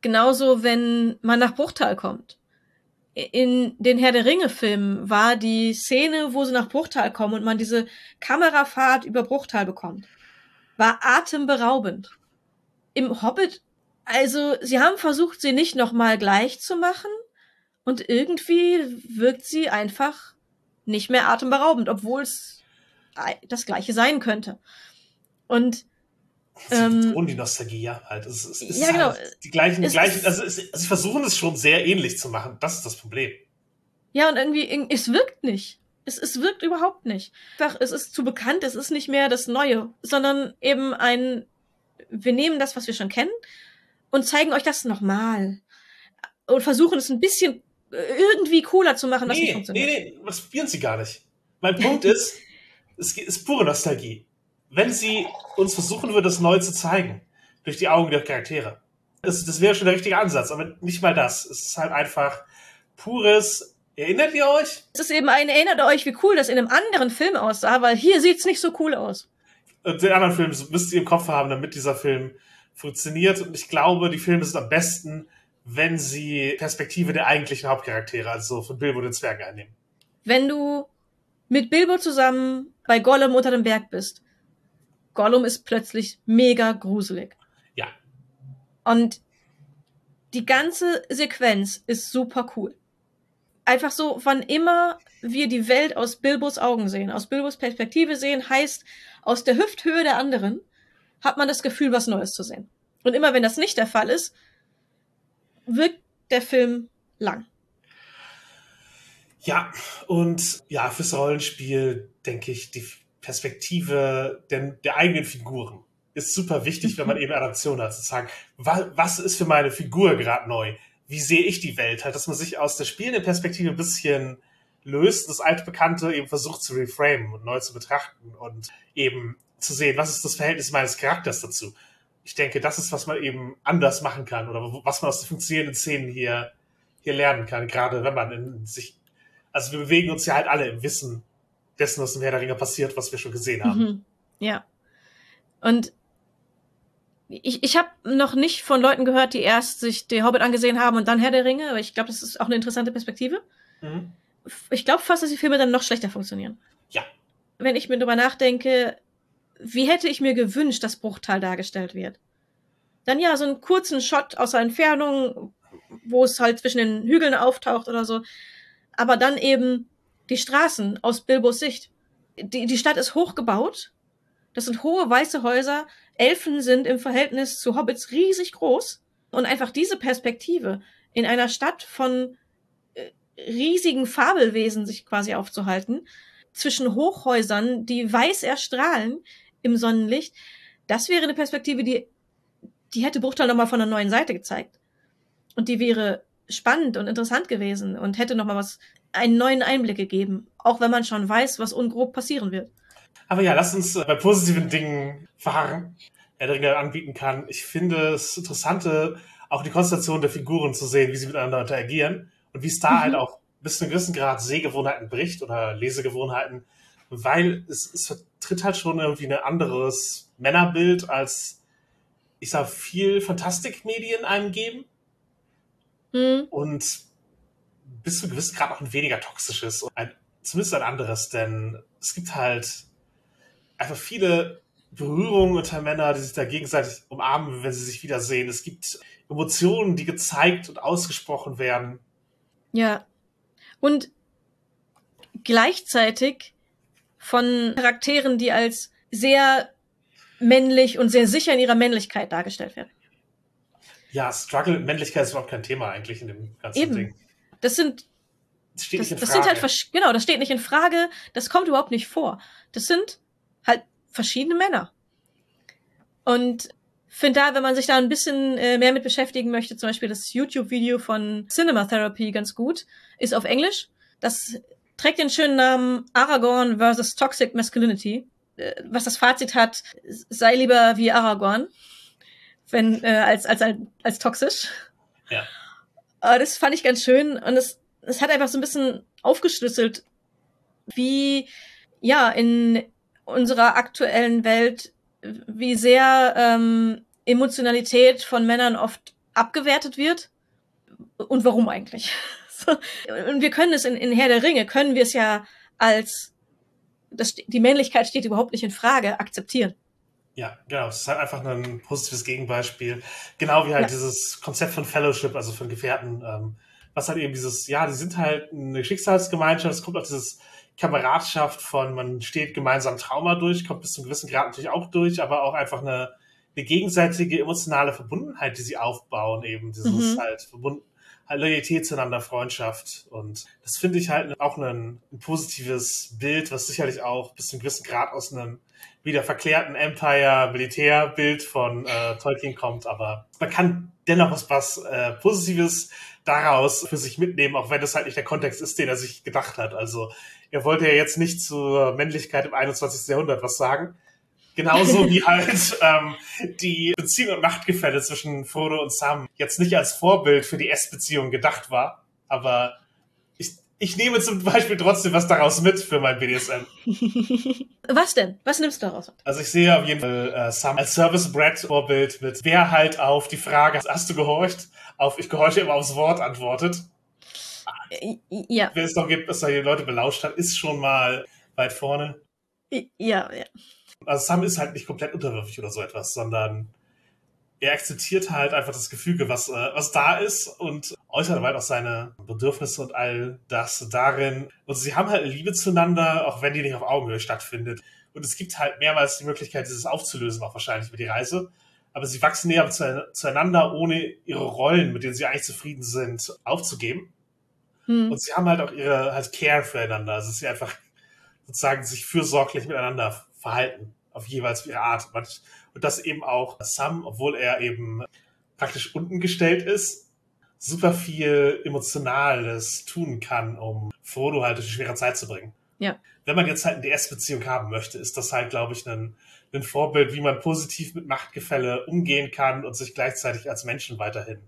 Speaker 2: Genauso, wenn man nach Bruchtal kommt. In den Herr der Ringe-Filmen war die Szene, wo sie nach Bruchtal kommen und man diese Kamerafahrt über Bruchtal bekommt, war atemberaubend. Im Hobbit, also sie haben versucht, sie nicht nochmal gleich zu machen und irgendwie wirkt sie einfach nicht mehr atemberaubend, obwohl es das gleiche sein könnte. Und
Speaker 3: ähm, und die Nostalgie, ja, halt. Es, es, es ja, genau. Halt die gleichen, es, gleichen, also es, sie versuchen es schon sehr ähnlich zu machen. Das ist das Problem.
Speaker 2: Ja, und irgendwie, es wirkt nicht. Es, es wirkt überhaupt nicht. Es ist zu bekannt, es ist nicht mehr das Neue, sondern eben ein, wir nehmen das, was wir schon kennen und zeigen euch das nochmal. Und versuchen es ein bisschen irgendwie cooler zu machen,
Speaker 3: was nee, nicht funktioniert. Nee, nee, das probieren sie gar nicht. Mein Punkt ist, es ist pure Nostalgie wenn sie uns versuchen würde, das neu zu zeigen, durch die Augen der Charaktere. Das, das wäre schon der richtige Ansatz, aber nicht mal das. Es ist halt einfach pures. Erinnert ihr euch?
Speaker 2: Es ist eben ein, erinnert euch, wie cool das in einem anderen Film aussah, weil hier sieht's nicht so cool aus.
Speaker 3: Und den anderen Film müsst ihr im Kopf haben, damit dieser Film funktioniert. Und ich glaube, die Filme sind am besten, wenn sie Perspektive der eigentlichen Hauptcharaktere, also von Bilbo den Zwergen einnehmen.
Speaker 2: Wenn du mit Bilbo zusammen bei Gollum unter dem Berg bist. Gollum ist plötzlich mega gruselig.
Speaker 3: Ja.
Speaker 2: Und die ganze Sequenz ist super cool. Einfach so, wann immer wir die Welt aus Bilbos Augen sehen, aus Bilbos Perspektive sehen, heißt aus der Hüfthöhe der anderen, hat man das Gefühl, was Neues zu sehen. Und immer wenn das nicht der Fall ist, wirkt der Film lang.
Speaker 3: Ja, und ja, fürs Rollenspiel denke ich, die Perspektive der, der eigenen Figuren ist super wichtig, wenn man eben Adaption hat, zu sagen, was, was ist für meine Figur gerade neu? Wie sehe ich die Welt? Halt, dass man sich aus der spielenden Perspektive ein bisschen löst, das alte Bekannte eben versucht zu reframen und neu zu betrachten und eben zu sehen, was ist das Verhältnis meines Charakters dazu. Ich denke, das ist, was man eben anders machen kann oder was man aus den funktionierenden Szenen hier, hier lernen kann, gerade wenn man in sich, also wir bewegen uns ja halt alle im Wissen dessen, was im Herr der Ringe passiert, was wir schon gesehen haben. Mhm.
Speaker 2: Ja. Und ich, ich habe noch nicht von Leuten gehört, die erst sich der Hobbit angesehen haben und dann Herr der Ringe, aber ich glaube, das ist auch eine interessante Perspektive. Mhm. Ich glaube fast, dass die Filme dann noch schlechter funktionieren.
Speaker 3: Ja.
Speaker 2: Wenn ich mir darüber nachdenke, wie hätte ich mir gewünscht, dass Bruchtal dargestellt wird? Dann ja, so einen kurzen Shot aus der Entfernung, wo es halt zwischen den Hügeln auftaucht oder so. Aber dann eben die Straßen aus Bilbos Sicht. Die, die Stadt ist hochgebaut. Das sind hohe weiße Häuser. Elfen sind im Verhältnis zu Hobbits riesig groß. Und einfach diese Perspektive in einer Stadt von äh, riesigen Fabelwesen sich quasi aufzuhalten, zwischen Hochhäusern, die weiß erstrahlen im Sonnenlicht, das wäre eine Perspektive, die, die hätte Bruchtal nochmal von einer neuen Seite gezeigt. Und die wäre spannend und interessant gewesen und hätte nochmal was, einen neuen Einblick gegeben. Auch wenn man schon weiß, was ungrob passieren wird.
Speaker 3: Aber ja, lass uns bei positiven Dingen verharren, der Ringe anbieten kann. Ich finde es interessante, auch die Konstellation der Figuren zu sehen, wie sie miteinander interagieren und wie es da mhm. halt auch bis zu einem gewissen Grad Sehgewohnheiten bricht oder Lesegewohnheiten, weil es, es vertritt halt schon irgendwie ein anderes Männerbild, als ich sag, viel Fantastikmedien einem geben. Mhm. Und bis zu gewissen Grad auch ein weniger toxisches und ein, zumindest ein anderes, denn es gibt halt einfach viele Berührungen unter Männer, die sich da gegenseitig umarmen, wenn sie sich wiedersehen. Es gibt Emotionen, die gezeigt und ausgesprochen werden.
Speaker 2: Ja. Und gleichzeitig von Charakteren, die als sehr männlich und sehr sicher in ihrer Männlichkeit dargestellt werden.
Speaker 3: Ja, Struggle Männlichkeit ist überhaupt kein Thema eigentlich in dem ganzen
Speaker 2: Eben.
Speaker 3: Ding.
Speaker 2: Das sind
Speaker 3: das, steht
Speaker 2: das,
Speaker 3: nicht in
Speaker 2: das
Speaker 3: Frage.
Speaker 2: sind halt genau, das steht nicht in Frage, das kommt überhaupt nicht vor. Das sind halt verschiedene Männer. Und finde da, wenn man sich da ein bisschen äh, mehr mit beschäftigen möchte, zum Beispiel das YouTube-Video von Cinema Therapy ganz gut, ist auf Englisch. Das trägt den schönen Namen Aragorn versus Toxic Masculinity. Äh, was das Fazit hat, sei lieber wie Aragorn, wenn äh, als als als toxisch.
Speaker 3: Ja.
Speaker 2: Aber das fand ich ganz schön und es es hat einfach so ein bisschen aufgeschlüsselt, wie ja in unserer aktuellen Welt, wie sehr ähm, Emotionalität von Männern oft abgewertet wird und warum eigentlich. Und wir können es in, in Herr der Ringe, können wir es ja als das, die Männlichkeit steht überhaupt nicht in Frage, akzeptieren.
Speaker 3: Ja, genau. Es ist halt einfach ein positives Gegenbeispiel. Genau wie halt ja. dieses Konzept von Fellowship, also von Gefährten, ähm, was halt eben dieses, ja, die sind halt eine Schicksalsgemeinschaft, es kommt auch dieses Kameradschaft von, man steht gemeinsam Trauma durch, kommt bis zu einem gewissen Grad natürlich auch durch, aber auch einfach eine, eine gegenseitige emotionale Verbundenheit, die sie aufbauen, eben dieses mhm. halt verbunden, Loyalität zueinander, Freundschaft und das finde ich halt auch ein, ein, positives Bild, was sicherlich auch bis zu einem gewissen Grad aus einem wieder verklärten Empire-Militärbild von äh, Tolkien kommt, aber man kann dennoch was, was äh, Positives daraus für sich mitnehmen, auch wenn das halt nicht der Kontext ist, den er sich gedacht hat. Also er wollte ja jetzt nicht zur Männlichkeit im 21. Jahrhundert was sagen, Genauso wie halt ähm, die Beziehung und Machtgefälle zwischen Frodo und Sam jetzt nicht als Vorbild für die S-Beziehung gedacht war, aber ich, ich nehme zum Beispiel trotzdem was daraus mit für mein BDSM.
Speaker 2: Was denn? Was nimmst du daraus?
Speaker 3: Also ich sehe auf jeden Fall äh, Sam als Service-Brett-Vorbild mit wer halt auf die Frage, hast du gehorcht, auf ich gehorche immer aufs Wort antwortet.
Speaker 2: Äh, ja.
Speaker 3: Wenn es doch gibt, dass da die Leute belauscht hat, ist schon mal weit vorne.
Speaker 2: Ja, ja.
Speaker 3: Also Sam ist halt nicht komplett unterwürfig oder so etwas, sondern er akzeptiert halt einfach das Gefüge, was, äh, was da ist und äußert halt auch seine Bedürfnisse und all das darin. Und sie haben halt eine Liebe zueinander, auch wenn die nicht auf Augenhöhe stattfindet. Und es gibt halt mehrmals die Möglichkeit, dieses aufzulösen, auch wahrscheinlich über die Reise. Aber sie wachsen näher zueinander, ohne ihre Rollen, mit denen sie eigentlich zufrieden sind, aufzugeben. Hm. Und sie haben halt auch ihre halt Care füreinander. Also sie einfach sozusagen sich fürsorglich miteinander verhalten, auf jeweils ihre Art. Und das eben auch Sam, obwohl er eben praktisch unten gestellt ist, super viel Emotionales tun kann, um Frodo halt durch die schwere Zeit zu bringen.
Speaker 2: Ja.
Speaker 3: Wenn man jetzt halt eine DS-Beziehung haben möchte, ist das halt, glaube ich, ein, ein Vorbild, wie man positiv mit Machtgefälle umgehen kann und sich gleichzeitig als Menschen weiterhin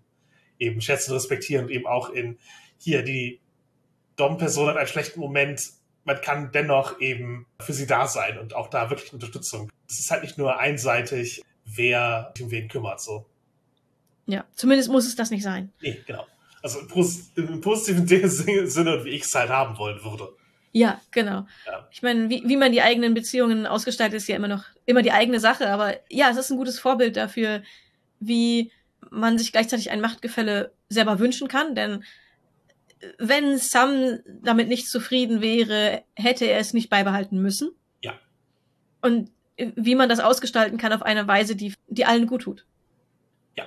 Speaker 3: eben schätzen, respektieren und eben auch in hier die Dom-Person hat einen schlechten Moment, man kann dennoch eben für sie da sein und auch da wirklich Unterstützung. Es ist halt nicht nur einseitig, wer sich um wen kümmert, so.
Speaker 2: Ja, zumindest muss es das nicht sein.
Speaker 3: Nee, genau. Also im, Pos im positiven Sinne, wie ich es halt haben wollen würde.
Speaker 2: Ja, genau. Ja. Ich meine, wie, wie man die eigenen Beziehungen ausgestaltet, ist ja immer noch immer die eigene Sache. Aber ja, es ist ein gutes Vorbild dafür, wie man sich gleichzeitig ein Machtgefälle selber wünschen kann. Denn wenn Sam damit nicht zufrieden wäre, hätte er es nicht beibehalten müssen.
Speaker 3: Ja.
Speaker 2: Und wie man das ausgestalten kann auf eine Weise, die, die allen gut tut.
Speaker 3: Ja,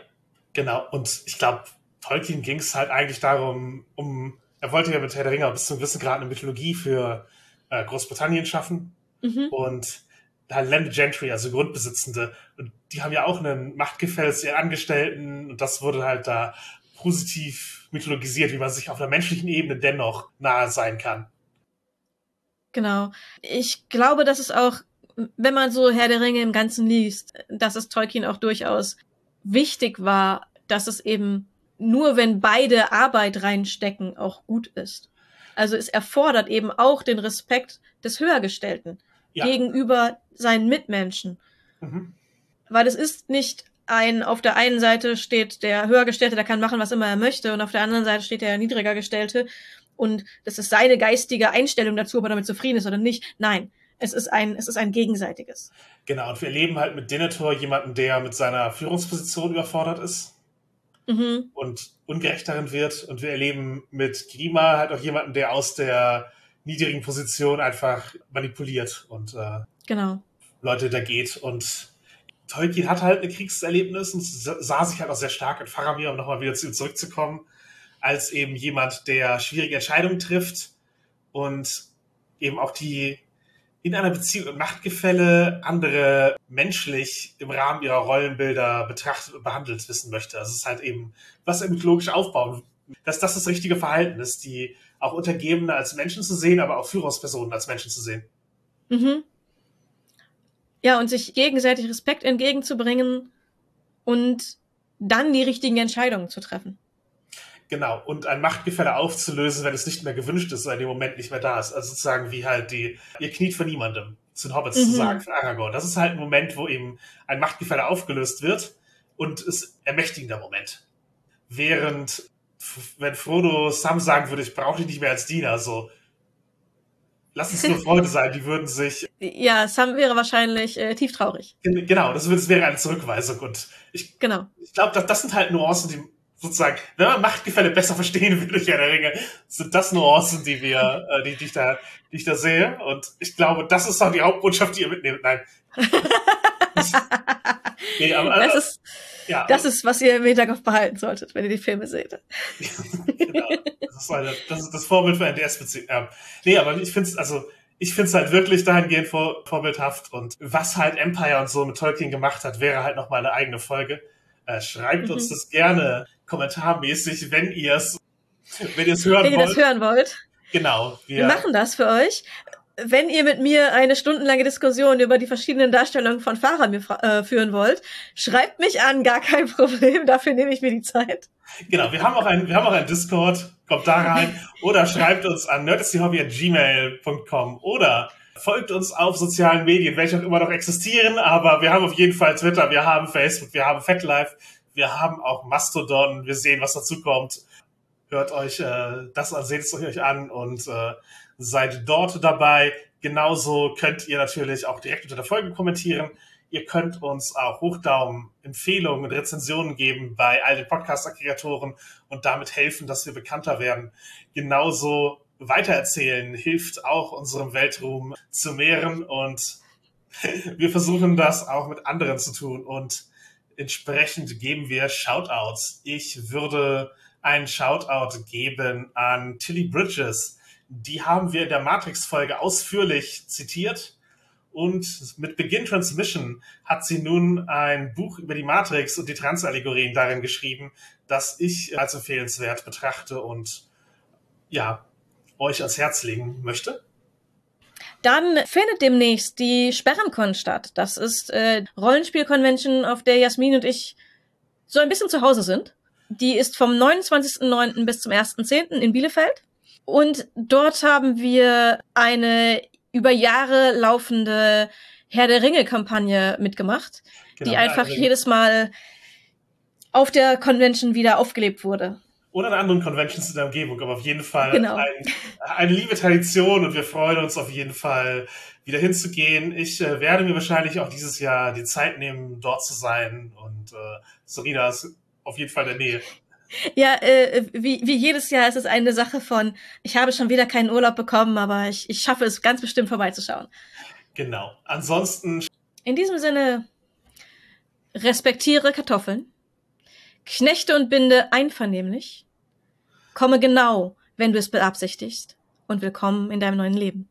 Speaker 3: genau. Und ich glaube, Tolkien ging es halt eigentlich darum, um, er wollte ja mit Herr der Ringe bis zum gewissen Grad eine Mythologie für äh, Großbritannien schaffen. Mhm. Und da Landed Gentry, also Grundbesitzende, und die haben ja auch einen Machtgefälle zu ihren Angestellten und das wurde halt da positiv mythologisiert, wie man sich auf einer menschlichen Ebene dennoch nahe sein kann.
Speaker 2: Genau. Ich glaube, dass es auch, wenn man so Herr der Ringe im Ganzen liest, dass es Tolkien auch durchaus wichtig war, dass es eben nur wenn beide Arbeit reinstecken, auch gut ist. Also es erfordert eben auch den Respekt des Höhergestellten ja. gegenüber seinen Mitmenschen. Mhm. Weil es ist nicht ein, auf der einen Seite steht der Höhergestellte, der kann machen, was immer er möchte, und auf der anderen Seite steht der Niedrigergestellte und das ist seine geistige Einstellung dazu, ob er damit zufrieden ist oder nicht. Nein, es ist ein, es ist ein gegenseitiges.
Speaker 3: Genau, und wir erleben halt mit Denethor jemanden, der mit seiner Führungsposition überfordert ist mhm. und ungerecht darin wird. Und wir erleben mit Grima halt auch jemanden, der aus der niedrigen Position einfach manipuliert und äh,
Speaker 2: genau.
Speaker 3: Leute da geht und Tolkien hat halt ein Kriegserlebnis und sah sich halt auch sehr stark in Faramir, um nochmal wieder zu ihm zurückzukommen, als eben jemand, der schwierige Entscheidungen trifft und eben auch die in einer Beziehung und Machtgefälle andere menschlich im Rahmen ihrer Rollenbilder betrachtet und behandelt wissen möchte. Also es ist halt eben, was er mythologisch aufbauen, dass das das richtige Verhalten ist, die auch Untergebene als Menschen zu sehen, aber auch Führungspersonen als Menschen zu sehen.
Speaker 2: Mhm. Ja, und sich gegenseitig Respekt entgegenzubringen und dann die richtigen Entscheidungen zu treffen.
Speaker 3: Genau, und ein Machtgefälle aufzulösen, wenn es nicht mehr gewünscht ist oder in dem Moment nicht mehr da ist. Also sozusagen wie halt die, ihr kniet vor niemandem, zu den Hobbits mhm. zu sagen, für Aragorn. Das ist halt ein Moment, wo eben ein Machtgefälle aufgelöst wird und ist ermächtigender Moment. Während, wenn Frodo Sam sagen würde, ich brauche dich nicht mehr als Diener, so, Lass uns nur Freunde sein, die würden sich.
Speaker 2: Ja, Sam wäre wahrscheinlich äh, tieftraurig.
Speaker 3: Genau, das, das wäre eine Zurückweisung. Und ich,
Speaker 2: genau.
Speaker 3: ich glaube, das, das sind halt Nuancen, die sozusagen, wenn man Machtgefälle besser verstehen will durch eine Ringe, sind das Nuancen, die wir, äh, die, die, ich da, die ich da sehe. Und ich glaube, das ist auch die Hauptbotschaft, die ihr mitnehmt. Nein.
Speaker 2: nee, aber, das ist, ja, das ist, was ihr im Hinterkopf behalten solltet, wenn ihr die Filme seht.
Speaker 3: genau. Das ist, eine, das, ist das Vorbild für NDS-Beziehung. Ja. Nee, aber ich finde es, also, ich finde es halt wirklich dahingehend vor, vorbildhaft und was halt Empire und so mit Tolkien gemacht hat, wäre halt nochmal eine eigene Folge. Äh, schreibt mhm. uns das gerne kommentarmäßig, wenn ihr es wenn ihr es hören
Speaker 2: wenn
Speaker 3: wollt. Wenn
Speaker 2: ihr das hören wollt.
Speaker 3: Genau.
Speaker 2: Wir, wir machen das für euch wenn ihr mit mir eine stundenlange Diskussion über die verschiedenen Darstellungen von Fahrern äh, führen wollt, schreibt mich an, gar kein Problem, dafür nehme ich mir die Zeit.
Speaker 3: Genau, wir haben auch ein, wir haben auch ein Discord, kommt da rein oder schreibt uns an nerdistyhobby@gmail.com oder folgt uns auf sozialen Medien, welche auch immer noch existieren, aber wir haben auf jeden Fall Twitter, wir haben Facebook, wir haben FetLife, wir haben auch Mastodon, wir sehen, was dazu kommt. Hört euch äh, das an, seht es euch an und äh, seid dort dabei. Genauso könnt ihr natürlich auch direkt unter der Folge kommentieren. Ihr könnt uns auch Hochdaumen, Empfehlungen und Rezensionen geben bei all den Podcast-Aggregatoren und damit helfen, dass wir bekannter werden. Genauso weitererzählen hilft auch unserem Weltruhm zu mehren und wir versuchen das auch mit anderen zu tun und entsprechend geben wir Shoutouts. Ich würde einen Shoutout geben an Tilly Bridges. Die haben wir in der Matrix-Folge ausführlich zitiert. Und mit Begin Transmission hat sie nun ein Buch über die Matrix und die Transallegorien darin geschrieben, das ich als empfehlenswert betrachte und ja, euch ans Herz legen möchte.
Speaker 2: Dann findet demnächst die Sperrenkon statt. Das ist äh, Rollenspiel-Convention, auf der Jasmin und ich so ein bisschen zu Hause sind. Die ist vom 29.09. bis zum 1.10. in Bielefeld. Und dort haben wir eine über Jahre laufende Herr der Ringe-Kampagne mitgemacht, genau, die einfach jedes Mal auf der Convention wieder aufgelebt wurde
Speaker 3: oder an anderen Conventions in der Umgebung, aber auf jeden Fall
Speaker 2: genau.
Speaker 3: ein, eine liebe Tradition und wir freuen uns auf jeden Fall wieder hinzugehen. Ich äh, werde mir wahrscheinlich auch dieses Jahr die Zeit nehmen, dort zu sein und äh, Serena ist auf jeden Fall in der Nähe.
Speaker 2: Ja, äh, wie, wie jedes Jahr ist es eine Sache von, ich habe schon wieder keinen Urlaub bekommen, aber ich, ich schaffe es ganz bestimmt vorbeizuschauen.
Speaker 3: Genau. Ansonsten.
Speaker 2: In diesem Sinne, respektiere Kartoffeln. Knechte und binde einvernehmlich. Komme genau, wenn du es beabsichtigst. Und willkommen in deinem neuen Leben.